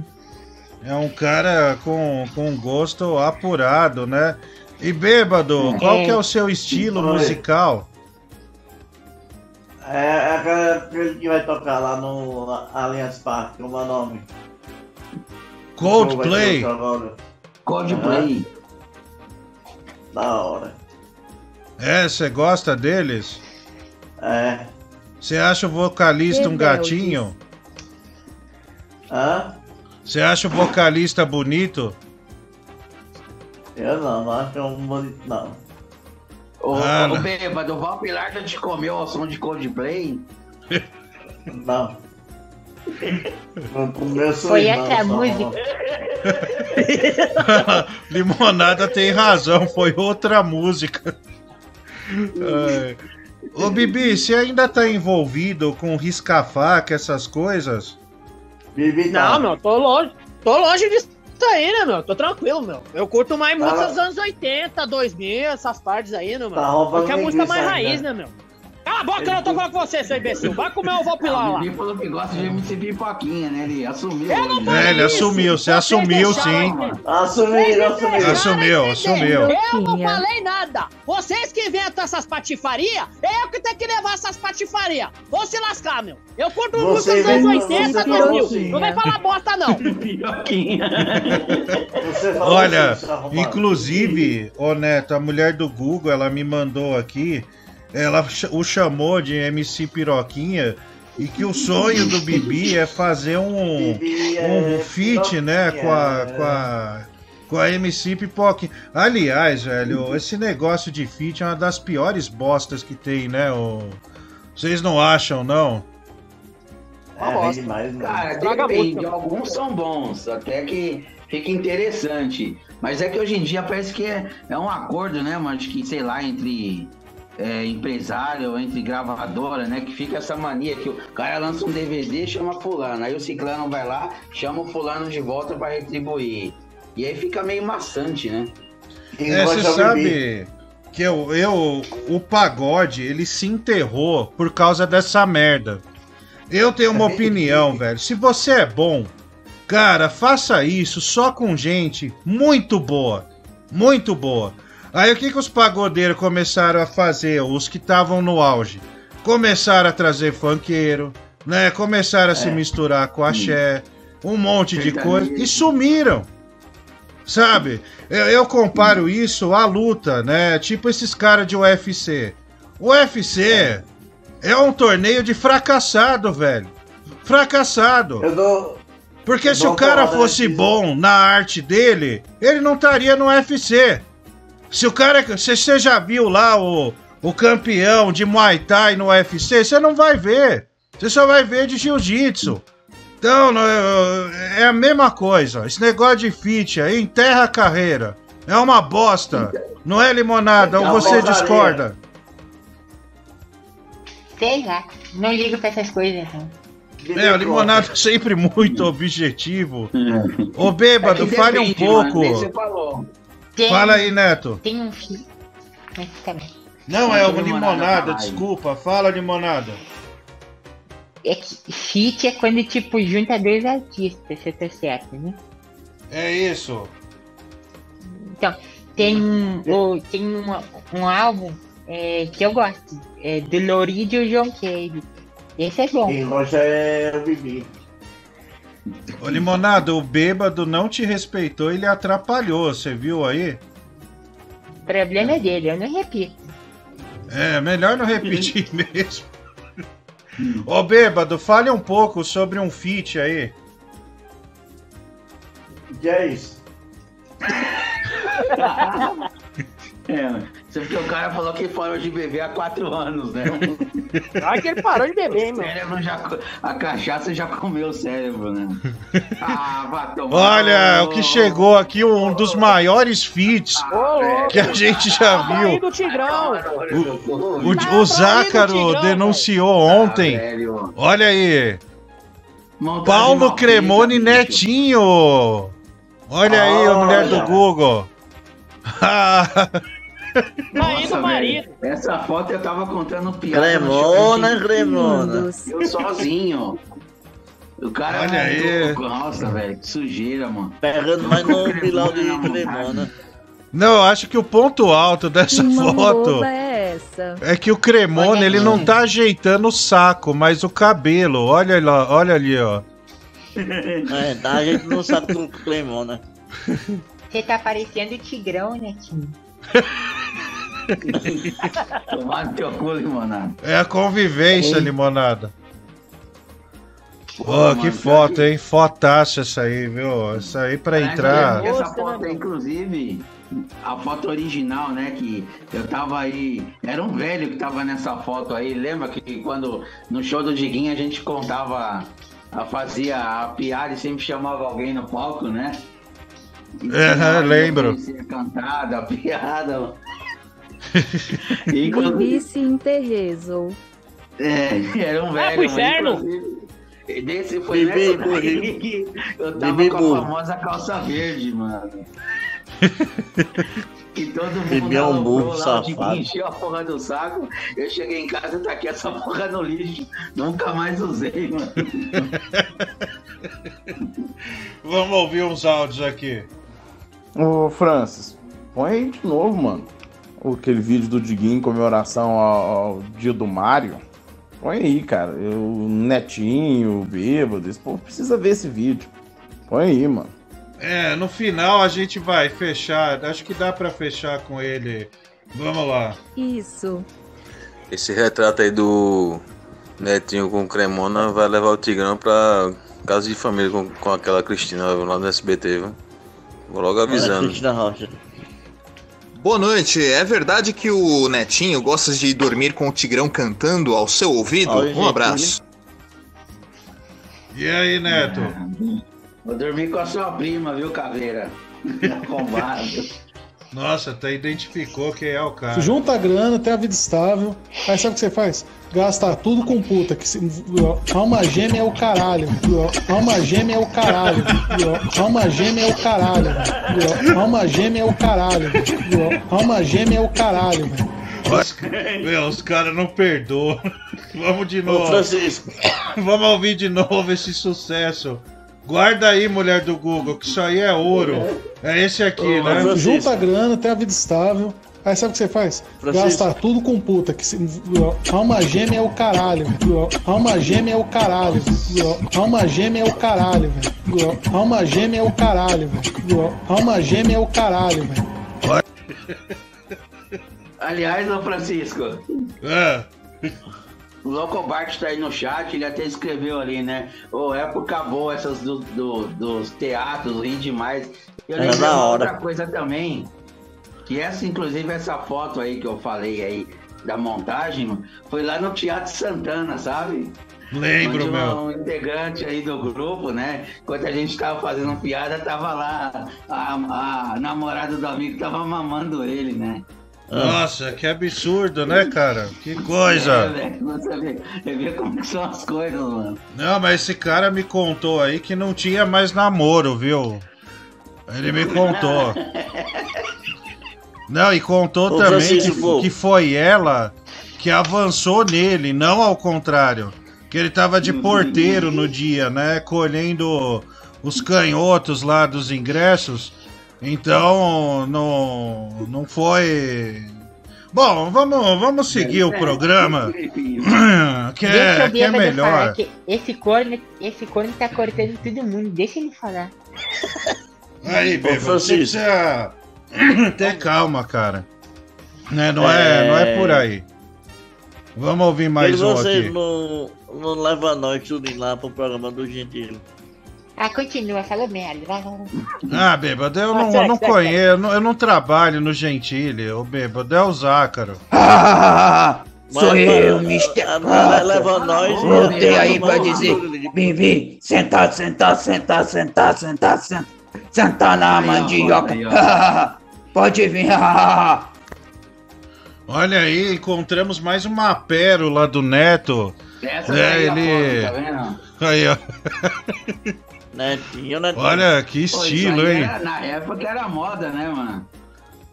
é um cara com, com gosto apurado, né? E bêbado, qual que é o seu estilo Oi. musical? É, é aquele- aquele que vai tocar lá no na Allianz Parque, como é o nome? Coldplay? Coldplay. Da hora. É, você gosta deles? É. Você acha o vocalista um Rebeldes. gatinho? Hã? Você acha o vocalista bonito? Eu não, não acho um bonito, não. Ô, Ah, não. bêbado, o Valpilar já te comeu ao som de Coldplay? *laughs* Não. Não Foi essa música. *laughs* Limonada tem razão, foi outra música. *laughs* É. Ô Bibi, você ainda tá envolvido com risca-faca, essas coisas? Bibi Não, meu, tô longe. Tô longe disso aí, né, meu? Tô tranquilo, meu. Eu curto mais música Tá. dos anos 80, 2000, essas partes aí, né, meu? Tá roubando Porque a música linguiça mais ainda. raiz, né, meu? Cala a boca, eu não tô falando com você, seu imbecil. Vai comer o Valpilar lá. Ele falou que gosta de MC Pipoquinha, né? Ele assumiu. Eu não falei É, ele assumiu, você assumiu sim. Assumiu, assumiu. Assumiu, assumiu. Eu não falei nada. Vocês que inventam essas patifarias, eu que tenho que levar essas patifarias. Vou se lascar, meu. Eu curto música dos anos inventou, 80, você 2000. inventou. Não vem falar bosta, não. *laughs* Pipoquinha. Olha, inclusive, ô Neto, a mulher do Google, ela me mandou aqui, ela o chamou de MC Piroquinha, E que o sonho do Bibi é fazer um, um feat, né, com a, com a, com a MC Pipoquinha. Aliás, velho, esse negócio de feat é uma das piores bostas que tem, né? O... Vocês não acham, não? É, demais, Cara, depende. Alguns são bons, até que fica interessante. Mas é que hoje em dia parece que é, é um acordo, né, mano? Acho que, sei lá, entre é, empresário, entre gravadora, né? Que fica essa mania que o cara lança um DVD chama fulano. Aí o ciclano vai lá, chama o fulano de volta para retribuir. E aí fica meio maçante, né? É, você sabe que eu, eu, o pagode, ele se enterrou por causa dessa merda. Eu tenho uma *laughs* opinião, velho. Se você é bom, cara, faça isso só com gente muito boa. Muito boa. Aí o que, que os pagodeiros começaram a fazer? Os que estavam no auge. Começaram a trazer funkeiro, né? Começaram a se misturar com axé, um monte de coisa. E sumiram. Sabe? Eu, eu comparo isso à luta, né? Tipo esses caras de UFC. O UFC é um torneio de fracassado, velho. Fracassado. Eu dou. Porque eu se o cara fosse bom na arte dele, ele não estaria no UFC. Se o cara. Se você já viu lá o, o campeão de Muay Thai no UFC, você não vai ver. Você só vai ver de jiu-jitsu. Então, é a mesma coisa. Esse negócio de fit aí enterra a carreira. É uma bosta. Não é limonada, ou Não, você discorda? Sei lá, não ligo pra essas coisas, não. É, o limonada é sempre muito objetivo. Ô, bêbado, É fale um pouco. mano, você falou. Tem- Fala aí, Neto. Tem um filho. Mas também. Não, é uma Limonada desculpa. Fala, limonada. É que feat é quando, tipo, junta dois artistas, se eu tô certo, né? É isso. Então, tem, o, tem uma- um álbum é, que eu gosto, é do Loridio e o John Cage. Esse é bom. Quem gosta é o Bibi. Ô, limonada, o bêbado não te respeitou, ele atrapalhou, você viu aí? O problema é dele, eu não repito. É, melhor não repetir *laughs* mesmo. Ô, bêbado, fale um pouco sobre um feat aí. Que é isso? *laughs* É, você porque o cara falou que parou de beber há quatro anos, né? *laughs* Ah, que ele parou de beber, hein, O meu? já, a cachaça já comeu o cérebro, né? Ah, vá. Olha, o que chegou aqui, um dos maiores feats que a gente já Aí viu. do Tigrão. O, o Zácaro denunciou ontem. Olha aí. Paulo Cremone Netinho. Olha aí, a mulher do Google. *laughs* Aí do Nossa, marido. essa foto eu tava contando piada. Cremona, cremona. Eu sozinho. O cara Olha aí. mandou- Nossa, velho, que sujeira, mano. Pegando mais no pilão de cremona. Não, eu acho que o ponto alto dessa Que foto é essa? é que o Cremone, ele não tá ajeitando o saco, mas o cabelo. Olha lá, olha ali, ó. É, tá, a gente não sabe com cremona. Você tá parecendo o Tigrão, né, Tim? Tomar no teu cu, limonada. É a convivência, Ei. limonada. Ô, mano, que foto, hein? Fotaça essa aí, viu? Essa aí pra entrar. Essa foto aí, inclusive, a foto original, né? Que eu tava aí. Era um velho que tava nessa foto aí. Lembra que quando no show do Diguinho a gente contava, a, fazia a piada e sempre chamava alguém no palco, né? É, lembro. Cantada, a piada. E se enterrezou. É, era um velho. pro mas, inferno. Desse foi Bibi nessa daí que eu tava Bibi com a burro. famosa calça verde, mano. *laughs* que todo mundo Bibi é um burro safado. encheu a porra do saco. Eu cheguei em casa e tá aqui essa porra no lixo. Nunca mais usei, mano. *laughs* Vamos ouvir uns áudios aqui. Ô, Francis, põe aí de novo, mano. Aquele vídeo do Diguinho em comemoração ao, ao dia do Mário. Põe aí, cara. O Netinho, o Bêbado, esse povo precisa ver esse vídeo. Põe aí, mano. É, no final a gente vai fechar. Acho que dá pra fechar com ele. Vamos lá. Isso. Esse retrato aí do Netinho com Cremona vai levar o Tigrão pra casa de família com, com aquela Cristina lá no SBT, viu? Vou logo avisando. Boa noite. É verdade que o Netinho gosta de dormir com o Tigrão cantando ao seu ouvido? Olha, um gente, abraço. E aí, Neto? Vou dormir com a sua prima, viu, Caveira? *laughs* Combate. Nossa, até identificou quem é o cara. Junta a grana, tem a vida estável. Aí sabe o que você faz? Gasta tudo com puta. Que se... Alma gêmea é o caralho. Alma gêmea é o caralho. Alma gêmea é o caralho. Alma gêmea é o caralho. Alma gêmea é o caralho, velho. Meu, os caras não perdoam. *laughs* Vamos de novo. Francisco. Vamos ouvir de novo esse sucesso. Guarda aí, mulher do Google, que isso aí é ouro. É esse aqui, né? Junta a grana, tem a vida estável. Aí sabe o que você faz? Francisco. Gasta tudo com puta. Que se... Alma gêmea é o caralho. Alma gêmea é o caralho. Alma gêmea é o caralho, velho. Alma gêmea é o caralho, velho. Alma gêmea é o caralho, velho. Aliás, ô Francisco. É. O Locobart tá aí no chat, ele até escreveu ali, né? Ô, época boa essas do, do- dos teatros, ri demais. Eu Era lembrei uma outra coisa também, que essa, inclusive, essa foto aí que eu falei aí da montagem, foi lá no Teatro Santana, sabe? Lembro, Onde meu. Um integrante aí do grupo, né? Enquanto a gente tava fazendo piada, tava lá a, a namorada do amigo tava mamando ele, né? Nossa, que absurdo, né, cara? Que É, coisa. velho, você vê, você vê como que são as coisas, mano. Não, mas esse cara me contou aí que não tinha mais namoro, viu? Ele me contou. *laughs* Não, e contou Ô, também que, que foi ela que avançou nele, não ao contrário. Que ele tava de porteiro no dia, né? Colhendo os canhotos lá dos ingressos. Então, não, não foi. Bom, vamos, vamos seguir o programa. *laughs* Que Deixa é, que é melhor. falar que esse corno, esse corno tá cortando todo mundo. Deixa ele falar. *laughs* Aí, Bebo, você Francisco. precisa ter calma, cara. Né, Não, é... não é por aí. Vamos ouvir mais e um aqui. não, não leva nós tudo lá pro programa do Gentili. Ah, continua, falou merda. Vai, vai, vai. Ah, bêbado, eu Ah, não, eu não conheço, eu não, eu não trabalho no Gentile, ô bêbado, é o Zácaro. *laughs* Sou eu, Mr. Vai levar nós. Voltei aí pra dizer, Bibi, sentar, sentar, sentar, sentar, sentar, sentar, sentar na mandioca. *laughs* Pode vir. *laughs* Olha aí, encontramos mais uma pérola do Neto. Essa É, a ele. foto, tá vendo? Aí, ó. Netinho, netinho. Olha que estilo, hein? era- na época era moda, né, mano?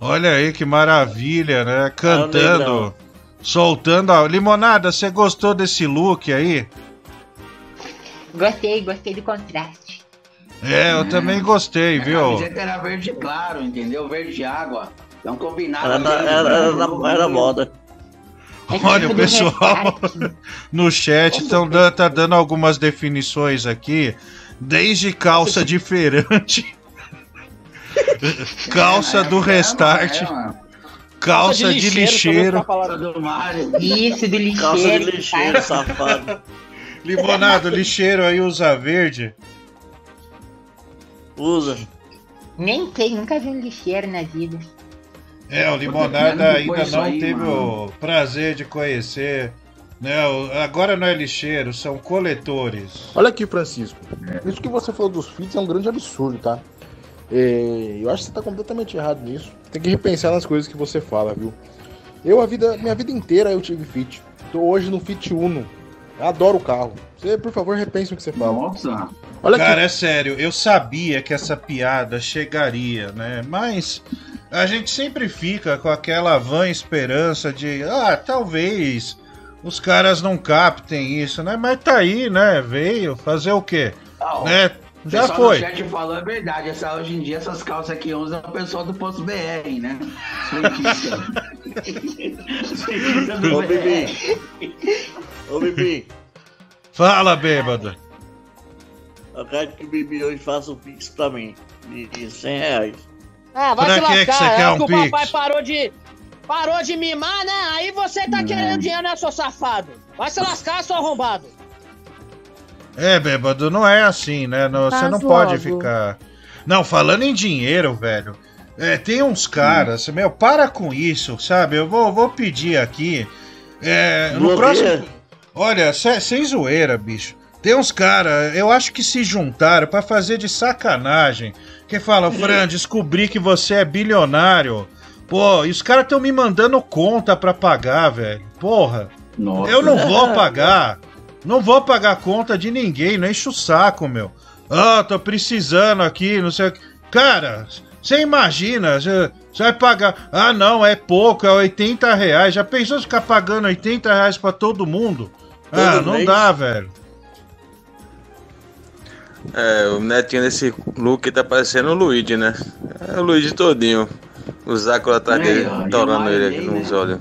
Olha aí que maravilha, né? Cantando, soltando a limonada. Você gostou desse look aí? Gostei, gostei do contraste. É, eu também gostei, A viu? camiseta era verde claro, entendeu? Verde água. Então combinava. Era, era, era, era moda. Olha, o *laughs* pessoal *laughs* no chat tão, dan- tá dando algumas definições aqui. Desde calça de feirante, calça do restart, calça de lixeiro. do Mário. Isso, do lixeiro. Calça de lixeiro, safado. *laughs* Limonado, lixeiro aí usa verde. Usa. Nem sei, nunca vi um lixeiro na vida. É, o Limonada ainda não aí, teve mano? o prazer de conhecer. Né? o- Agora não é lixeiro, são coletores. Olha aqui, Francisco. Isso que você falou dos fits é um grande absurdo, tá? É, eu acho que você tá completamente errado nisso. Tem que repensar nas coisas que você fala, viu? Eu, a vida, minha vida inteira, eu tive fit. Tô hoje no Fit Uno. Eu adoro o carro. Você, por favor, repense o que você fala. Nossa. Olha Cara, aqui. é sério, eu sabia que essa piada chegaria, né? Mas a gente sempre fica com aquela vã esperança de, ah, talvez os caras não captem isso, né? Mas tá aí, né? Veio fazer o quê? Ah, né? O Já foi. no chat falou é verdade. Essa, hoje em dia, essas calças que usa o pessoal do Posto BR, né? *laughs* Ô. Bibi. Ô, Bibi. Fala, bêbado. Eu quero que o Bibi hoje faça um pix pra mim. De de 100 reais. Ah, vai Pra se que que lascar. você é quer um que o pix? papai parou de. Parou de mimar, né? Aí você tá querendo dinheiro, né, seu safado? Vai se lascar, seu arrombado. É, bêbado, não é assim, né? Não- você não pode logo. ficar. Não, falando em dinheiro, velho. É, tem uns caras, meu, para com isso, sabe? Eu vou, vou pedir aqui. É, no próximo. Olha, sem zoeira, bicho. Tem uns caras, eu acho que se juntaram pra fazer de sacanagem. Que falam, Fran, *laughs* descobri que você é bilionário. Pô, e os caras estão me mandando conta pra pagar, velho. Porra. Nossa. Eu não vou *laughs* pagar. Não vou pagar conta de ninguém, não enche o saco, meu. Ah, tô precisando aqui, não sei o que. Cara, você imagina, você vai pagar. Ah, não, é pouco, é 80 reais. Já pensou ficar pagando 80 reais pra todo mundo? Ah, Todo não mês? dá, velho. É, o netinho desse look tá parecendo o Luigi, né? É o Luigi todinho. O atrás Aí, dele, ó, torando ele aqui nos olhos.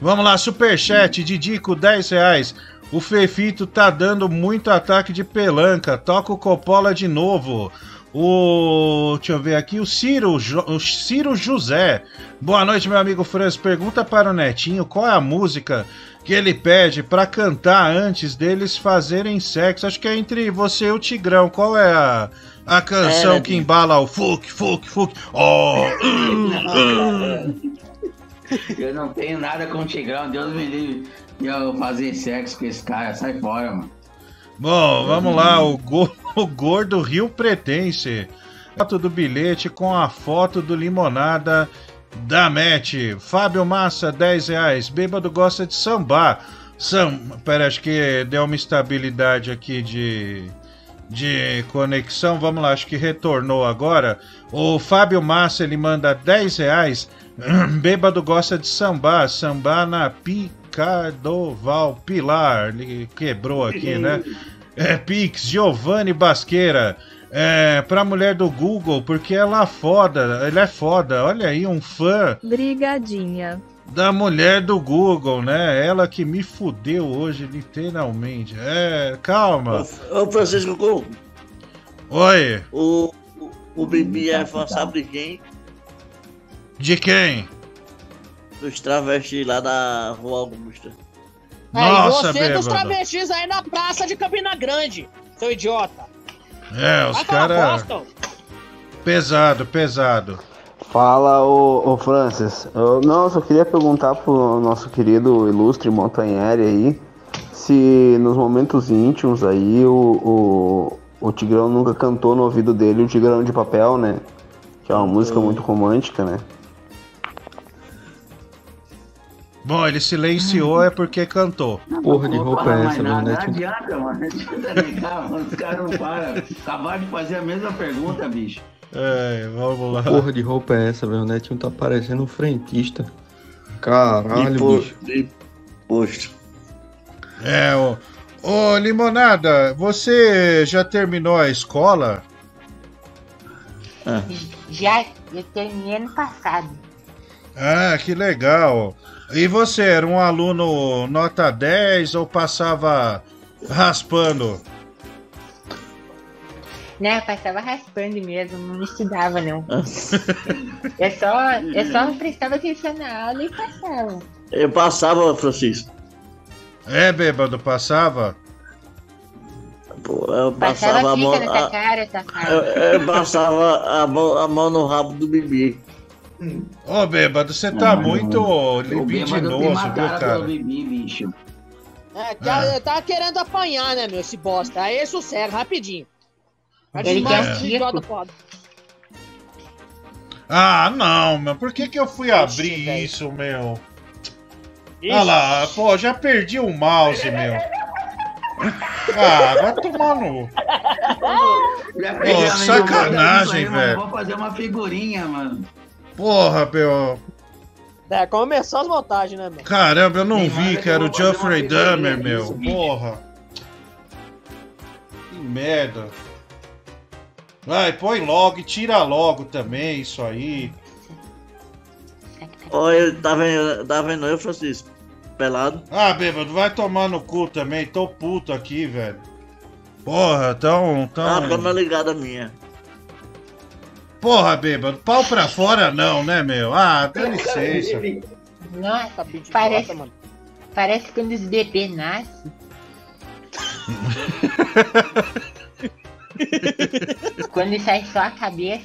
Vamos lá, superchat, Didico, 10 reais. O Fefito tá dando muito ataque de pelanca. Toca o Coppola de novo. O. Deixa eu ver aqui. O Ciro, Jo- o Ciro José. Boa noite, meu amigo Franz. Pergunta para o Netinho qual é a música que ele pede pra cantar antes deles fazerem sexo. Acho que é entre você e o Tigrão. Qual é a, a canção É, que embala o fuck, fuck, fuck? Oh! uh, *laughs* uh. Eu não tenho nada com o Tigrão, Deus me livre de eu fazer sexo com esse cara, sai fora, mano. Bom, vamos lá, o, go- o gordo Rio Pretense. Foto do bilhete com a foto do limonada da Met. Fábio Massa, 10 reais. Bêbado gosta de sambar. Sam... Pera, acho que deu uma estabilidade aqui de, de conexão. Vamos lá, acho que retornou agora. O Fábio Massa, ele manda 10 reais. *clears throat* Bêbado gosta de sambar. Sambar na Picadoval Pilar. Ele quebrou aqui, né? É, Pix, Giovanni Basqueira. É, pra mulher do Google, porque ela é foda, ele é foda. Olha aí, um fã Brigadinha. Da mulher do Google, né? Ela que me fudeu hoje, literalmente. É, calma. Ô, Francisco Couto, Oi, o, o, o Bibi é fã, sabe de quem? de quem? Dos travestis lá da Rua Augusta. É, Nossa, e você dos bêbado. travestis aí na praça de Campina Grande, seu idiota. É, os Vai falar caras. Pesado, pesado. Fala, ô, ô Francis. Eu, não, eu só queria perguntar pro nosso querido ilustre montanheri aí se nos momentos íntimos aí o, o, o Tigrão nunca cantou no ouvido dele o Tigrão de Papel, né? Que é uma música muito romântica, né? Bom, ele silenciou é porque cantou. Porra de roupa é essa, Não adianta, mano. Não adianta negar, mano. Os caras não param. Acabaram de fazer a mesma pergunta, bicho. É, vamos lá. Porra de roupa é essa, meu netinho? Tá parecendo um frentista. Caralho, Impo- bicho. Imposto. É, ô, ô Limonada, você já terminou a escola? Já, eu terminei ano passado. Ah, que legal. E você era um aluno nota 10 ou passava raspando? Né, eu passava raspando mesmo, não estudava não. eu, *laughs* só, eu só prestava atenção na aula e passava. Eu passava, Francisco. É, bêbado, passava? Pô, eu Passava passava a mão. a- cara, *laughs* eu, eu passava a mão, a mão no rabo do Bibi. Ô, bêbado, você tá Não, muito O bêbado tem libidinoso, viu, cara bicho. É, tá, tá querendo apanhar, né, meu, esse bosta. Aí sossega, rapidinho. Ele quer foda. Ah, não, meu. Por que que eu fui abrir isso, meu? Olha lá, pô, já perdi o mouse, meu. Ah, vai tomar no... Pô, sacanagem, aí, mano. velho. Vou fazer uma figurinha, mano. Porra, meu. É, começou as montagens, né, meu? Caramba, eu não Tem vi era o figurinha Dahmer, meu. Porra. Que merda. Vai, põe logo e tira logo também isso aí. Olha, tá vendo, tá vendo eu, Francisco? Pelado. Ah, bêbado, vai tomar no cu também. Tô puto aqui, velho. Porra, tão. tão... Ah, câmera ligada minha. Porra, bêbado, pau pra fora não, né, meu? Ah, dá licença. Nossa, Tá parece, mano. Parece quando os bebês nascem. *laughs* *laughs* quando sai só a cabeça.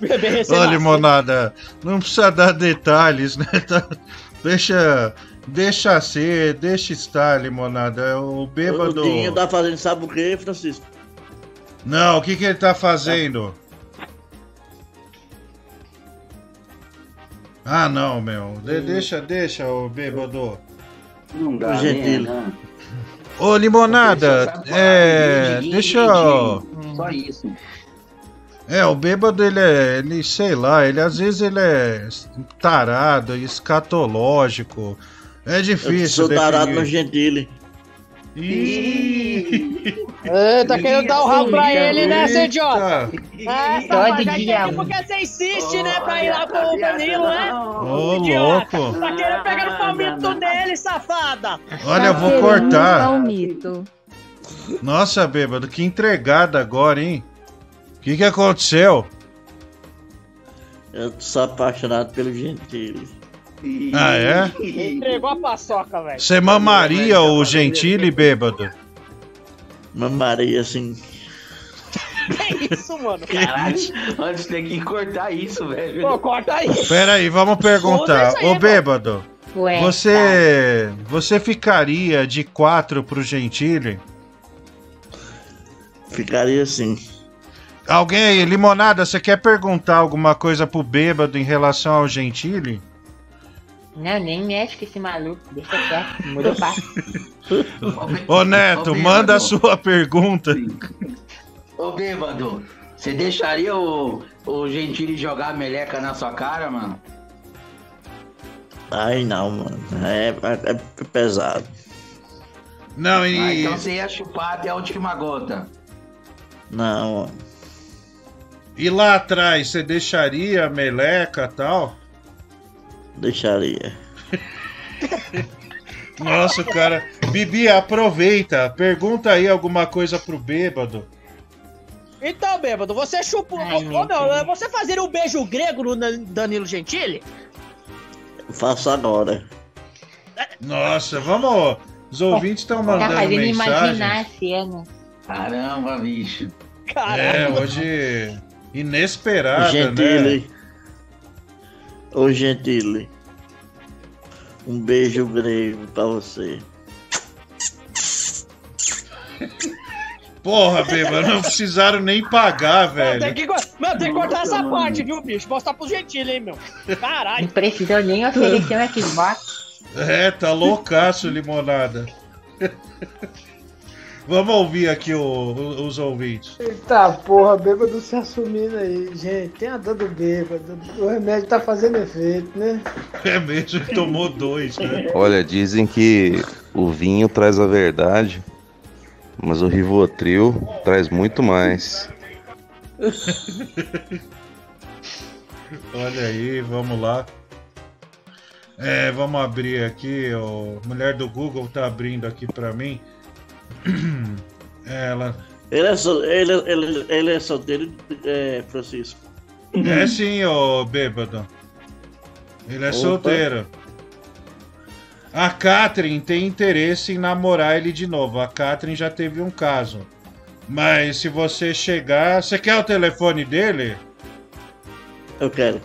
Bebê Ô, limonada, não precisa dar detalhes, né? *laughs* Tá- Deixa, deixa ser, deixa estar, limonada. O bêbado. O Dinho tá fazendo sabe o que, Francisco? Não, o que, que ele tá fazendo? Ah, não, meu. De- deixa, deixa, ô bêbado. Não dá, Gentile. né? Ô, limonada, é. Deixa eu. Só isso. É, o bêbado, ele é. Ele, sei lá, ele às vezes ele é tarado, escatológico. É difícil. Eu sou tarado definir. no Gentile. É, tá querendo dar o rabo pra ele, né, seu idiota? É, Todo tá, entendi um. porque você insiste, né, pra ir lá com o Danilo, né? Ô, louco. Tá querendo pegar no palmito dele, safada. Olha, eu vou Querendo cortar. palmito. Nossa, bêbado, que entregada agora, hein? O que, que aconteceu? Eu sou apaixonado pelo Gentile. Ah, é? Entregou a paçoca, velho. Você mamaria o Gentile, bêbado? Mamaria assim. Que isso, mano? Caralho, antes tem que cortar isso, velho. Pô, corta aí. Pera aí, vamos perguntar. Isso aí, Ô, bêbado, Ué, você, você ficaria de quatro pro Gentile? Ficaria assim. Alguém aí, Limonada, você quer perguntar alguma coisa pro bêbado em relação ao Gentile? Não, nem mexe com esse maluco. Deixa quieto. Muda o papo. *laughs* Ô, Neto, Ô, manda a sua pergunta. Ô, bêbado, você deixaria o, o Gentili jogar a meleca na sua cara, mano? Ai não, mano. É, é- é pesado. Não, Ah, e. então você ia chupar até a última gota. Não, mano. E lá atrás, você deixaria a meleca e tal? Deixaria. *laughs* Nossa, o cara. Bibi, aproveita. Pergunta aí alguma coisa pro bêbado. Então, bêbado, você chupou. Ai, ô, meu, Deus. você fazer um beijo grego no Dan- Danilo Gentili? Eu faço agora. Nossa, vamos. Os ouvintes estão Tá mandando fazendo imaginar mensagem. a cena. Caramba, bicho. É, Caramba. hoje. Inesperada, né? Gentile. Ô Gentile. Um beijo grego pra você. Porra, bêbado, não precisaram nem pagar, Mano, tem velho. que, mano, tem que cortar essa parte, viu, bicho? Mostrar pro Gentili, hein, meu. Caralho. Não precisou nem oferecer um Xbox. É, tá loucaço, limonada. Vamos ouvir aqui o- o- os ouvintes. Eita porra, bêbado se assumindo aí, gente. Tem a dor do bêbado. O remédio tá fazendo efeito, né? É mesmo, ele tomou dois, né? Olha, dizem que o vinho traz a verdade, mas o Rivotril traz muito mais. *laughs* Olha aí, vamos lá. É, vamos abrir aqui. O mulher do Google tá abrindo aqui pra mim. *clears throat* Ela. Ele é, sol, ele, ele, ele é solteiro, é, Francisco. É sim, ô bêbado. Ele é Opa. solteiro. A Catherine tem interesse em namorar ele de novo. A Catherine já teve um caso. Mas se você chegar. Você quer o telefone dele? Eu quero.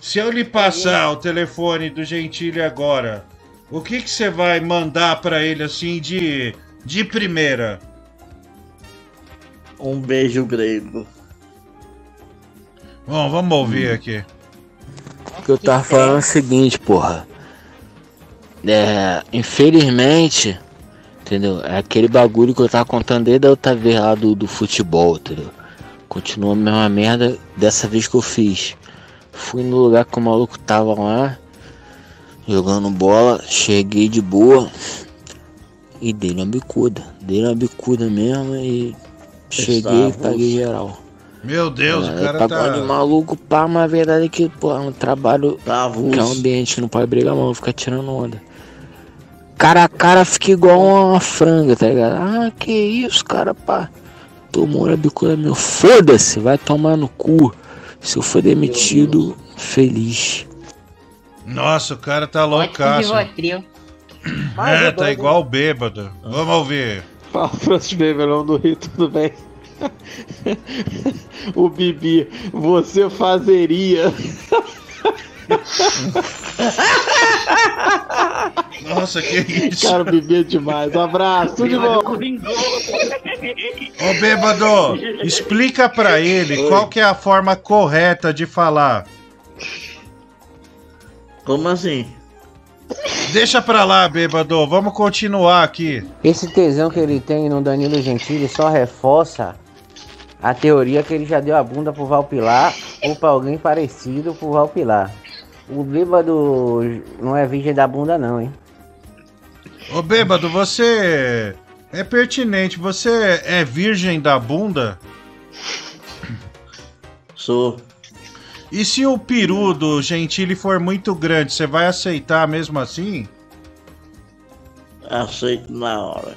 Se eu lhe passar o telefone do Gentili agora, o que que você vai mandar pra ele assim de de primeira? Um beijo grego. Bom, vamos ouvir aqui. O que eu tava falando é o seguinte, porra. É, infelizmente, entendeu? É aquele bagulho que eu tava contando desde a outra vez lá do, do futebol, entendeu? Continua a mesma merda dessa vez que eu fiz. Fui no lugar que o maluco tava lá, jogando bola, cheguei de boa e dei uma bicuda. Dei uma bicuda mesmo e cheguei e paguei geral. Meu Deus, o É, cara pagode tá. maluco, pá, mas a verdade é que, pô, é um trabalho que é um ambiente que não pode brigar mal, ficar tirando onda. Cara a cara fica igual uma franga, tá ligado? Ah, que isso, cara, pá. Tomou na bicuda meu. Foda-se, vai tomar no cu. Se eu for demitido, feliz. Nossa, o cara tá loucaço. Rivotril. É, tá igual o bêbado. Vamos ouvir. Fala, Francis Bebelão do Rio, tudo bem? *laughs* o Bibi, você fazeria. Nossa, que isso? Cara, o Bibi é demais. Um abraço, tudo de bom. Ô bêbado, explica pra ele qual que é a forma correta de falar. Como assim? Deixa pra lá, bêbado. Vamos continuar aqui. Esse tesão que ele tem no Danilo Gentili só reforça a teoria que ele já deu a bunda pro Valpilar ou pra alguém parecido pro Valpilar. O bêbado não é virgem da bunda não, hein? Ô bêbado, você é pertinente. Você é virgem da bunda? Sou. E se o peru do Gentili for muito grande, você vai aceitar mesmo assim? Aceito na hora.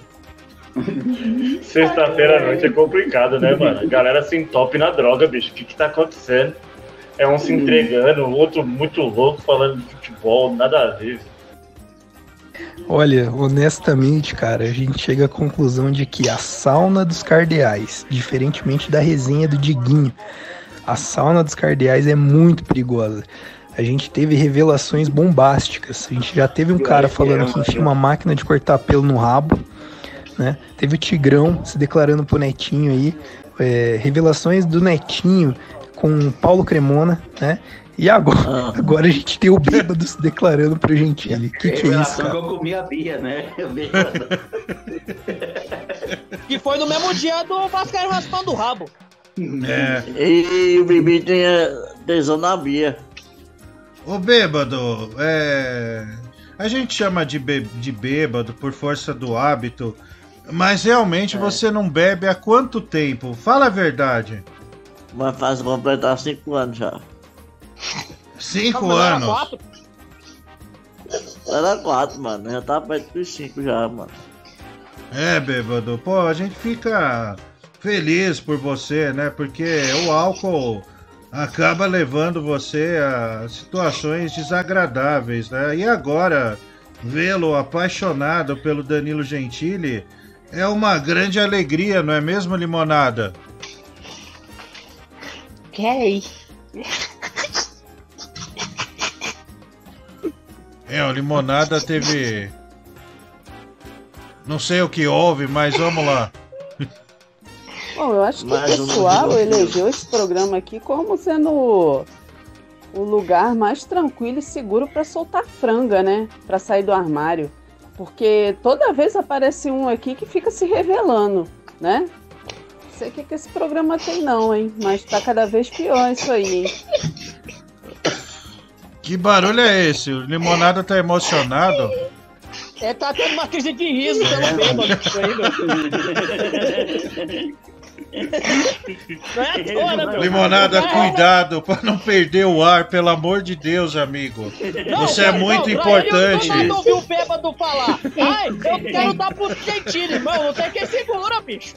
*laughs* Sexta-feira à noite é complicado, né, mano? A galera se entope na droga, bicho. O que que tá acontecendo? É um se entregando, o outro muito louco falando de futebol, nada a ver. Olha, honestamente, cara, a gente chega à conclusão de que a sauna dos cardeais, diferentemente da resenha do Diguinho, a sauna dos cardeais é muito perigosa. A gente teve revelações bombásticas. A gente já teve um cara falando que enfia uma máquina de cortar pelo no rabo, né? Teve o Tigrão se declarando pro Netinho aí. é, revelações do Netinho com Paulo Cremona, né? E agora, agora a gente tem o bêbado se declarando pro Gentili. Que que é isso, cara? que eu comi a Bia, né? *laughs* Que foi no mesmo dia do Vascaíno raspando o rabo. É. E o Bibi tem eh, tesão na Bia. Ô bêbado, é. A gente chama de, bê- de bêbado por força do hábito, mas realmente você não bebe há quanto tempo? Fala a verdade. Vai fazer completar cinco anos já. Cinco anos. Era quatro, mano. Já tá perto dos cinco já, mano. É, bêbado, pô, a gente fica feliz por você, né? Porque o álcool acaba levando você a situações desagradáveis, né? E agora, vê-lo apaixonado pelo Danilo Gentili é uma grande alegria, não é mesmo, Limonada? Que é? É, o Limonada teve. Não sei o que houve, mas vamos lá. Bom, eu acho que Mais o pessoal elegeu esse programa aqui como sendo o, o lugar mais tranquilo e seguro para soltar franga, né? Para sair do armário. Porque toda vez aparece um aqui que fica se revelando, né? Não sei o que, que esse programa tem, não, hein? Mas tá cada vez pior isso aí, hein? Que barulho é esse? O Limonada tá emocionado? É, tá tendo uma crise de riso pelo bêbado. *laughs* Não é à toa, né? Limonada, Não é- cuidado pra não perder o ar, pelo amor de Deus, amigo. Não, Você é não, muito não, importante. Eu não ouvi o bêbado falar. Ai, eu quero dar pro Gentili, irmão. Não tem quem segura, bicho.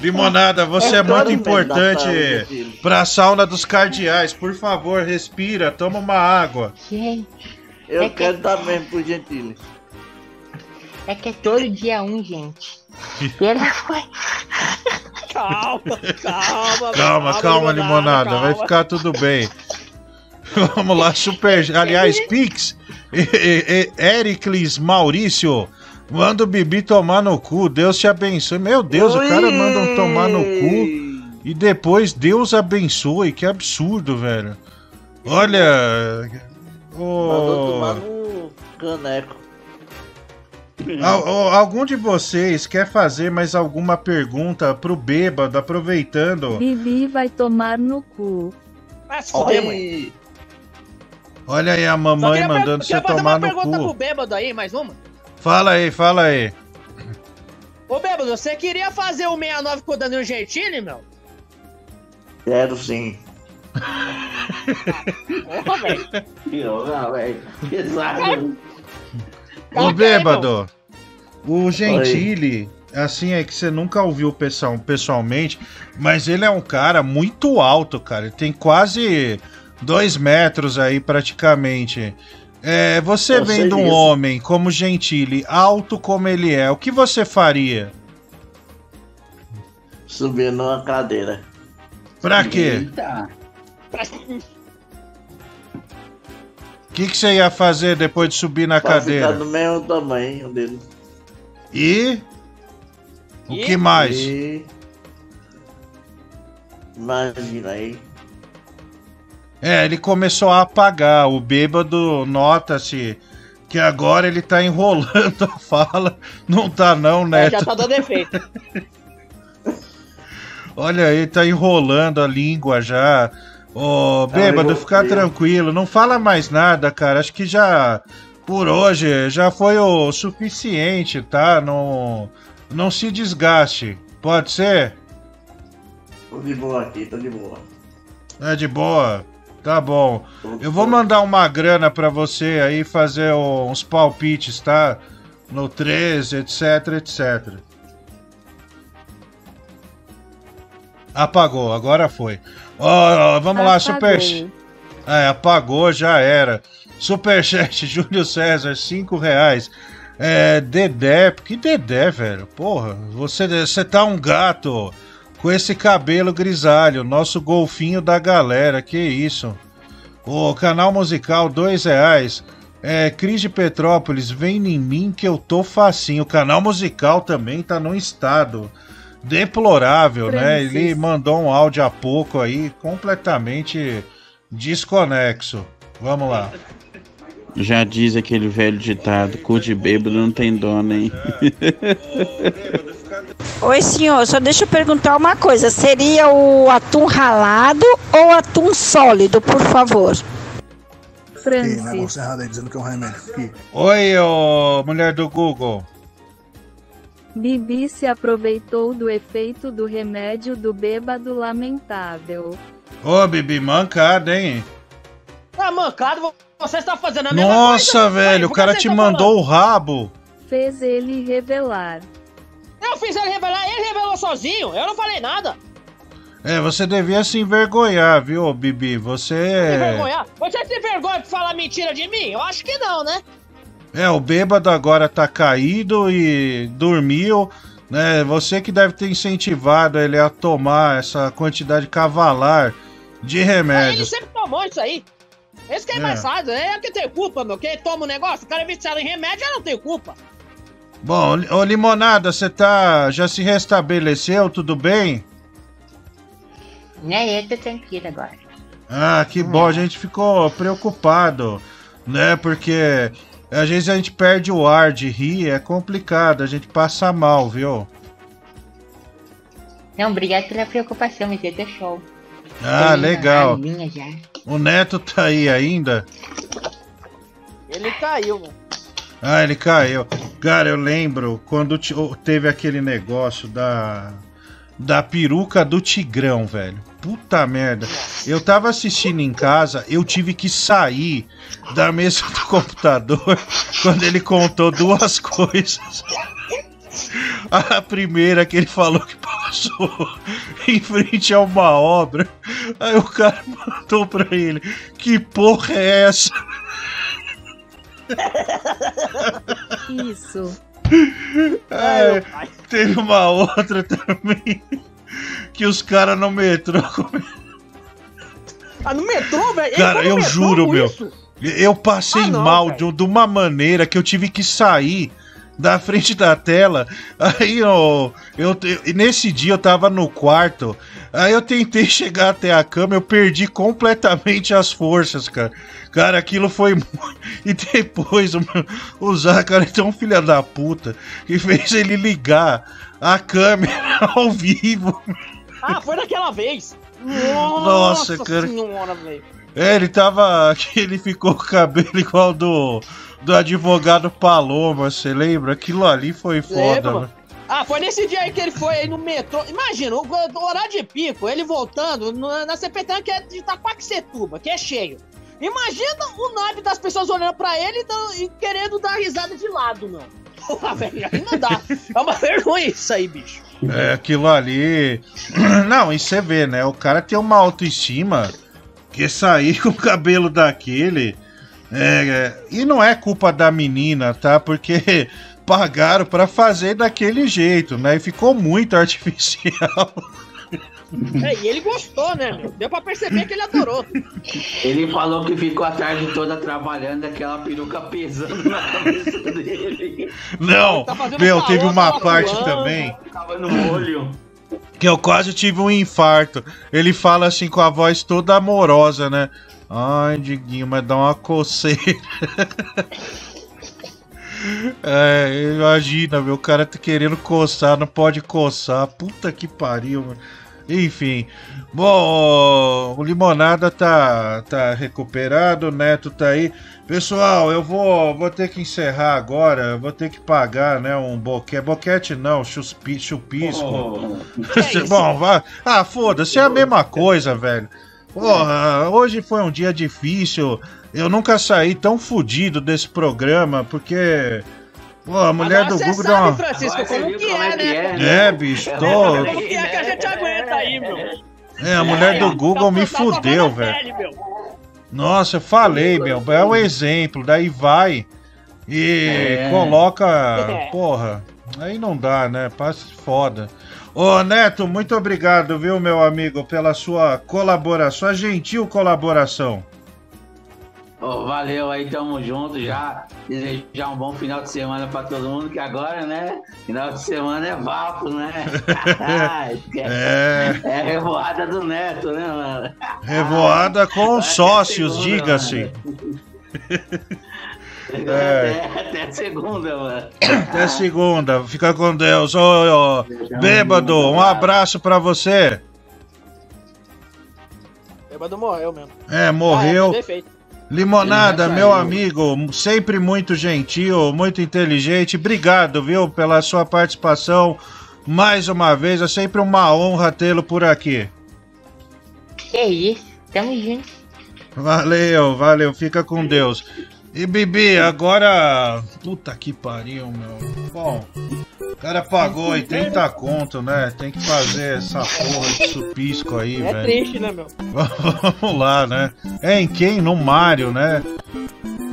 Limonada, você É é, muito mundo importante filho. pra sauna dos cardeais. Por favor, respira, toma uma água. Gente. Eu é que- quero dar mesmo pro Gentili. É que é todo dia um, gente. Pela *laughs* foi. Calma, calma. Calma, calma, limonada, vai ficar tudo bem. Vamos lá, super. Aliás, Pix, e- e- e- Ericles Maurício, manda o Bibi tomar no cu, Deus te abençoe. Meu Deus, o cara manda um tomar no cu e depois Deus abençoe, que absurdo, velho. Olha. Mandou ô, tomar no caneco. Al- al- algum de vocês quer fazer mais alguma pergunta pro bêbado, aproveitando? Bibi vai tomar no cu. Se mãe. Olha aí a mamãe mandando você tomar uma no pergunta pro cu. bêbado aí, mais uma. Fala aí, fala aí. Ô, bêbado, você queria fazer o 69 com o Danilo Gentili, meu? Quero sim. Porra, velho. *laughs* Porra, velho. Pesado. Ô bêbado, o Gentili, assim é que você nunca ouviu pessoal, pessoalmente, mas ele é um cara muito alto, cara. Ele tem quase dois metros aí praticamente. É, você Eu vendo um disso. homem como Gentili, alto como ele é, o que você faria? Subir numa cadeira. Pra quê? Eita. Que, que você ia fazer depois de subir na Pra cadeira? ficar do mesmo tamanho dele. E? O que mais? E... Imagina aí. É, ele começou a apagar. O bêbado nota-se que agora ele tá enrolando *laughs* a fala. Não tá não, É, Neto. já tá dando efeito. *laughs* Olha aí, tá enrolando a língua já. Ô, bêbado, eu- fica tranquilo. Não fala mais nada, cara. Acho que já, por hoje, já foi o suficiente, tá? Não, não se desgaste. Pode ser? Tô de boa aqui, tô de boa. É de boa. Tá bom. Eu vou mandar uma grana pra você aí fazer uns palpites, tá? No 13, etc, etc. Apagou, agora foi. Ó, vamos lá, Apagou. super. É, apagou, já era. Superchat, *laughs* Júlio César, 5 reais. É, Dedé, que Dedé, velho? Porra, você, você tá um gato com esse cabelo grisalho, nosso golfinho da galera, que isso? O canal musical, dois reais. É, Cris de Petrópolis, vem em mim que eu tô facinho. O canal musical também tá num estado deplorável, né? Francis. Ele mandou um áudio há pouco aí, completamente desconexo. Vamos lá. Já diz aquele velho ditado, cu de bêbado não tem dono, hein? Oi, senhor, só deixa eu perguntar uma coisa. Seria o atum ralado ou atum sólido, por favor? Ih, negócio errado aí, dizendo que é um remédio. Oi, ô mulher do Google. Bibi se aproveitou do efeito do remédio do bêbado lamentável. Ô, Bibi, mancada, hein? Tá mancado, você está fazendo a mesma Nossa, coisa. velho, o Por cara te tá mandou o rabo. Fez ele revelar. Eu fiz ele revelar, ele revelou sozinho, eu não falei nada. É, você devia se envergonhar, viu, Bibi? Você. Se vergonhar. Você se vergonha de falar mentira de mim? Eu acho que não, né? É, o bêbado agora tá caído e dormiu, né? Você que deve ter incentivado ele a tomar essa quantidade cavalar de Ele remédios. sempre tomou isso aí. Esse que é, É. embaçado, é que tem culpa, meu. Quem toma o negócio, o cara é viciado em remédio, eu não tenho culpa. Bom, ô Limonada, você tá. já se restabeleceu, tudo bem? Né, eu tô tranquilo agora. Ah, que bom, a gente ficou preocupado, né? Porque às vezes a gente perde o ar de rir, é complicado, a gente passa mal, viu? Não, obrigado pela preocupação, mas tô show. Ah, legal. O Neto tá aí ainda? Ele caiu, mano. Ah, ele caiu. Cara, eu lembro quando teve aquele negócio da. Da peruca do Tigrão, velho. Puta merda. Eu tava assistindo em casa, eu tive que sair da mesa do computador *laughs* quando ele contou duas *laughs* coisas. A primeira que ele falou que passou *laughs* em frente a uma obra. Aí o cara mandou pra ele: Que porra é essa? Isso. É, teve uma outra também que os caras no metrô. *laughs* Ah, no metrô, velho? Cara, eu metrô juro, meu. isso? Eu passei Ah, não, mal de, de uma maneira que eu tive que sair da frente da tela. Aí eu, eu, eu- nesse dia eu tava no quarto. Aí eu tentei *laughs* chegar até a cama, eu perdi completamente as forças, cara. Cara, aquilo foi *laughs* E depois o, o Zácaro é tão filha da puta que fez ele ligar a câmera *laughs* ao vivo. Ah, foi naquela vez. Nossa, Nossa cara. senhora, velho. É, ele tava. *laughs* Ele ficou com o cabelo igual do, do advogado Paloma, você lembra? Aquilo ali foi foda, Lembra, né? mano? Ah, foi nesse dia aí que ele foi aí no metrô. Imagina, o, o horário de pico, ele voltando no- na CPT que é de Itaquaquecetuba, que é cheio. Imagina o naipe das pessoas olhando pra ele e e querendo dar risada de lado, não. Porra, velho, aí não dá. É uma *laughs* vergonha isso aí, bicho. É, aquilo ali. *clears throat* Não, e você vê, né? O cara tem uma autoestima que sair *laughs* com o cabelo daquele. É, é, e não é culpa da menina, tá? Porque *laughs* pagaram pra fazer daquele jeito, né? E ficou muito artificial. É, e ele gostou, né, meu? Deu pra perceber que ele adorou. Ele falou que ficou a tarde toda trabalhando, aquela peruca pesando na cabeça dele. Não, Tá meu, teve uma parte suando, também Tava no olho. que eu quase tive um infarto. Ele fala assim com a voz toda amorosa, né? Ai, Diguinho, mas dá uma coceira. *laughs* É, imagina, meu, o cara tá querendo coçar, não pode coçar. Puta que pariu, mano. Enfim. Bom, o Limonada tá, tá recuperado, o Neto tá aí. Pessoal, eu vou, vou ter que encerrar agora. Vou ter que pagar, né? Um boquete. Boquete não, chuspi, chupisco. Bom, vai. Ah, foda-se, é a mesma coisa, velho. Porra, hoje foi um dia difícil. Eu nunca saí tão fudido desse programa, porque. Pô, a mulher Agora do Google sabe, deu uma. Francisco, como que é, né? É, bicho, tô. Como que é que a gente aguenta aí, meu? É, a mulher do Google me fudeu, velho. Nossa, eu falei, meu. É um exemplo. Daí vai e É. coloca. É. Porra, aí não dá, né? Passe foda. Ô, Neto, muito obrigado, viu, meu amigo, pela sua colaboração, sua gentil colaboração. Ô, valeu aí, tamo junto já. Desejar um bom final de semana pra todo mundo, que agora, né? Final de semana é vapo, né? *laughs* *laughs* É. É a revoada do Neto, né, mano? Revoada com Até sócios, diga-se. *laughs* Até, até segunda, mano. Até segunda. Fica com Deus. Ô, ô, bêbado, um abraço pra você. Bêbado morreu mesmo. É, morreu. Ah, é. Limonada, meu amigo, sempre muito gentil, muito inteligente. Obrigado, viu, pela sua participação. Mais uma vez, é sempre uma honra tê-lo por aqui. Que isso, tamo junto. Valeu, valeu, fica com Deus. E Bibi, agora. Puta que pariu, meu. Bom, o cara pagou 80 conto, né? Tem que fazer essa porra de supisco aí, É velho. triste, né, meu? *laughs* Vamos lá, né? É em quem? No Mario, né?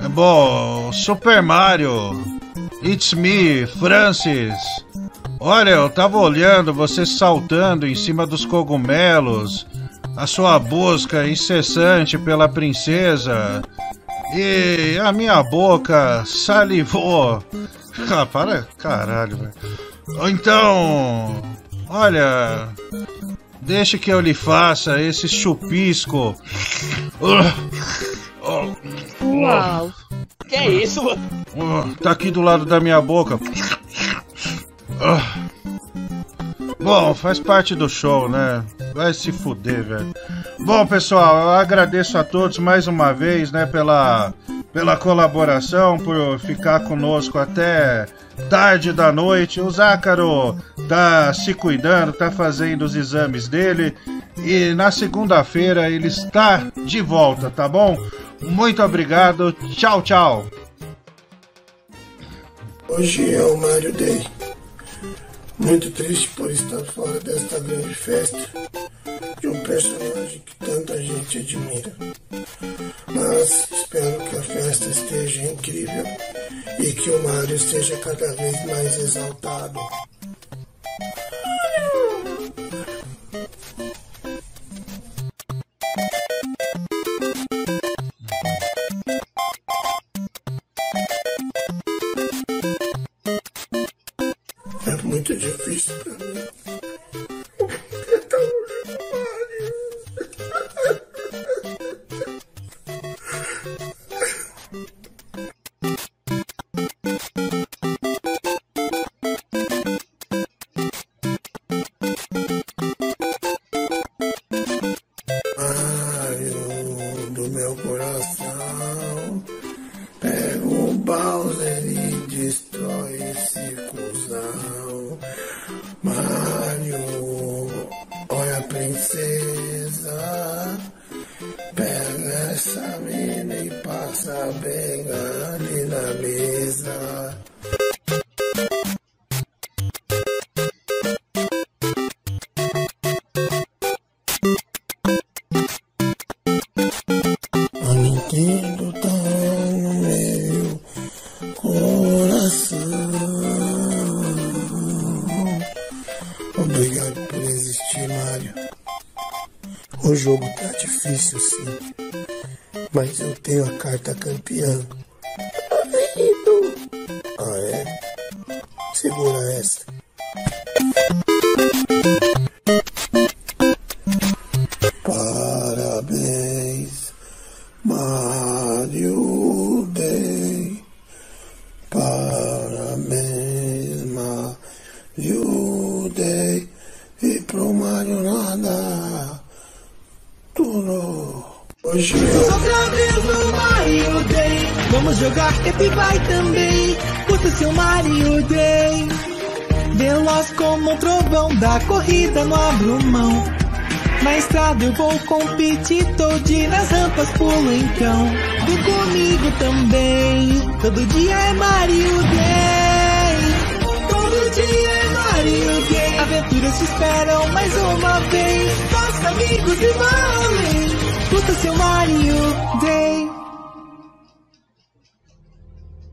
É bom, Super Mario. It's me, Francis. Olha, eu tava olhando você saltando em cima dos cogumelos. A sua busca incessante pela princesa. E a minha boca salivou. Ah, para, caralho, velho. Então, olha, deixe que eu lhe faça esse chupisco. Uau. Que é isso? Ah, Tá aqui do lado da minha boca. Bom, faz parte do show, né? Vai se fuder, velho. Bom, pessoal, eu agradeço a todos mais uma vez, né, pela, pela colaboração, por ficar conosco até tarde da noite. O Zácaro tá se cuidando, tá fazendo os exames dele. E na segunda-feira ele está de volta, tá bom? Muito obrigado. Tchau, tchau. Hoje é o Mario Day. Muito triste por estar fora desta grande festa de um personagem que tanta gente admira. Mas espero que a festa esteja incrível e que o Mario esteja cada vez mais exaltado. É muito